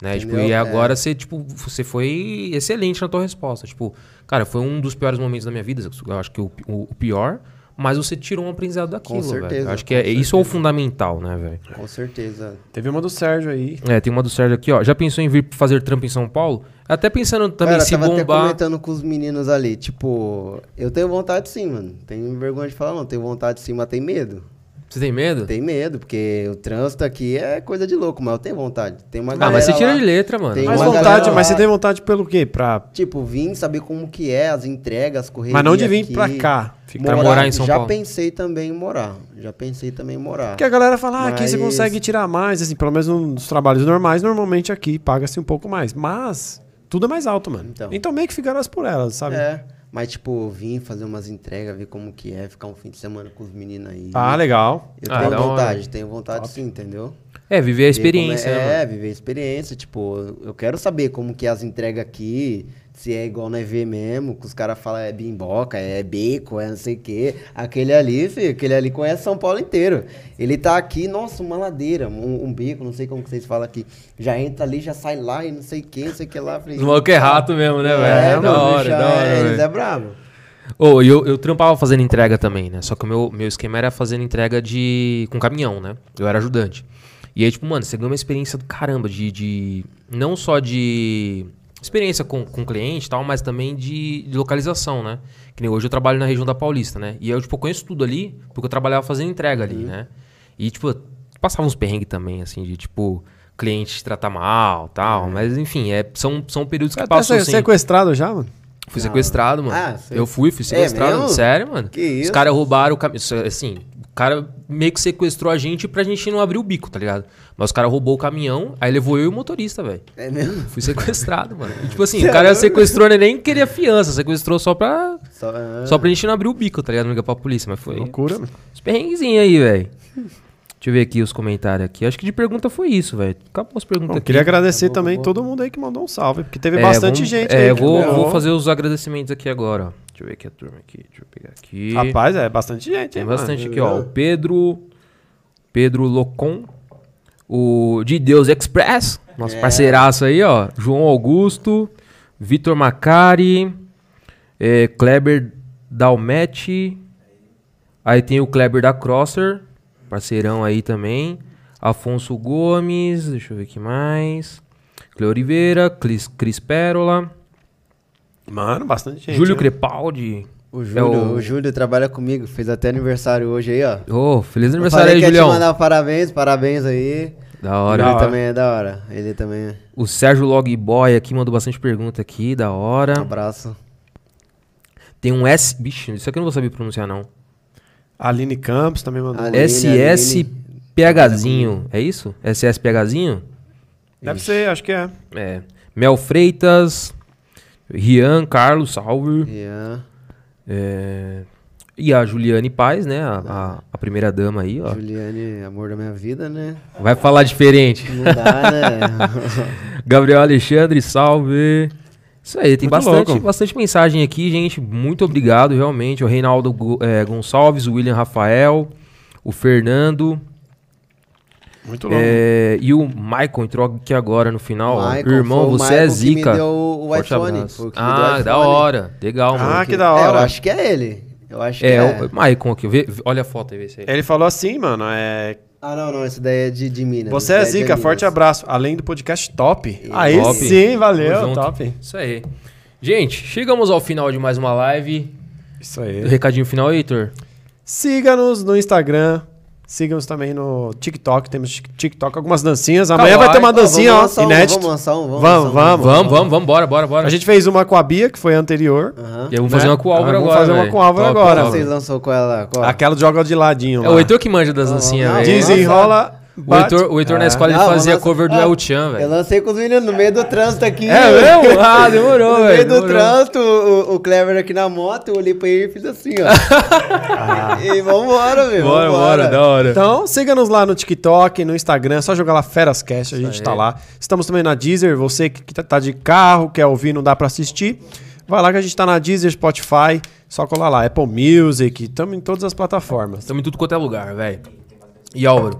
Né? Tipo, e É. agora você, tipo, você foi excelente na tua resposta. Tipo, cara, foi um dos piores momentos da minha vida. Eu acho que o, o- o pior, mas você tirou um aprendizado daquilo, velho. certeza, Eu acho que com é, isso é o certeza. fundamental, né, velho? Com certeza. Teve uma do Sérgio aí. É, tem uma do Sérgio aqui, ó. Já pensou em vir fazer trampo em São Paulo? Até pensando também Cara, se tava até bombar. comentando com os meninos ali, tipo, eu tenho vontade sim, mano. Tenho vergonha de falar, não. Tenho vontade sim, mas tenho medo. Você tem medo? Tem medo, porque o trânsito aqui é coisa de louco, mas eu tenho vontade. Tem uma Ah, galera mas você tira lá, de letra, mano. Tem uma vontade, mas você tem vontade pelo quê? Pra... Tipo, vim saber como que é as entregas, as correrias Mas não de vir aqui. pra cá. Ficar... Pra morar em São já Paulo. pensei também em morar. Já pensei também em morar. Porque a galera fala, ah, aqui você Mas- consegue tirar mais, assim, pelo menos nos trabalhos normais, normalmente aqui paga-se um pouco mais. Mas tudo é mais alto, mano. Então, Então. meio que ficaram elas por elas, sabe? É, mas tipo, vim fazer umas entregas, ver como que é, ficar um fim de semana com os meninos aí. Ah, legal. Eu Ah, tenho hora. vontade, tenho vontade sim, entendeu? É, viver a experiência, como né, é, é, viver a experiência. Tipo, eu quero saber como que é as entregas aqui, se é igual na EV mesmo, que os caras falam é bimboca, é beco, é não sei o quê. Aquele ali, filho, aquele ali conhece São Paulo inteiro. Ele tá aqui, nossa, uma ladeira, um, um beco, não sei como que vocês falam aqui. Já entra ali, já sai lá e não sei o que, não sei o que lá. Falei, Os malucos é rato mesmo, né, velho? É, da mano, hora, da hora, é, eles é brabo. Ô, e eu, eu trampava fazendo entrega também, né? Só que o meu, meu esquema era fazendo entrega de com caminhão, né? Eu era ajudante. E aí, tipo, mano, você ganha uma experiência do caramba de. de não só de experiência com, com cliente e tal, mas também de, de localização, né? Que nem hoje eu trabalho na região da Paulista, né? E eu, tipo, eu conheço tudo ali, porque eu trabalhava fazendo entrega ali, né? E, tipo, passava uns perrengues também, assim, de tipo, cliente te tratar mal tal. Mas, enfim, é, são, são períodos que até passam se- assim. sequestrado já, mano? Fui sequestrado, mano. Ah, eu fui, fui sequestrado. mesmo? Sério, mano. Que Os isso? caras roubaram o caminhão. Assim, cara meio que sequestrou a gente pra gente não abrir o bico, tá ligado? Mas os caras roubou o caminhão, aí levou eu e o motorista, velho. É mesmo? Fui sequestrado, mano. E, tipo assim, o cara sequestrou, né? nem queria fiança, sequestrou só pra, Só, ah, só pra gente não abrir o bico, tá ligado? Não ligar pra polícia, mas foi Loucura, mano. uns perrenguezinhos aí, velho. Deixa eu ver aqui os comentários aqui. Acho que de pergunta foi isso, velho. Acabou as perguntas Bom, aqui. queria agradecer Boa, também boa. todo mundo aí que mandou um salve, porque teve É, bastante vamos- gente É, aí. que vou, vou fazer os agradecimentos aqui agora, ó. Deixa eu ver aqui a turma aqui. Deixa eu pegar aqui. Rapaz, é bastante gente, Tem hein, bastante mano? aqui, ó. O Pedro. Pedro Locon. O De Deus Express. Nosso É. parceiraço aí, ó. João Augusto. Vitor Macari. é, Kleber Dalmete. Aí tem o Kleber da Crosser. Parceirão aí também. Afonso Gomes. Deixa eu ver aqui mais. Cleo Oliveira. Cris, Cris Pérola. Mano, bastante gente. Júlio né? Crepaldi. O É Júlio, o- o... Júlio trabalha comigo, fez até aniversário hoje aí, ó. Ô, feliz Eu aniversário aí, que te Julião. mandar parabéns, parabéns aí. Da hora. Ele Da hora. também é da hora. Ele também é. O Sérgio Logboy aqui mandou bastante pergunta aqui, da Um hora. abraço. Tem um S. Bicho, isso aqui eu não vou saber pronunciar, não. Aline Campos também mandou. Aline, SSPHzinho. É isso? SSPHzinho? Deve ser, acho que é. É. Mel Freitas. Rian, Carlos, salve. Ian, É, E a Juliane Paz, né? A, a- a primeira dama aí, ó. Juliane, amor da minha vida, né? Vai falar diferente. Não dá, né? Gabriel Alexandre, salve. Isso aí, tem Muito bastante, louco. bastante mensagem aqui, gente. Muito obrigado, realmente. O Reinaldo eh, Gonçalves, o William Rafael, o Fernando Muito louco. eh, e o Michael entrou aqui agora no final. Michael, Irmão, foi o você é Michael que me zica. deu o Forte iPhone, o que me deu Ah, o da iPhone. hora. Legal, Ah, mano. que da É, eu hora. acho que é ele. Eu acho que É, é. o Maicon aqui. vê- olha a foto aí, vê se é. Ele falou assim, mano, é... Ah, não, não, esse daí é de, de Minas. Você é de zica, forte abraço. Além do podcast top. Aí Top. sim, valeu, top. Isso aí. Gente, chegamos ao final de mais uma live. Isso aí. Recadinho final, Heitor? Siga-nos no Instagram. Siga-nos também no TikTok. Temos TikTok, algumas dancinhas. Amanhã vai ter uma dancinha, vamos ó, um, inédita. Vamos lançar um, vamos. Vamos, lançar um. vamos. Vamos, vamos, vamos, bora, bora, bora. A gente fez uma com a Bia, que foi a anterior. E eu vou fazer né? uma com o Álvaro Ah, vamos agora. fazer uma velho. com o Álvaro Top, agora. Vocês lançou qual ela? Qual? Aquela joga de ladinho É o Heitor que manja das dancinhas, não, velho. Desenrola. O Heitor, o Heitor na É. escola ele Não, fazia cover do lançar- El Chan, Eu velho. lancei com os meninos no meio do trânsito aqui. É mesmo? Ah, demorou, No velho. meio do demorou. trânsito, o, o Clever aqui na moto, eu olhei pra ele e fiz assim, ó. E vambora, meu. Bora, bora, da hora. Então, siga-nos lá no TikTok, no Instagram, é só jogar lá Ferascast, a gente tá lá. Estamos também na Deezer, você que tá- tá de carro, quer ouvir, não dá pra assistir. Vai lá que a gente tá na Deezer, Spotify, só colar lá, Apple Music, estamos em todas as plataformas. Estamos em tudo quanto é lugar, velho. E Álvaro,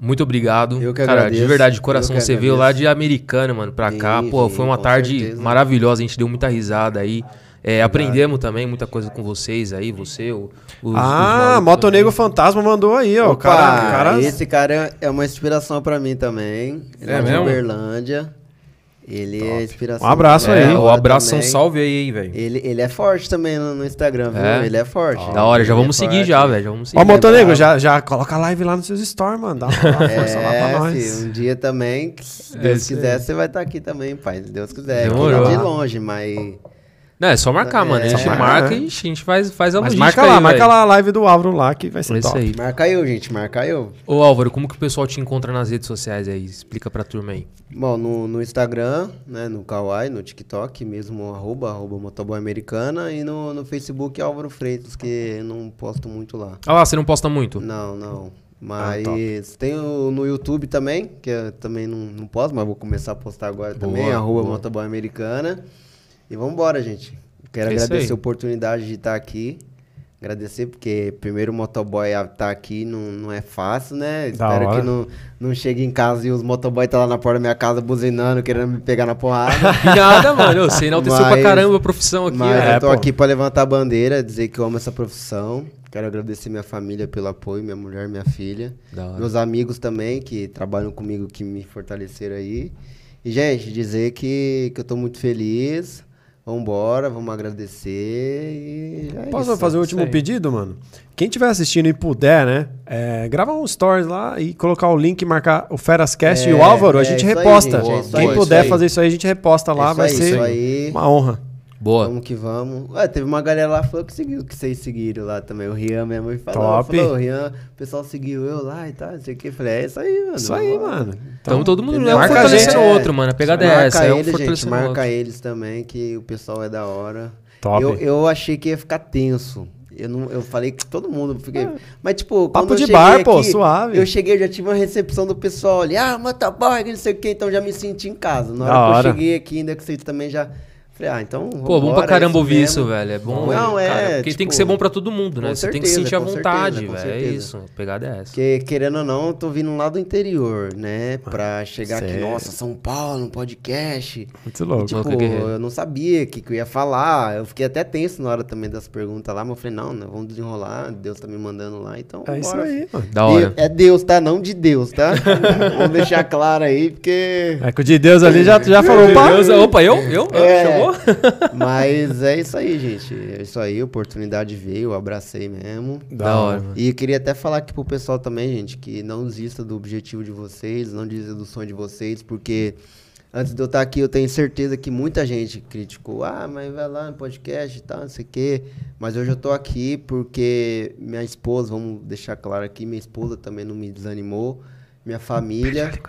muito obrigado. Eu que Cara, agradeço. de verdade, de coração, você veio lá de Americana, mano, pra cá. Pô, sim, foi uma tarde certeza. maravilhosa, a gente deu muita risada aí. É, aprendemos também muita coisa com vocês aí, você, o, os, os ah, malucos Motonego. Fantasma mandou aí, ó. Opa, cara, cara esse cara é uma inspiração pra mim também. Ele É é, de mesmo? Uberlândia. Ele é inspiração. Um abraço É, aí. o abraço, um também. salve aí, hein, velho. Ele, ele é forte também no, no Instagram, viu? É? Ele é forte. Da hora, já é vamos seguir forte. já, velho. Já vamos seguir. Ó, Montenegro, bravo. já, já coloca a live lá nos seus stories, mano. Dá uma força lá pra É, nós. filho, um dia também, se É Deus quiser, você vai estar aqui também, pai. Se Deus quiser. Demorou. Aqui de longe, mas. Não, é só marcar, mano. A É, gente marca e a gente faz, faz a Mas logística marca lá, aí, marca lá a live do Álvaro lá que vai ser É isso top. aí. Marca eu, gente, marca eu. Ô Álvaro, como que o pessoal te encontra nas redes sociais aí? Explica pra turma aí. Bom, no, no Instagram, né, no Kawaii, no TikTok, mesmo arroba, arroba motoboy americana, e no, no Facebook Álvaro Freitas, que eu não posto muito lá. Ah lá, você não posta muito? Não, não. Ah, Mas tem o, no YouTube também, que eu também não, não posto, mas vou começar a postar agora Boa, também, arroba boa. motoboy americana. E vambora, gente. Quero É agradecer a oportunidade de estar aqui. Agradecer, porque primeiro o motoboy estar aqui não, não é fácil, né? Da Espero hora. que não, não chegue em casa e os motoboy tá lá na porta da minha casa buzinando, querendo me pegar na porrada. Nada, mano. Você enalteceu pra Mas- caramba a profissão aqui, Mas. É, eu tô pô. aqui pra levantar a bandeira, dizer que eu amo essa profissão. Quero agradecer minha família pelo apoio, minha mulher, minha filha. Meus amigos também, que trabalham comigo, que me fortaleceram aí. E, gente, dizer que, que eu tô muito feliz. Vambora, vamos agradecer e é Posso isso. fazer o último aí. pedido, mano? Quem estiver assistindo e puder, né? É, grava um stories lá e colocar o link, marcar o Ferascast e o É, Álvaro, a é gente isso aí, reposta. gente, é Quem puder fazer isso aí, a gente reposta lá, É vai ser uma honra. Boa. Vamos que vamos. Ué, teve uma galera lá que falou que seguiu, que vocês seguiram lá também. O Rian mesmo me falou. Top. Falou, o Rian, o pessoal seguiu eu lá e tal, não sei o que. Falei, é isso aí, mano. Isso aí, mano. Então todo mundo entendeu? é um Marca a fortalecendo gente, o é. outro, mano. A pegada é marca essa, é um eles, gente, fortalecendo o outro. marca eles também, que o pessoal é da hora. Top. Eu, eu achei que ia ficar tenso. Eu, não, eu falei que todo mundo. Fiquei, mas, tipo. Papo quando eu de cheguei bar, pô, aqui, suave. Eu cheguei, eu já tive uma recepção do pessoal ali. Ah, motoboy, que não sei o que. Então já me senti em casa. Na hora Da que hora. eu cheguei aqui, ainda que vocês também já. Falei, ah, então. Pô, bom pra caramba é ouvir isso, mesmo. velho. É bom. Não, é, cara, porque tem tipo, que ser bom pra todo mundo, né? Você tem que sentir a com vontade, certeza, velho. É isso. A pegada é essa. Porque, querendo ou não, eu tô vindo lá do interior, né? Pra chegar aqui, Sério? nossa, São Paulo, um podcast. Muito louco. Tipo, Louco, guerreiro. eu não sabia o que, que eu ia falar. Eu fiquei até tenso na hora também das perguntas lá, mas eu falei, não, não, vamos desenrolar. Deus tá me mandando lá, então. É isso bora. aí, mano. Da hora. E é Deus, tá? Não de Deus, tá? vamos deixar claro aí, porque. É que o de Deus ali já, já falou, pá. Deus, opa, eu? Eu? É. Chamou? Mas é isso aí, gente. É isso aí, a oportunidade veio, abracei mesmo. Da hora, mano. E eu queria até falar aqui pro pessoal também, gente, que não desista do objetivo de vocês, não desista do sonho de vocês, porque antes de eu estar aqui, eu tenho certeza que muita gente criticou. Ah, mas vai lá no podcast e tal, não sei o quê. Mas hoje eu tô aqui porque minha esposa, vamos deixar claro aqui, minha esposa também não me desanimou, minha família.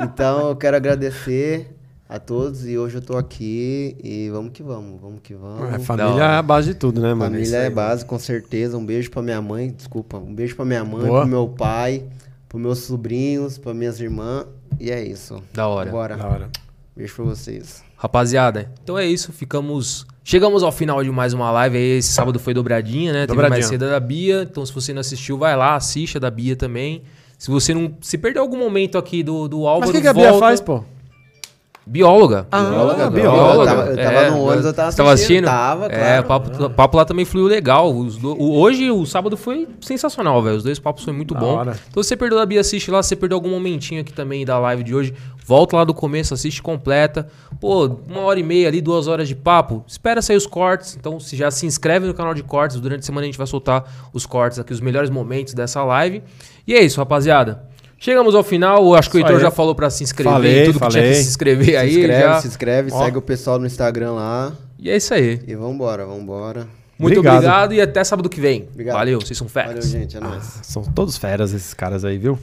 Então eu quero agradecer a todos e hoje eu tô aqui e vamos que vamos, vamos que vamos. É, família é a base de tudo, né, mano? Família é base, com certeza. Um beijo pra minha mãe, desculpa. Um beijo pra minha mãe, Boa. pro meu pai, pros meus sobrinhos, pra minhas irmãs. E é isso. Da hora. Bora. Da hora. Beijo pra vocês. Rapaziada, então é isso. Ficamos. Chegamos ao final de mais uma live. Aí esse sábado foi dobradinha, né? Teve Dobradinha. mais cedo da Bia. Então, se você não assistiu, vai lá, assiste a da Bia também. Se você não. Se perdeu algum momento aqui do, do Álvaro, Mas o que, que a Bia volta. faz, pô? Bióloga. Ah, Bióloga, bióloga. Eu tava, eu tava no ônibus, eu tava Você tava assistindo. assistindo? Tava, É, claro. o papo, o papo lá também fluiu legal. Os do- o- hoje, o sábado foi sensacional, velho. Os dois papos foi muito Da bom. hora. Então, se você perdeu a Bia, assiste lá. Se você perdeu algum momentinho aqui também da live de hoje, volta lá do começo, assiste completa. Pô, uma hora e meia ali, duas horas de papo. Espera sair os cortes. Então, se já se inscreve no canal de cortes. Durante a semana a gente vai soltar os cortes aqui, os melhores momentos dessa live. E é isso, rapaziada. Chegamos ao final. Acho que o Isso Heitor aí. já falou pra se inscrever Falei, tudo que tinha que falei. se inscrever Se aí. inscreve, já. se inscreve, Ó. segue o pessoal no Instagram lá. E é isso aí. E vambora, vambora. Muito Obrigado. obrigado, e até sábado que vem. Obrigado. Valeu, vocês são feras. Valeu, gente. É nóis. São todos feras esses caras aí, viu?